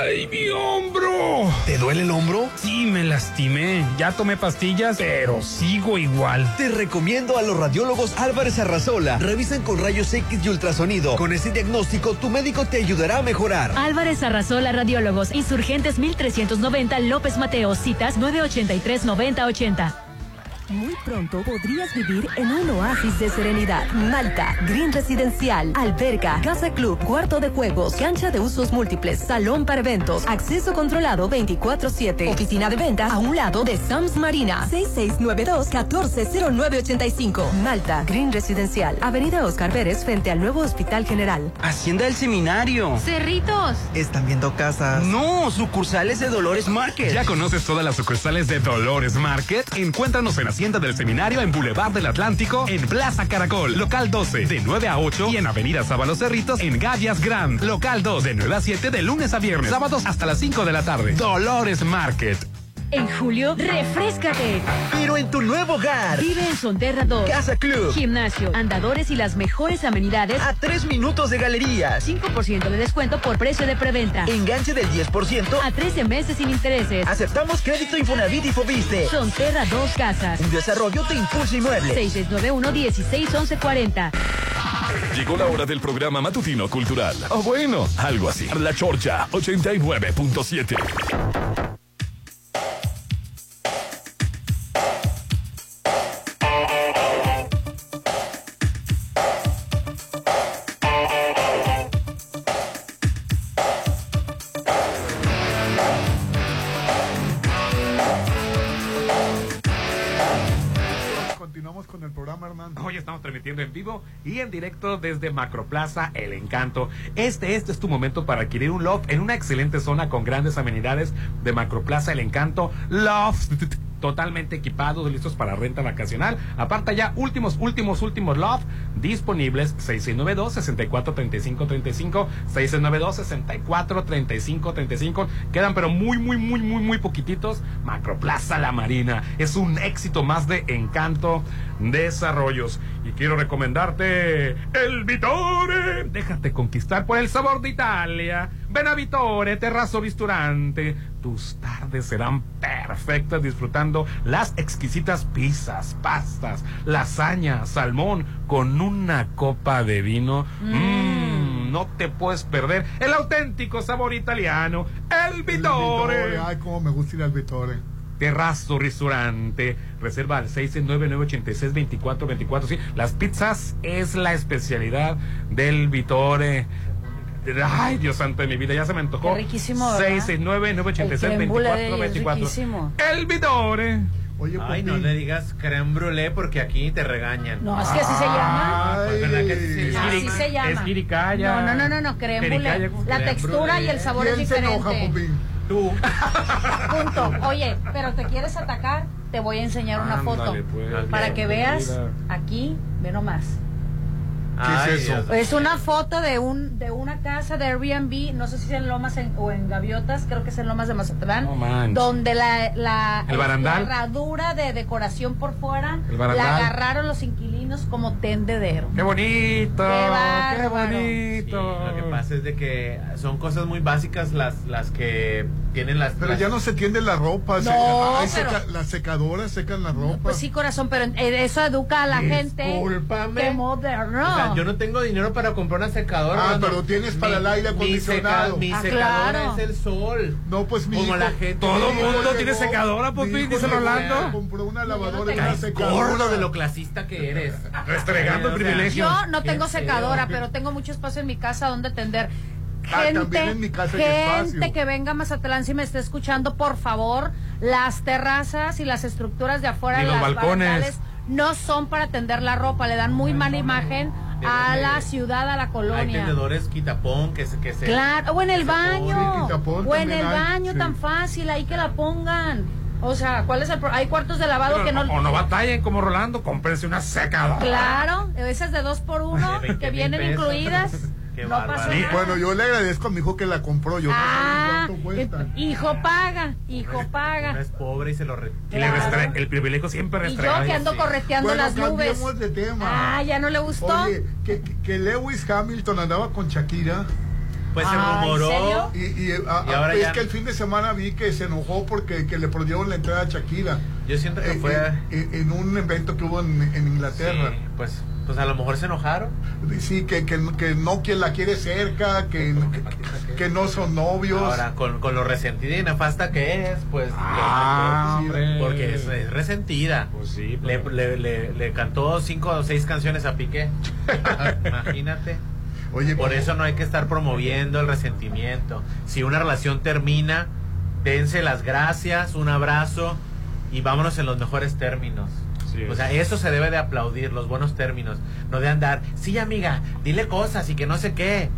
¡Ay, mi hombro! ¿Te duele el hombro? Sí, me lastimé. Ya tomé pastillas, pero sigo igual. Te recomiendo a los radiólogos Álvarez Arrazola. Revisan con rayos X y ultrasonido. Con ese diagnóstico, tu médico te ayudará a mejorar. Álvarez Arrazola Radiólogos, Insurgentes 1390 López Mateo, citas 983 9080. Muy pronto podrías vivir en un oasis de serenidad. Malta, Green Residencial, alberca, casa club, cuarto de juegos, cancha de usos múltiples, salón para eventos, acceso controlado 24-7, oficina de venta a un lado de Sams Marina, 6692-140985. Malta, Green Residencial, Avenida Oscar Pérez frente al nuevo Hospital General. Hacienda del Seminario. Cerritos. Están viendo casas. No, sucursales de Dolores Market. ¿Ya conoces todas las sucursales de Dolores Market? Encuéntranos en Hacienda del Seminario en Boulevard del Atlántico, en Plaza Caracol, local 12, de 9 a 8 y en Avenida Sábalos Cerritos, en Gavias Grand, local 2, de 9 a 7 de lunes a viernes, sábados hasta las 5 de la tarde. Dolores Market. En julio, refrescate. Pero en tu nuevo hogar. Vive en Sonterra 2. Casa Club. Gimnasio, andadores y las mejores amenidades. A tres minutos de galerías. 5% de descuento por precio de preventa. Enganche del 10%. A 13 meses sin intereses. Aceptamos crédito Infonavit y Fobiste. Sonterra 2 Casas. Un desarrollo de Impulso Inmueble. 6691-161140. Llegó la hora del programa matutino cultural. O bueno, algo así. La Chorcha 89.7. en vivo y en directo desde Macroplaza El Encanto. Este, este es tu momento para adquirir un loft en una excelente zona con grandes amenidades de Macroplaza El Encanto. Loft totalmente equipados, listos para renta vacacional. Aparta ya últimos, últimos, últimos loft disponibles 6692-643535, 6692-643535. Quedan pero muy, muy, muy, muy, muy poquititos. Macroplaza La Marina. Es un éxito más de encanto desarrollos. Y quiero recomendarte el Vitore. Déjate conquistar por el sabor de Italia. Ven a Vitore, terrazo ristorante. Tus tardes serán perfectas disfrutando las exquisitas pizzas, pastas, lasaña, salmón con una copa de vino. Mmm, no te puedes perder el auténtico sabor italiano, el Vitore. El Vitore, Ay, cómo me gusta ir al Vitore. Terrazo Restaurante. Reserva al 699-86-2424. Sí, las pizzas es la especialidad del Vitore. Ay, Dios santo de mi vida, ya se me antojó. Qué riquísimo, ¿verdad? 669-986-2424. El Vitore. Oye, Ay, no le digas creme brûlée porque aquí te regañan. No, es que así se llama. Ay, ¿verdad que así se llama? Así se llama. Es jiricaya. No, no, no, no, no, creme brûlée. La creme textura brûlée. y el sabor es ¿Quién se diferente. enoja? Tú. Punto. Oye, pero te quieres atacar. te voy a enseñar una Ándale, foto. pues. Para que veas Mira. aquí, ve nomás. ¿Qué es eso? Es una foto de un de una casa de Airbnb, no sé si es en Lomas en- o en Gaviotas, creo que es en Lomas de Mazatlán, No donde la, la, ¿El barandal? la herradura de decoración por fuera la agarraron los inquilinos como tendedero. ¡Qué bonito! Qué bonito! Lo que pasa es de que son cosas muy básicas las, las que tienen las... Pero las- ya no se tiende la ropa. se- No, pero- seca- las secadoras secan la ropa. Pues sí, corazón, pero eh, eso educa a la gente. Discúlpame. Que moderno. O sea, yo no tengo dinero para comprar una secadora. Ah, pero tienes para el aire mi seca- acondicionado. Mi, Ah, secadora claro. es el sol. No, pues mi Como hijo- la gente. Todo mundo llegó- tiene secadora, hijo dice Rolando. Compró una lavadora y una secadora. gordo de lo clasista que eres. Restregando el privilegio. Yo no Qué tengo secadora, pero tengo mucho espacio en mi casa donde tender. Ah, Gente, también en mi casa hay gente espacio. que venga a Mazatlán, si me está escuchando, por favor, las terrazas y las estructuras de afuera de los las balcones. no son para tender la ropa, le dan muy mala imagen a la ciudad, a la Hay colonia. tendedores quitapón que se... Que se Claro, o en el baño, quitapón o en el hay, baño sí. tan fácil, ahí que la pongan. O sea, ¿cuál es el pro- Hay cuartos de lavado Pero que no... O no batallen como Rolando, cómprense una secadora. Claro, esas de dos por uno De 20 que vienen incluidas. Qué no bárbaro. pasa Y nada. bueno, yo le agradezco a mi hijo que la compró. Yo Ah, no sé cuánto cuestan. eh, hijo paga, hijo Uno paga. es pobre y se lo re- Y le Claro. restre- el privilegio siempre Y restrega. yo que ando sí. correteando Bueno, las nubes. cambiemos de tema. Ah, ya no le gustó. Oye, que, que Lewis Hamilton andaba con Shakira. Pues se Ah, ¿en rumoró. Y, y, a- Y ahora es ya- que el fin de semana vi que se enojó porque que le prohibieron la entrada a Shakira. Yo siento que Eh, fue... eh, en un evento que hubo en, en Inglaterra. Sí, pues, pues a lo mejor se enojaron. Sí, que, que, que no quien la quiere cerca, que, que, que no son novios. Ahora, con, con lo resentida y nefasta que es, pues... Ah, le cantó- hombre. porque es, es resentida. Pues sí, Le, pero- le, le, le cantó cinco o seis canciones a Piqué. Imagínate. Oye, Por pues, eso no hay que estar promoviendo el resentimiento. Si una relación termina, dense las gracias, un abrazo y vámonos en los mejores términos. Sí, o sea, eso se debe de aplaudir, los buenos términos. No de andar, sí amiga, dile cosas y que no sé qué.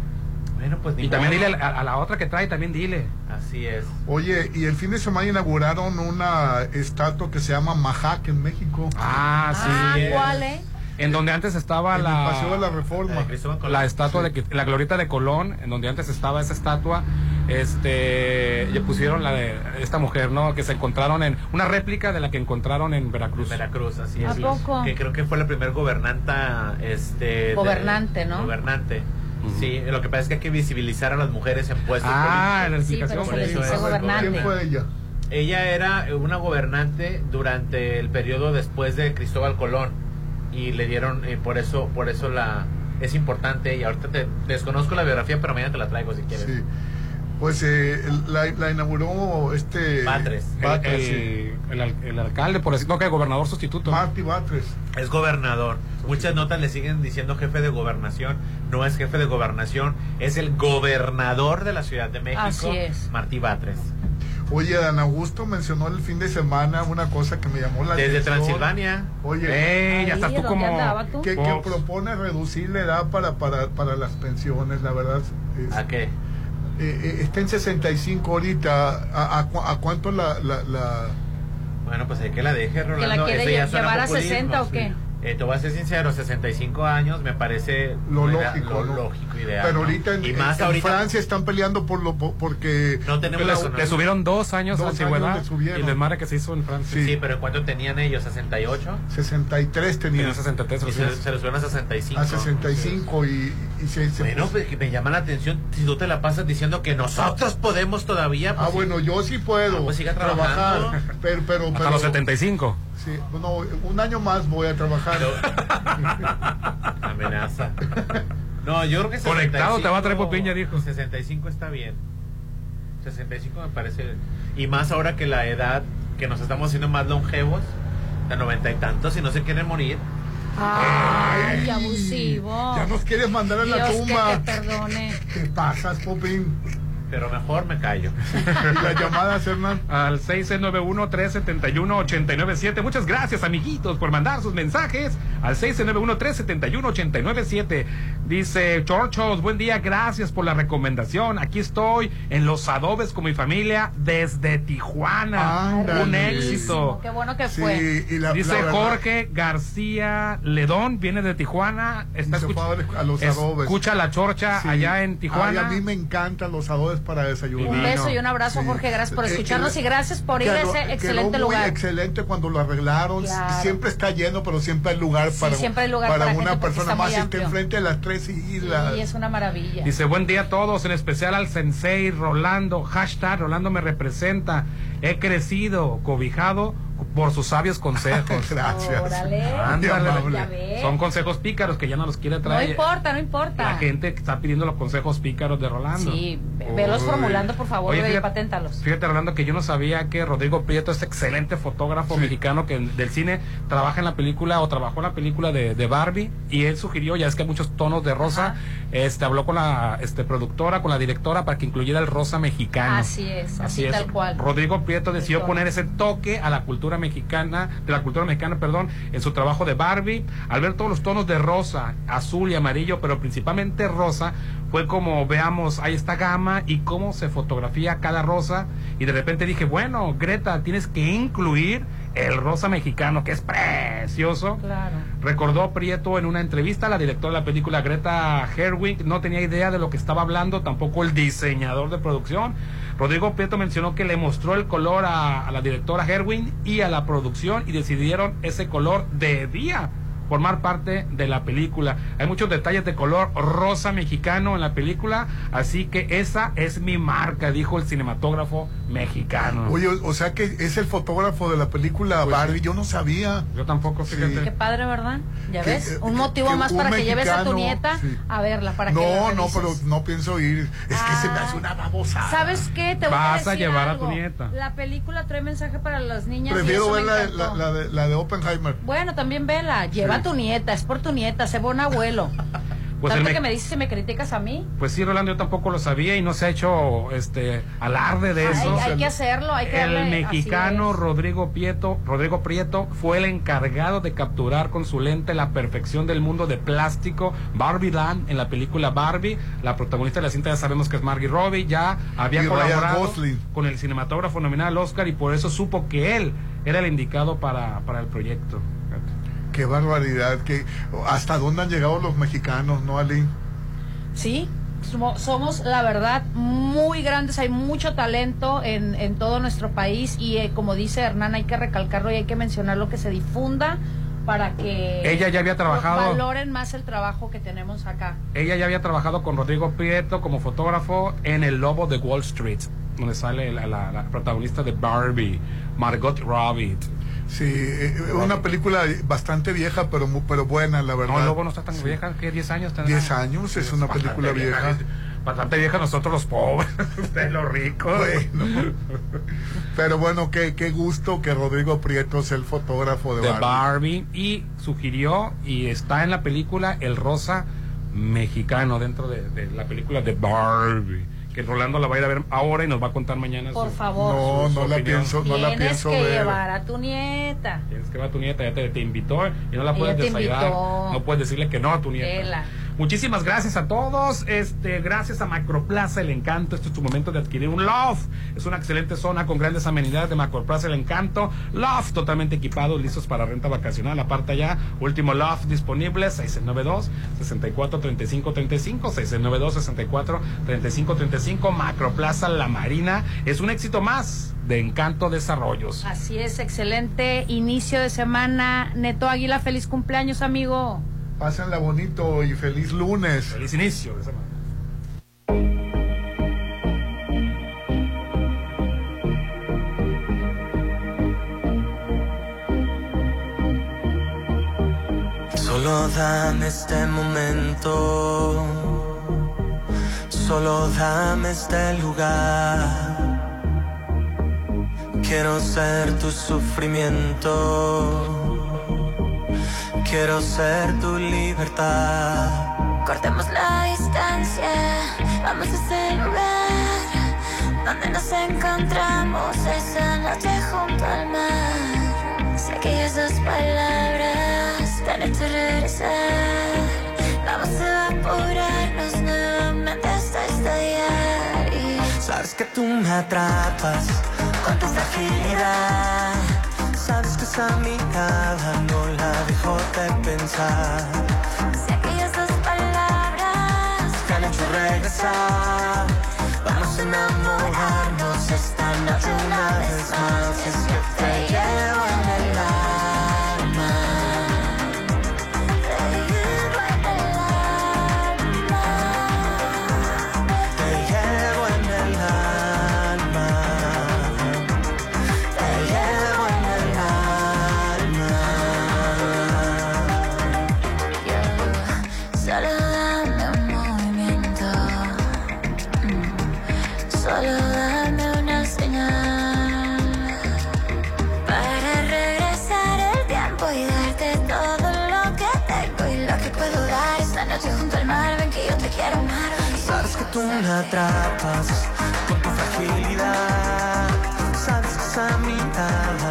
Bueno, pues ni Y también dile a, a la otra que trae, también dile. Así es. Oye, y el fin de semana inauguraron una estatua que se llama Majac en México. Ah, sí. Ah, es. ¿cuál, eh? En donde antes estaba en el la, Paseo de la Reforma. La de Colón. la estatua de la glorieta de Colón, en donde antes estaba esa estatua, este, le pusieron la de esta mujer, ¿no? Que se encontraron en una réplica de la que encontraron en Veracruz. Veracruz, así ¿A es. poco? Que creo que fue la primer gobernanta, este... de- Gobernante, ¿no? Gobernante. Sí, lo que pasa es que hay que visibilizar a las mujeres en puestos Ah, la políticos. Sí, explicación pero se les gobernante. ¿Quién fue ella? Ella era una gobernante durante el periodo después de Cristóbal Colón y le dieron eh, por eso por eso la es importante y ahorita te desconozco la biografía pero mañana te la traigo si quieres. Sí. Pues eh, la, la inauguró este. Batres. El, Batres, sí. el- el al- el alcalde, por decir, no, que el gobernador sustituto. Marty Batres. Es gobernador. Muchas notas le siguen diciendo jefe de gobernación. No es jefe de gobernación, es el gobernador de la Ciudad de México, Así es. Martí Batres. Oye, Dan Augusto mencionó el fin de semana una cosa que me llamó la Desde atención. Transilvania. Oye, ¡Ey! ya estás tú ¿dónde como. tú? que, que propone reducir la edad para, para, para las pensiones, la verdad. es- ¿A qué? eh, eh, está en 65 ahorita. ¿A, a, cu- a cuánto la, la, la- Bueno, pues hay que la deje, Rolando. quiere Eso ya lle- suena llevar a populismo. 60 o qué? Eh, te voy a ser sincero, 65 años me parece Lo lógico, lo ¿no? lógico, ideal. Pero ¿no? ahorita en, y más en ahorita Francia están peleando por lo por- porque no tenemos Le, la- le subieron dos años Dos a antigüedad años y el desmadre que se hizo en Francia. Sí, pero ¿cuánto tenían ellos? ¿68? 63 tenían Tenían 63 Y se, se les subieron a 65. a 65 y, y se, se Bueno, pues que me llama la atención si tú te la pasas diciendo que nosotros podemos todavía. pues, Ah, sí. bueno, yo sí puedo Ah, pues siga trabajar, trabajando. pero, pero, Hasta pero- los 75. Sí, no, un año más voy a trabajar. Amenaza. No, yo creo que Conectado te va a traer 65 Popiña, dijo. 65 está bien. 65 me parece. Y más ahora que la edad, que nos estamos haciendo más longevos, de noventa y tantos, y no se quieren morir. Ay, qué abusivo. Ya nos quieres mandar a la Dios que tumba. te perdone. ¿Qué pasas, Popín? Pero mejor me callo. Las llamadas, Hernán. Al 691-371-897. Muchas gracias, amiguitos, por mandar sus mensajes. Al 691-371-897. Dice Chorchos, buen día, gracias por la recomendación. Aquí estoy en Los Adobes con mi familia desde Tijuana. Un éxito. Qué bueno que Sí, fue. y la- Dice la Jorge García Ledón, viene de Tijuana. Está se escuch- fue a los adobes. Escucha la chorcha Sí. allá en Tijuana. Ay, a mí me encantan los adobes para desayunar. Un beso y un abrazo, Jorge. Gracias por Eh, escucharnos eh, y gracias por ir a ese quedó excelente muy lugar. excelente cuando lo arreglaron. Claro. Siempre está lleno, pero siempre hay lugar para, siempre hay lugar para para una persona más. Si está enfrente de las tres islas. Y es una maravilla. Dice, buen día a todos, en especial al sensei Rolando. Hashtag Rolando me representa. He crecido, cobijado por sus sabios consejos. Gracias. Órale. Ándale. Son consejos pícaros que ya no los quiere No traer. importa, no importa. La gente está pidiendo los consejos pícaros de Rolando. Sí, ve- velos formulando, por favor, Oye, y fíjate- paténtalos. Fíjate, Rolando, que yo no sabía que Rodrigo Prieto, este excelente fotógrafo mexicano que del cine trabaja en la película o trabajó en la película de, de Barbie y él sugirió, ya es que hay muchos tonos de rosa, este habló con la este, productora, con la directora para que incluyera el rosa mexicano. Así es, así tal cual. Rodrigo Prieto decidió poner ese toque a la cultura mexicana, de la cultura mexicana, perdón, en su trabajo de Barbie. Al ver todos los tonos de rosa, azul y amarillo, pero principalmente rosa, fue como veamos, hay esta gama y cómo se fotografía cada rosa. Y de repente dije, bueno, Greta, tienes que incluir el rosa mexicano, que es precioso. Claro. Recordó Prieto en una entrevista, la directora de la película Greta Herwig no tenía idea de lo que estaba hablando, tampoco el diseñador de producción. Rodrigo Prieto mencionó que le mostró el color a, la directora Herwig y a la producción y decidieron ese color debía formar parte de la película. Hay muchos detalles de color rosa mexicano en la película, así que esa es mi marca, dijo el cinematógrafo mexicano. Oye, o sea que es el fotógrafo de la película Pues Barbie. Yo no sabía. Yo tampoco, fíjate. Qué padre, ¿verdad? ¿Ya Que- ves? eh, Un que- motivo que más un para que lleves a tu nieta sí. a verla, para que No, no, revises. pero no pienso ir. Es que se me hace una babosada. ¿Sabes qué? Te voy a Vas a decir llevar a tu nieta. La película trae mensaje para las niñas. y Prefiero eso ver me la, encantó. la- la de, la de Oppenheimer. Bueno, también vela. Lleva a tu nieta, es por tu nieta, sé buen abuelo. Pues Tanto me- que me dices y me criticas a mí. Pues sí, Rolando, yo tampoco lo sabía y no se ha hecho este alarde de Hay, eso. hay que hacerlo, hay que El darle- mexicano Rodrigo Prieto, Rodrigo Prieto fue el encargado de capturar con su lente la perfección del mundo de plástico. Barbie Land en la película Barbie, la protagonista de la cinta ya sabemos que es Margie Robbie, ya había Y colaborado con el cinematógrafo nominado al Oscar y por eso supo que él era el indicado para, para el proyecto. Qué barbaridad. Que, ¿Hasta dónde han llegado los mexicanos, no, Ali? Sí, somo- somos, la verdad, muy grandes. Hay mucho talento en, en todo nuestro país y eh, como dice Hernán, hay que recalcarlo y hay que mencionarlo, que se difunda para que Ella ya había trabajado- valoren más el trabajo que tenemos acá. Ella ya había trabajado con Rodrigo Prieto como fotógrafo en El Lobo de Wall Street, donde sale la, la- la protagonista de Barbie, Margot Robbie. Sí, eh, una película bastante vieja, pero pero buena, la verdad. No, Lobo no está tan Sí. vieja, que 10 años tendrá? 10 años, es una película vieja. Bastante vieja nosotros los pobres, ustedes los ricos. Bueno. Pero bueno, qué, qué gusto que Rodrigo Prieto sea el fotógrafo de, de Barbie. Barbie y sugirió y está en la película El Rosa Mexicano dentro de, de la película de Barbie que Rolando la va a ir a ver ahora y nos va a contar mañana Por su- favor. No, su no la opinión. pienso, no la Tienes pienso que ver. llevar a tu nieta. Tienes que ver a tu nieta, ya te, te invitó y no la puedes desayudar. No puedes decirle que no a tu nieta. Vela. Muchísimas gracias a todos. Este, gracias a Macroplaza El Encanto. Este es tu momento de adquirir un Loft. Es una excelente zona con grandes amenidades de Macroplaza El Encanto. Loft totalmente equipados, listos para renta vacacional. Aparte ya, último Loft disponible 692 6435 35 692 64 35 35 Macroplaza La Marina. Es un éxito más de Encanto Desarrollos. Así es, excelente inicio de semana. Neto Águila, feliz cumpleaños, amigo. Pásenla bonito y feliz lunes. Feliz inicio de semana. Solo dame este momento, solo dame este lugar. Quiero ser tu sufrimiento, quiero ser tu libertad. Cortemos la distancia, vamos a ese lugar donde nos encontramos esa noche junto al mar. Si aquellas dos palabras te han hecho regresar, vamos a evaporarnos nuevamente hasta estallar. Y Sabes que tú me atrapas con tu fragilidad. Sabes que esa mirada no la dejo de pensar. si aquellas dos palabras Te han hecho regresar. Vamos a enamorarnos esta noche una vez más. Es que te llevo solo dame una señal para regresar el tiempo y darte todo lo que tengo y lo que puedo dar esta noche junto al mar. Ven que yo te quiero amar. Sabes que tú me atrapas con tu fragilidad. Sabes que esa mirada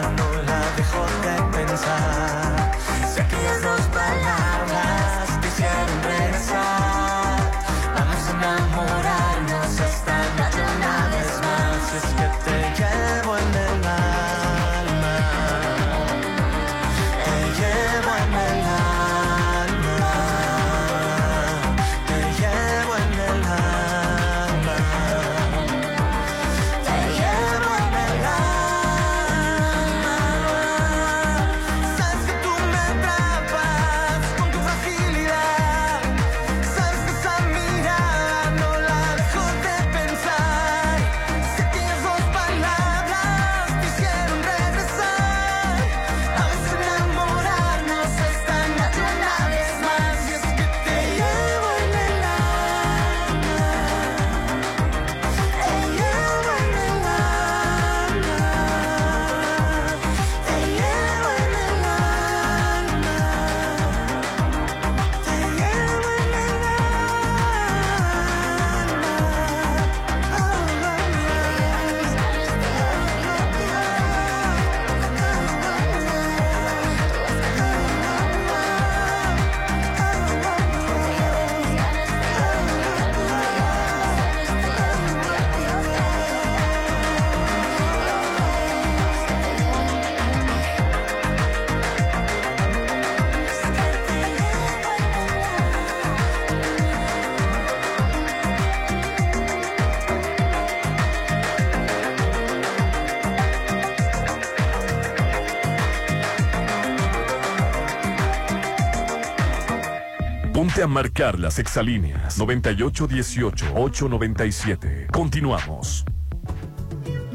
marcar las exalíneas 9818-897. Continuamos.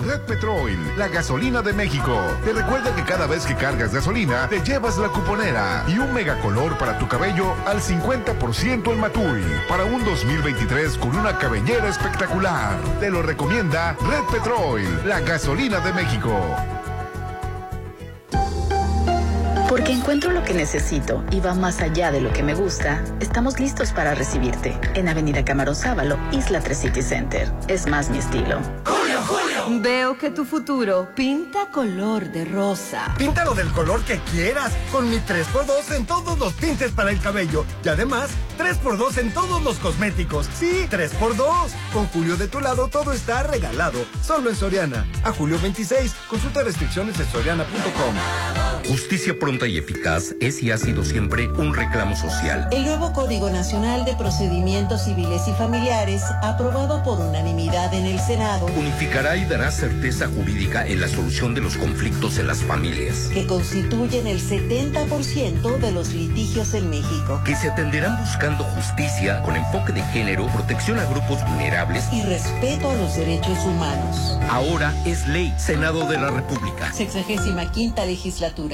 Red Petrol, la gasolina de México. Te recuerda que cada vez que cargas gasolina, te llevas la cuponera y un megacolor para tu cabello al 50% en Matui. Para un 2023 con una cabellera espectacular. Te lo recomienda Red Petrol, la gasolina de México. Porque encuentro lo que necesito y va más allá de lo que me gusta, estamos listos para recibirte en Avenida Camarón Sábalo, Isla 3 City Center. Es más mi estilo. Veo que tu futuro pinta color de rosa. Píntalo del color que quieras, con mi 3x2 en todos los tintes para el cabello. Y además, 3x2 en todos los cosméticos. Sí, 3x2. Con Julio de tu lado todo está regalado. Solo en Soriana. A julio 26. Consulta restricciones en soriana.com. Justicia pronta y eficaz es y ha sido siempre un reclamo social. El nuevo Código Nacional de Procedimientos Civiles y Familiares, aprobado por unanimidad en el Senado, Unificará y dará certeza jurídica en la solución de los conflictos en las familias. que constituyen el 70% de los litigios en México. Que se atenderán buscando justicia con enfoque de género, protección a grupos vulnerables. Y respeto a los derechos humanos. Ahora es ley. Senado de la República. Sexagésima quinta legislatura.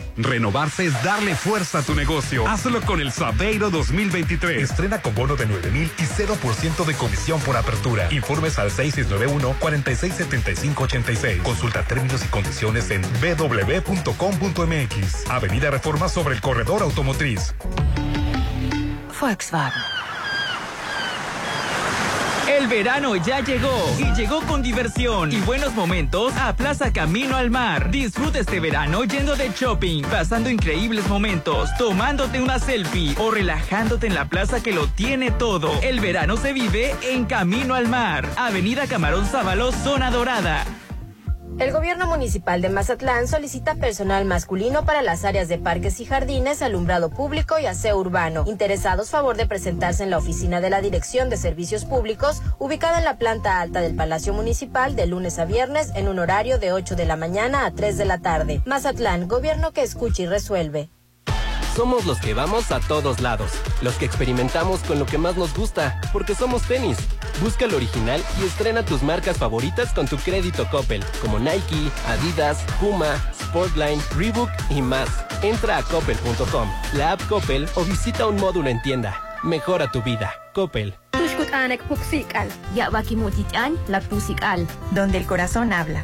Renovarse es darle fuerza a tu negocio. Hazlo con el Sabeiro 2023. Estrena con bono de 9 mil y 0% de comisión por apertura. Informes al 6691-467586. Consulta términos y condiciones en www.com.mx. Avenida Reforma sobre el corredor automotriz. Volkswagen. El verano ya llegó y llegó con diversión y buenos momentos a Plaza Camino al Mar. Disfruta este verano yendo de shopping, pasando increíbles momentos, tomándote una selfie o relajándote en la plaza que lo tiene todo. El verano se vive en Camino al Mar, Avenida Camarón Sábalo, Zona Dorada. El gobierno municipal de Mazatlán solicita personal masculino para las áreas de parques y jardines, alumbrado público y aseo urbano. Interesados, favor de presentarse en la oficina de la Dirección de Servicios Públicos, ubicada en la planta alta del Palacio Municipal, de lunes a viernes, en un horario de 8 de la mañana a 3 de la tarde. Mazatlán, gobierno que escucha y resuelve. Somos los que vamos a todos lados, los que experimentamos con lo que más nos gusta, porque somos tenis. Busca el original y estrena tus marcas favoritas con tu crédito Coppel, como Nike, Adidas, Puma, Sportline, Reebok y más. Entra a coppel.com, la app Coppel o visita un módulo en tienda. Mejora tu vida. Coppel. Donde el corazón habla.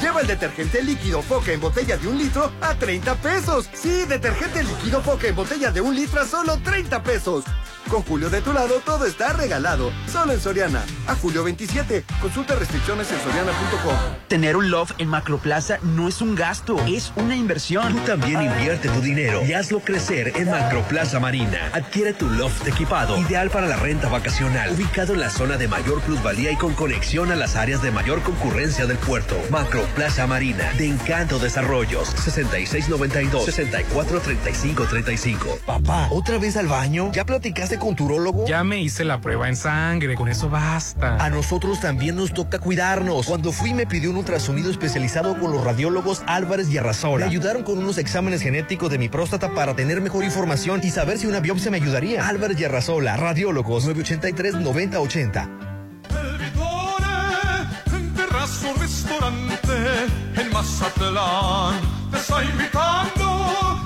Lleva el detergente líquido Foca en botella de un litro a 30 pesos. Sí, detergente líquido Foca en botella de un litro a solo 30 pesos. Con Julio de tu lado todo está regalado. Solo en Soriana. A julio 27. Consulta restricciones en soriana.com. Tener un loft en Macroplaza no es un gasto, es una inversión. Tú también invierte tu dinero y hazlo crecer en Macroplaza Marina. Adquiere tu loft equipado, ideal para la renta vacacional, ubicado en la zona de mayor plusvalía y con conexión a las áreas de mayor concurrencia del puerto. Macro Plaza Marina de Encanto Desarrollos 6692-643535. Papá, ¿otra vez al baño? ¿Ya platicaste con tu? Ya me hice la prueba en sangre, con eso basta. A nosotros también nos toca cuidarnos. Cuando fui me pidió un ultrasonido especializado con los radiólogos Álvarez y Arrasola. Me ayudaron con unos exámenes genéticos de mi próstata para tener mejor información y saber si una biopsia me ayudaría. Álvarez y Arrasola, radiólogos 983 9080 su restaurante en Mazatlán. Te está invitando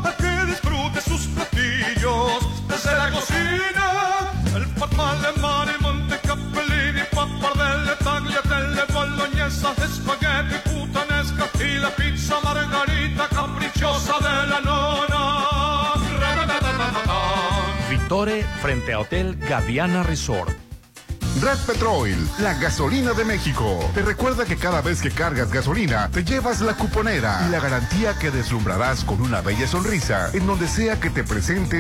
a que disfrutes sus platillos desde la cocina. El patmal de mar y montecapellini, tagliatelle, bolognesa, espagueti, cutanesca y la pizza margarita caprichosa de la nona. Vittore frente a Hotel Gaviana Resort Red Petrol, la gasolina de México. Te recuerda que cada vez que cargas gasolina, te llevas la cuponera y la garantía que deslumbrarás con una bella sonrisa en donde sea que te presentes